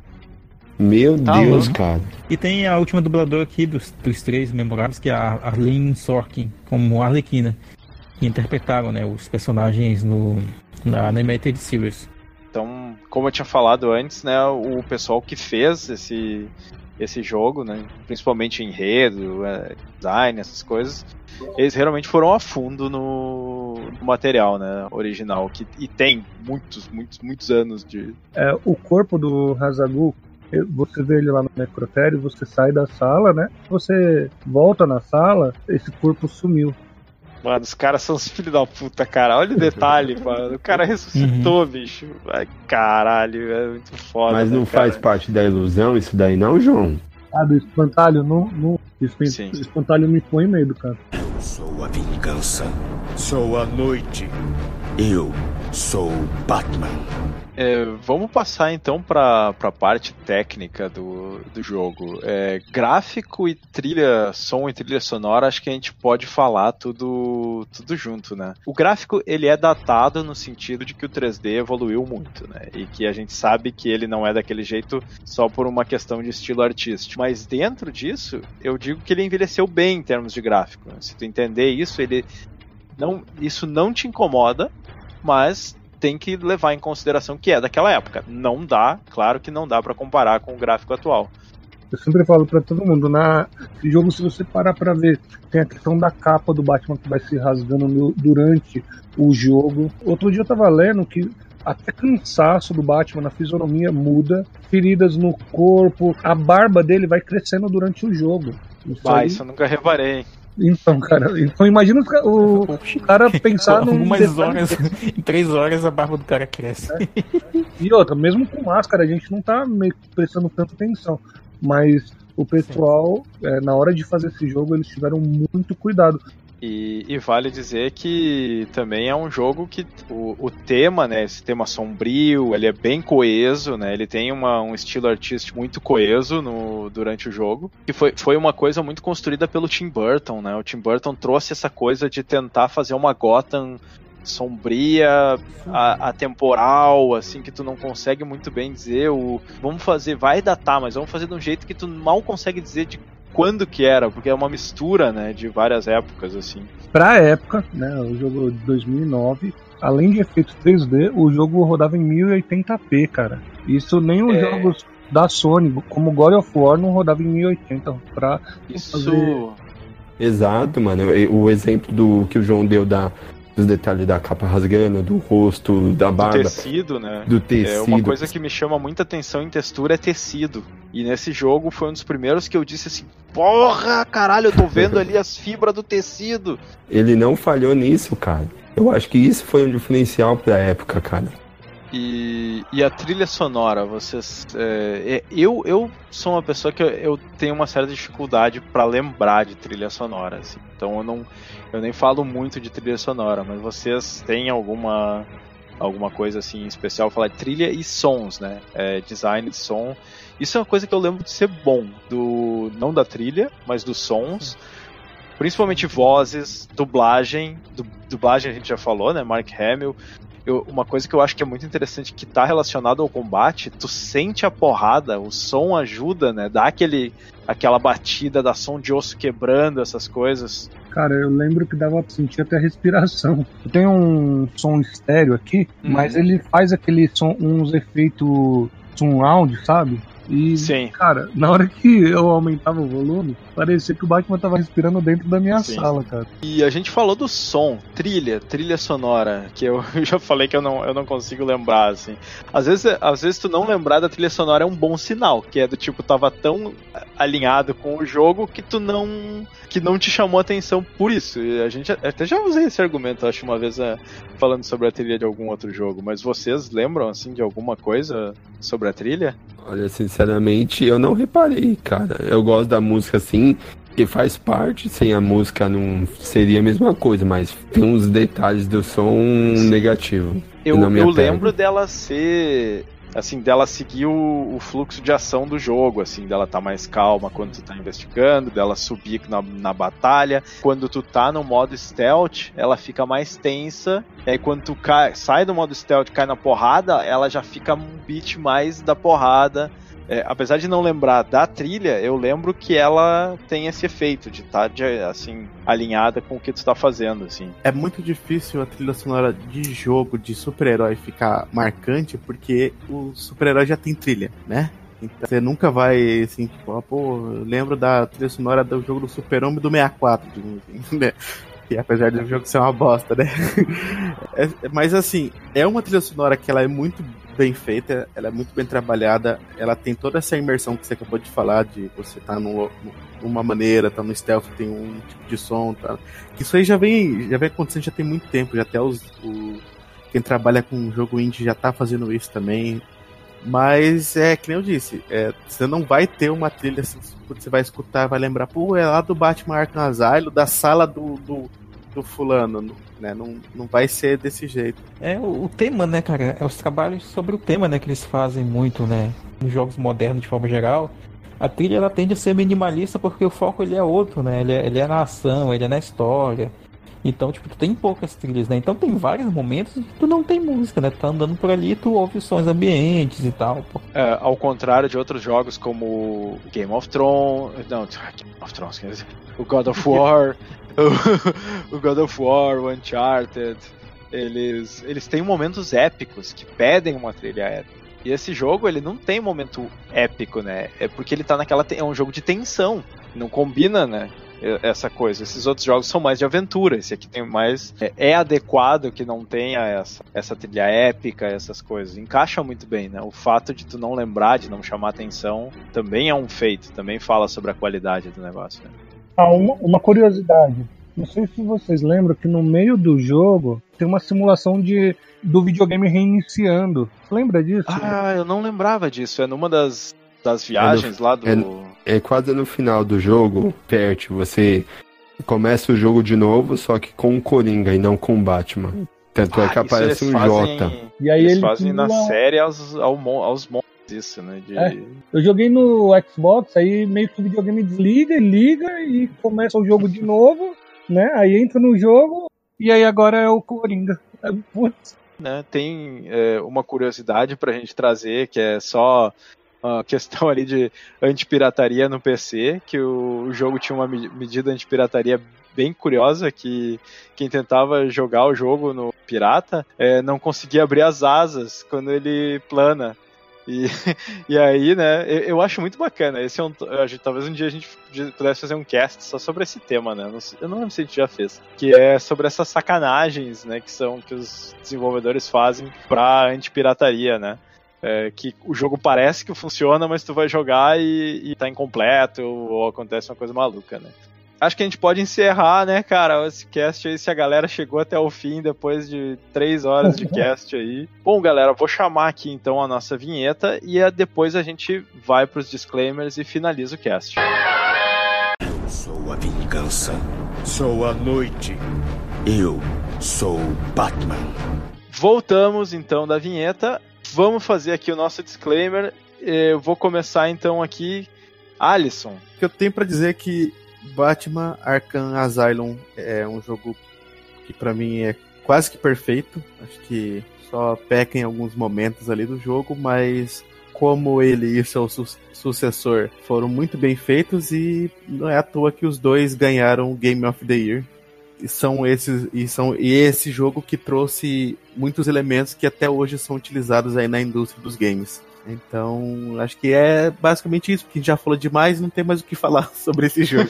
Meu tá Deus, louco. cara. E tem a última dubladora aqui dos, dos três memoráveis, que é a Arlene Sorkin, como Arlequina que interpretaram né, os personagens no, na Animated Series. Então, como eu tinha falado antes, né, o pessoal que fez esse, esse jogo, né, principalmente enredo, é, design, essas coisas, eles realmente foram a fundo no, no material né, original, que, e tem muitos, muitos, muitos anos de... É, o corpo do Hazagu você vê ele lá no necrotério, você sai da sala, né? Você volta na sala, esse corpo sumiu. Mano, os caras são os filhos da puta, cara. Olha o detalhe, mano. O cara ressuscitou, uhum. bicho. Ai, caralho, é muito foda. Mas né, não cara? faz parte da ilusão isso daí, não, João? Ah, do espantalho, não. não o espantalho me põe medo, cara. Eu sou a vingança. Sou a noite. Eu sou Batman. É, vamos passar então para a parte técnica do, do jogo. É, gráfico e trilha, som e trilha sonora, acho que a gente pode falar tudo, tudo junto, né? O gráfico ele é datado no sentido de que o 3D evoluiu muito, né? E que a gente sabe que ele não é daquele jeito só por uma questão de estilo artístico. Mas dentro disso, eu digo que ele envelheceu bem em termos de gráfico. Né? Se tu entender isso, ele não, isso não te incomoda, mas tem que levar em consideração que é daquela época. Não dá, claro que não dá para comparar com o gráfico atual. Eu sempre falo para todo mundo, na jogo se você parar para ver, tem a questão da capa do Batman que vai se rasgando no, durante o jogo. Outro dia eu tava lendo que até cansaço do Batman na fisionomia muda, feridas no corpo, a barba dele vai crescendo durante o jogo. Isso, vai, aí... isso eu nunca reparei. Então, cara, então imagina o, o cara pensar num Algumas horas, em três horas a barba do cara cresce. E outra, mesmo com máscara, a gente não tá meio que prestando tanta atenção. Mas o pessoal, é, na hora de fazer esse jogo, eles tiveram muito cuidado. E, e vale dizer que também é um jogo que o, o tema, né, esse tema sombrio, ele é bem coeso, né, ele tem uma, um estilo artístico muito coeso no, durante o jogo, que foi, foi uma coisa muito construída pelo Tim Burton, né, o Tim Burton trouxe essa coisa de tentar fazer uma Gotham sombria, atemporal, assim, que tu não consegue muito bem dizer o vamos fazer, vai datar, mas vamos fazer de um jeito que tu mal consegue dizer de quando que era, porque é uma mistura, né, de várias épocas, assim. Pra época, né, o jogo de 2009, além de efeitos 3D, o jogo rodava em 1080p, cara. Isso nem os É. jogos da Sony, como God of War, não rodava em 1080. Pra Isso. Exato, mano. O exemplo do que o João deu da, dos detalhes da capa rasgando, do rosto, da Do barba, tecido, né? do É tecido. uma coisa que me chama muita atenção em textura é tecido. E nesse jogo foi um dos primeiros que eu disse assim: Porra, caralho, eu tô vendo ali as fibras do tecido. Ele não falhou nisso, cara. Eu acho que isso foi um diferencial pra época, cara. E, e a trilha sonora, vocês. é, é, eu, eu sou uma pessoa que eu, eu tenho uma certa dificuldade pra lembrar de trilha sonora. assim. Então eu não. Eu nem falo muito de trilha sonora, mas vocês têm alguma. Alguma coisa assim especial, falar trilha e sons, né? É, design de som. Isso é uma coisa que eu lembro de ser bom, do não da trilha, mas dos sons. Principalmente vozes, dublagem. Du, dublagem a gente já falou, né? Mark Hamill. Eu- uma coisa que eu acho que é muito interessante que tá relacionado ao combate, tu sente a porrada, o som ajuda, né? Dá aquele, aquela batida, dá som de osso quebrando, essas coisas. Cara, eu lembro que dava pra sentir até a respiração. Eu tenho um som estéreo aqui, Uhum. mas ele faz aquele som, uns efeitos surround, sabe? E, Sim. cara, na hora que eu aumentava o volume, parecia que o Batman tava respirando dentro da minha Sim. sala, cara. E a gente falou do som, trilha, trilha sonora, que eu já falei que eu não, eu não consigo lembrar, assim. Às vezes, às vezes tu não lembrar da trilha sonora é um bom sinal, que é do tipo, tava tão alinhado com o jogo que tu não. que não te chamou atenção por isso. E a gente até já usei esse argumento, acho, uma vez eh, falando sobre a trilha de algum outro jogo. Mas vocês lembram, assim, de alguma coisa sobre a trilha? Olha, sinceramente, eu não reparei, cara. Eu gosto da música assim, que faz parte, sem a música não seria a mesma coisa, mas tem uns detalhes do som negativo. Eu, Não me eu lembro dela ser. Assim, dela seguir o, o fluxo de ação do jogo, assim, dela tá mais calma quando tu tá investigando, dela subir na, na batalha. Quando tu tá no modo stealth, ela fica mais tensa. E aí quando tu cai, sai do modo stealth e cai na porrada, ela já fica um beat mais da porrada. É, apesar de não lembrar da trilha, eu lembro que ela tem esse efeito de estar assim alinhada com o que tu tá fazendo, assim. É muito difícil a trilha sonora de jogo de super-herói ficar marcante, porque o super-herói já tem trilha, né? Então você nunca vai assim, tipo, ah, pô, lembro da trilha sonora do jogo do Super-Homem do 64, digamos assim, né? E apesar do jogo ser uma bosta, né? É- mas assim, é uma trilha sonora que ela é muito bem feita, ela é muito bem trabalhada, ela tem toda essa imersão que você acabou de falar, de você tá num, numa maneira, tá no stealth, tem um tipo de som, tá? Isso aí já vem, já vem acontecendo já tem muito tempo, já até os, o, quem trabalha com jogo indie já tá fazendo isso também. Mas é que nem eu disse, é, você não vai ter uma trilha assim, você vai escutar, vai lembrar, pô, é lá do Batman Arkham Asylum, da sala do, do, do fulano, né? Não, não vai ser desse jeito. É o, o tema, né, cara? É os trabalhos sobre o tema, né, que eles fazem muito, né? Nos jogos modernos, de forma geral. A trilha ela tende a ser minimalista porque o foco ele é outro, né? Ele é, ele é na ação, ele é na história. Então, tipo, tu tem poucas trilhas, né? Então tem vários momentos que tu não tem música, né? Tu tá andando por ali, tu ouve sons ambientes e tal. Pô. É, ao contrário de outros jogos como Game of Thrones. Não, Game of Thrones, quer dizer, o God of War. o, God of War, o Uncharted. Eles, eles têm momentos épicos que pedem uma trilha épica. E esse jogo, ele não tem momento épico, né? É porque ele tá naquela. É um jogo de tensão. Não combina, né? Essa coisa. Esses outros jogos são mais de aventura. Esse aqui tem mais. É, é adequado que não tenha essa, essa trilha épica, essas coisas. Encaixa muito bem, né? O fato de tu não lembrar, de não chamar atenção, também é um feito. Também fala sobre a qualidade do negócio. Né? Ah, uma, uma curiosidade. Não sei se vocês lembram que no meio do jogo tem uma simulação de do videogame reiniciando. Você lembra disso? Ah, eu não lembrava disso. É numa das, das viagens lá do. É quase no final do jogo, perto, você começa o jogo de novo, só que com o Coringa e não com o Batman. Tanto é Ah, que aparece um isso eles fazem- J. E aí eles ele fazem na simula- série aos, ao, aos montes isso, né? De... É. Eu joguei no Xbox, aí meio que o videogame desliga e liga e começa o jogo de novo, né? Aí entra no jogo e aí agora é o Coringa. É, Putz, né, tem é, uma curiosidade pra gente trazer, que é só a questão ali de antipirataria no PC, que o, o jogo tinha uma me- medida antipirataria bem curiosa, que quem tentava jogar o jogo no pirata é, não conseguia abrir as asas quando ele plana. E, e aí, né, eu, eu acho muito bacana. Esse é um, gente- talvez um dia a gente pudesse fazer um cast só sobre esse tema, né? Eu não lembro se a gente já fez. Que é sobre essas sacanagens, né, que são que os desenvolvedores fazem pra antipirataria, né? É, que o jogo parece que funciona, mas tu vai jogar e, e tá incompleto ou, ou acontece uma coisa maluca, né? Acho que a gente pode encerrar, né, cara, esse cast aí, se a galera chegou até o fim depois de três horas de cast aí. Bom, galera, vou chamar aqui então a nossa vinheta e a- depois a gente vai pros disclaimers e finaliza o cast. Sou a vingança. Sou a noite. Eu sou Batman. Voltamos então da vinheta. Vamos fazer aqui o nosso disclaimer. Eu vou começar então aqui. Alisson, O que eu tenho pra dizer é que Batman Arkham Asylum é um jogo que pra mim é quase que perfeito. Acho que só peca em alguns momentos ali do jogo, mas como ele e seu su- sucessor foram muito bem feitos e não é à toa que os dois ganharam o Game of the Year. E são esses e são e esse jogo que trouxe muitos elementos que até hoje são utilizados aí na indústria dos games. Então, acho que é basicamente isso, porque a gente já falou demais e não tem mais o que falar sobre esse jogo.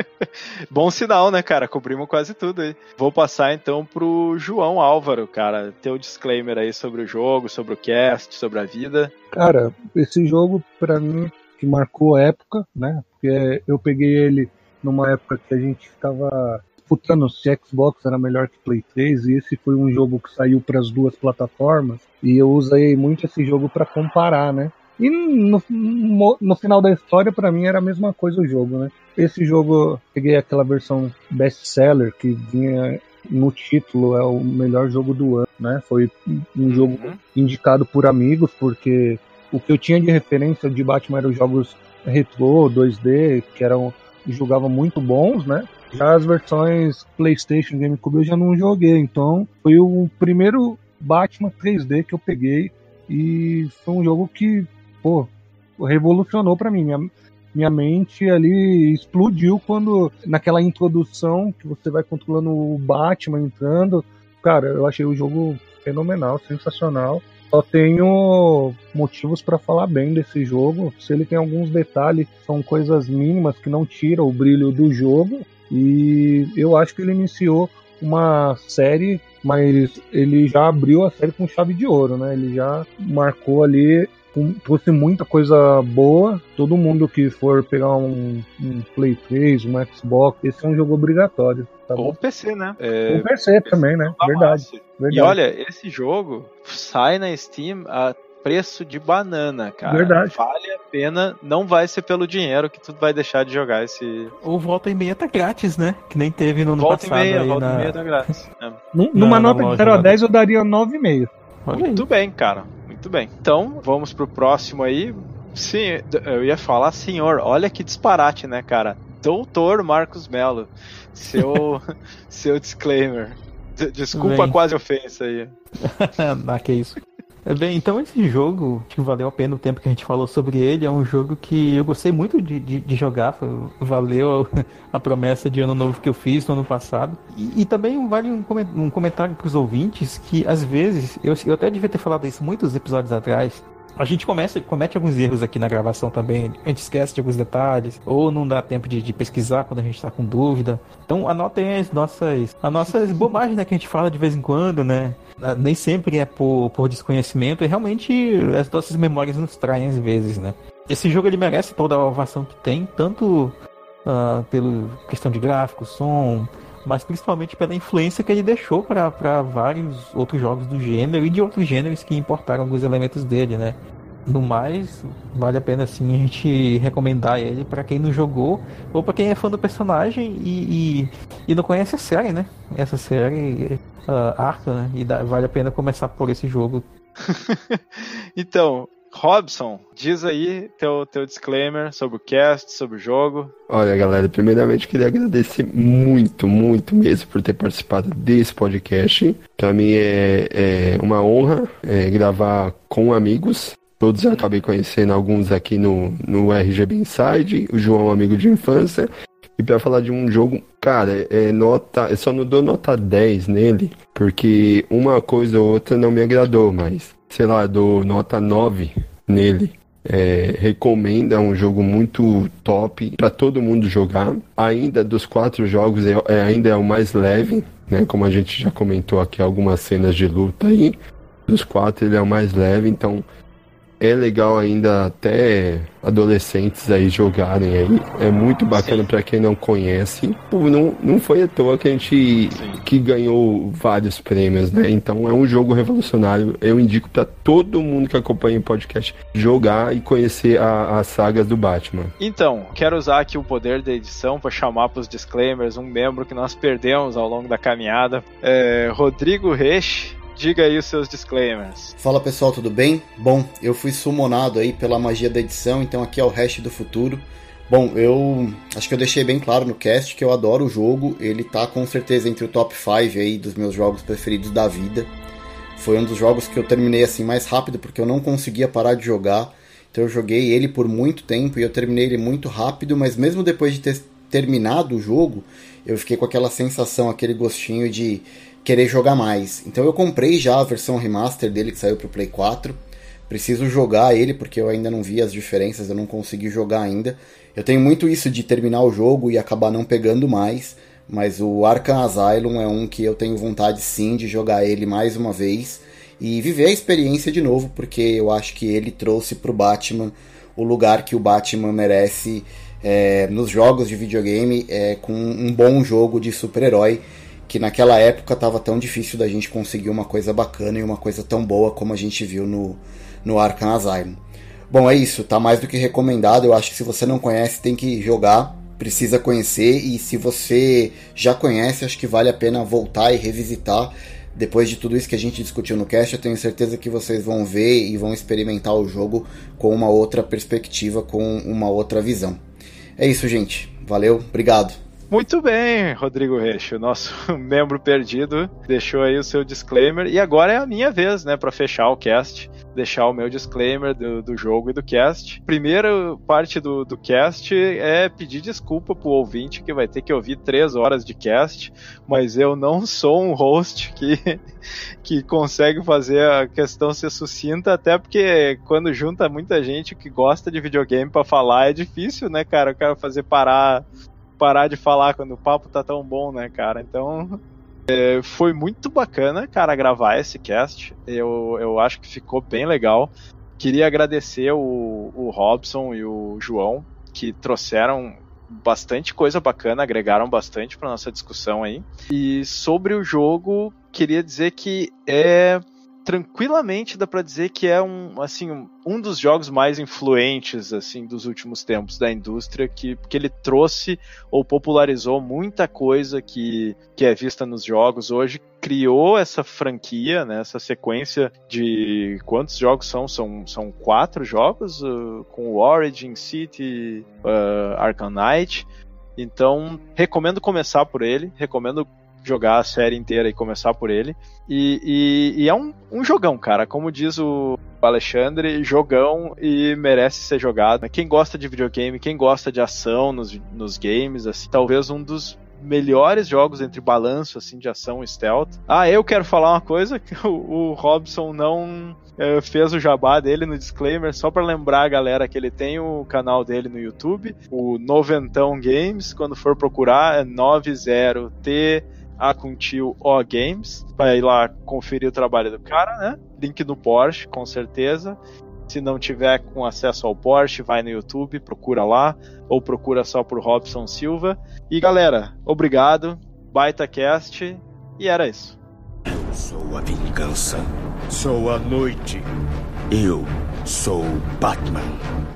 bom sinal, né, cara? Cobrimos quase tudo aí. Vou passar então pro João Álvaro, cara. Teu disclaimer aí sobre o jogo, sobre o cast, sobre a vida. Cara, esse jogo pra mim que marcou a época, né? Porque eu peguei ele numa época que a gente ficava disputando se Xbox era melhor que Play 3 e esse foi um jogo que saiu para as duas plataformas e eu usei muito esse jogo para comparar, né? E no, no, no final da história, pra mim, era a mesma coisa o jogo, né? Esse jogo, peguei aquela versão best-seller que vinha no título, é o melhor jogo do ano, né? Foi um jogo Uhum. indicado por amigos, porque o que eu tinha de referência de Batman eram os jogos retrô, 2D, que eram jogavam muito bons, né? Já as versões PlayStation, GameCube eu já não joguei, então foi o primeiro Batman 3D que eu peguei e foi um jogo que, pô, revolucionou pra mim. Minha, minha mente ali explodiu quando naquela introdução que você vai controlando o Batman entrando. Cara, eu achei o jogo fenomenal, sensacional. Só tenho motivos para falar bem desse jogo. Se ele tem alguns detalhes, são coisas mínimas que não tiram o brilho do jogo. E eu acho que ele iniciou uma série, mas ele já abriu a série com chave de ouro, né? Ele já marcou ali, trouxe muita coisa boa. Todo mundo que for pegar um, um Play 3, um Xbox, esse é um jogo obrigatório. Tá Ou bom? PC, né? É, Um PC também, né? da Verdade, verdade. E olha, esse jogo sai na Steam a preço de banana, cara. Verdade. Vale a pena, não vai ser pelo dinheiro que tu vai deixar de jogar esse. Ou volta e meia tá grátis, né? Que nem teve no ano volta e passado meia, aí volta na... e meia tá grátis. É. Num- Numa na nota de loja 0 a lá 10 eu daria 9,5. Olha aí. Muito bem, cara. Muito bem. Então, vamos pro próximo aí. Sim, eu ia falar, senhor, olha que disparate, né, cara? Doutor Marcos Melo. Seu, seu disclaimer. Desculpa quase ofensa aí. ah, que isso. É, Bem, então esse jogo, que valeu a pena o tempo que a gente falou sobre ele, é um jogo que eu gostei muito de, de, de jogar, valeu a promessa de ano novo que eu fiz no ano passado. E, e também vale um, um comentário para os ouvintes que às vezes, eu, eu até devia ter falado isso muitos episódios atrás, a gente começa, comete alguns erros aqui na gravação também. A gente esquece de alguns detalhes, ou não dá tempo de, de pesquisar quando a gente está com dúvida. Então anotem as nossas, as nossas bobagens né, que a gente fala de vez em quando, né? Ah, Nem sempre é por, por desconhecimento, e realmente as nossas memórias nos traem às vezes, né? Esse jogo ele merece toda a ovação que tem, tanto uh, pela questão de gráfico, som, mas principalmente pela influência que ele deixou para vários outros jogos do gênero e de outros gêneros que importaram alguns elementos dele, né? No mais, vale a pena sim a gente recomendar ele para quem não jogou ou para quem é fã do personagem e, e, e, não conhece a série, né? Essa série uh, Arca, né? E dá, vale a pena começar por esse jogo. então, Robson, diz aí teu, teu disclaimer sobre o cast, sobre o jogo. Olha, galera, primeiramente queria agradecer muito, muito mesmo por ter participado desse podcast. Para mim é, é, uma honra é, gravar com amigos. Todos eu acabei conhecendo alguns aqui no, no RGB Inside, o João, amigo de infância. E para falar de um jogo, cara, é nota. Eu só não dou nota 10 nele, porque uma coisa ou outra não me agradou, mas, sei lá, dou nota 9 nele. É, recomendo, é um jogo muito top para todo mundo jogar. Ainda dos quatro jogos, é, é, ainda é o mais leve, né? Como a gente já comentou aqui, algumas cenas de luta aí. Dos quatro, ele é o mais leve, então é legal ainda até adolescentes aí jogarem aí. É muito bacana para quem não conhece. Pô, não, não foi à toa que a gente Sim. que ganhou vários prêmios, né? Então é um jogo revolucionário. Eu indico para todo mundo que acompanha o podcast jogar e conhecer as sagas do Batman. Então, quero usar aqui o poder da edição para chamar para os disclaimers um membro que nós perdemos ao longo da caminhada. É, Rodrigo Reich Diga aí os seus disclaimers. Fala pessoal, tudo bem? Bom, eu fui sumonado aí pela magia da edição, então aqui é o Hash do Futuro. Bom, eu acho que eu deixei bem claro no cast que eu adoro o jogo, ele tá com certeza entre o top 5 aí dos meus jogos preferidos da vida. Foi um dos jogos que eu terminei assim mais rápido porque eu não conseguia parar de jogar. Então eu joguei ele por muito tempo e eu terminei ele muito rápido, mas mesmo depois de ter terminado o jogo, eu fiquei com aquela sensação, aquele gostinho de querer jogar mais. Então eu comprei já a versão remaster dele que saiu para o Play 4. Preciso jogar ele porque eu ainda não vi as diferenças, eu não consegui jogar ainda. Eu tenho muito isso de terminar o jogo e acabar não pegando mais, mas o Arkham Asylum é um que eu tenho vontade sim de jogar ele mais uma vez e viver a experiência de novo, porque eu acho que ele trouxe para o Batman o lugar que o Batman merece é, nos jogos de videogame é, com um bom jogo de super-herói que naquela época estava tão difícil da gente conseguir uma coisa bacana e uma coisa tão boa como a gente viu no, no Arkham Asylum. Bom, é isso, tá mais do que recomendado. Eu acho que se você não conhece, tem que jogar, precisa conhecer. E se você já conhece, acho que vale a pena voltar e revisitar. Depois de tudo isso que a gente discutiu no cast, eu tenho certeza que vocês vão ver e vão experimentar o jogo com uma outra perspectiva, com uma outra visão. É isso, gente. Valeu, obrigado. Muito bem, Rodrigo Reich, o nosso membro perdido, deixou aí o seu disclaimer e agora é a minha vez, né, para fechar o cast, deixar o meu disclaimer do, do jogo e do cast. Primeira parte do, do cast é pedir desculpa pro ouvinte que vai ter que ouvir três horas de cast, mas eu não sou um host que, que consegue fazer a questão ser sucinta, até porque quando junta muita gente que gosta de videogame para falar é difícil, né, cara? Eu quero fazer parar parar de falar quando o papo tá tão bom, né, cara? Então, é, foi muito bacana, cara, gravar esse cast. Eu, eu acho que ficou bem legal. Queria agradecer o, o Robson e o João, que trouxeram bastante coisa bacana, agregaram bastante para nossa discussão aí. E sobre o jogo, queria dizer que é tranquilamente dá para dizer que é um assim um dos jogos mais influentes assim dos últimos tempos da indústria que, que ele trouxe ou popularizou muita coisa que, que é vista nos jogos hoje criou essa franquia né, essa sequência de quantos jogos são? São, são quatro jogos uh, com Origin City uh, Arkham Knight. Então recomendo começar por ele recomendo jogar a série inteira e começar por ele. E, e, e é um, um jogão, cara. Como diz o Alexandre, jogão e merece ser jogado. Quem gosta de videogame, quem gosta de ação nos, nos games, assim, talvez um dos melhores jogos entre balanço assim de ação e stealth. Ah, eu quero falar uma coisa que o, o Robson não é, fez o jabá dele no disclaimer só para lembrar a galera que ele tem o canal dele no YouTube, o Noventão Games, quando for procurar é 90T a com tio O Games, vai ir lá conferir o trabalho do cara, né? Link no Porsche, com certeza. Se não tiver com acesso ao Porsche, vai no YouTube, procura lá, ou procura só por Robson Silva. E galera, obrigado, baita cast, e era isso. Eu sou a vingança. Sou a noite. Eu sou Batman.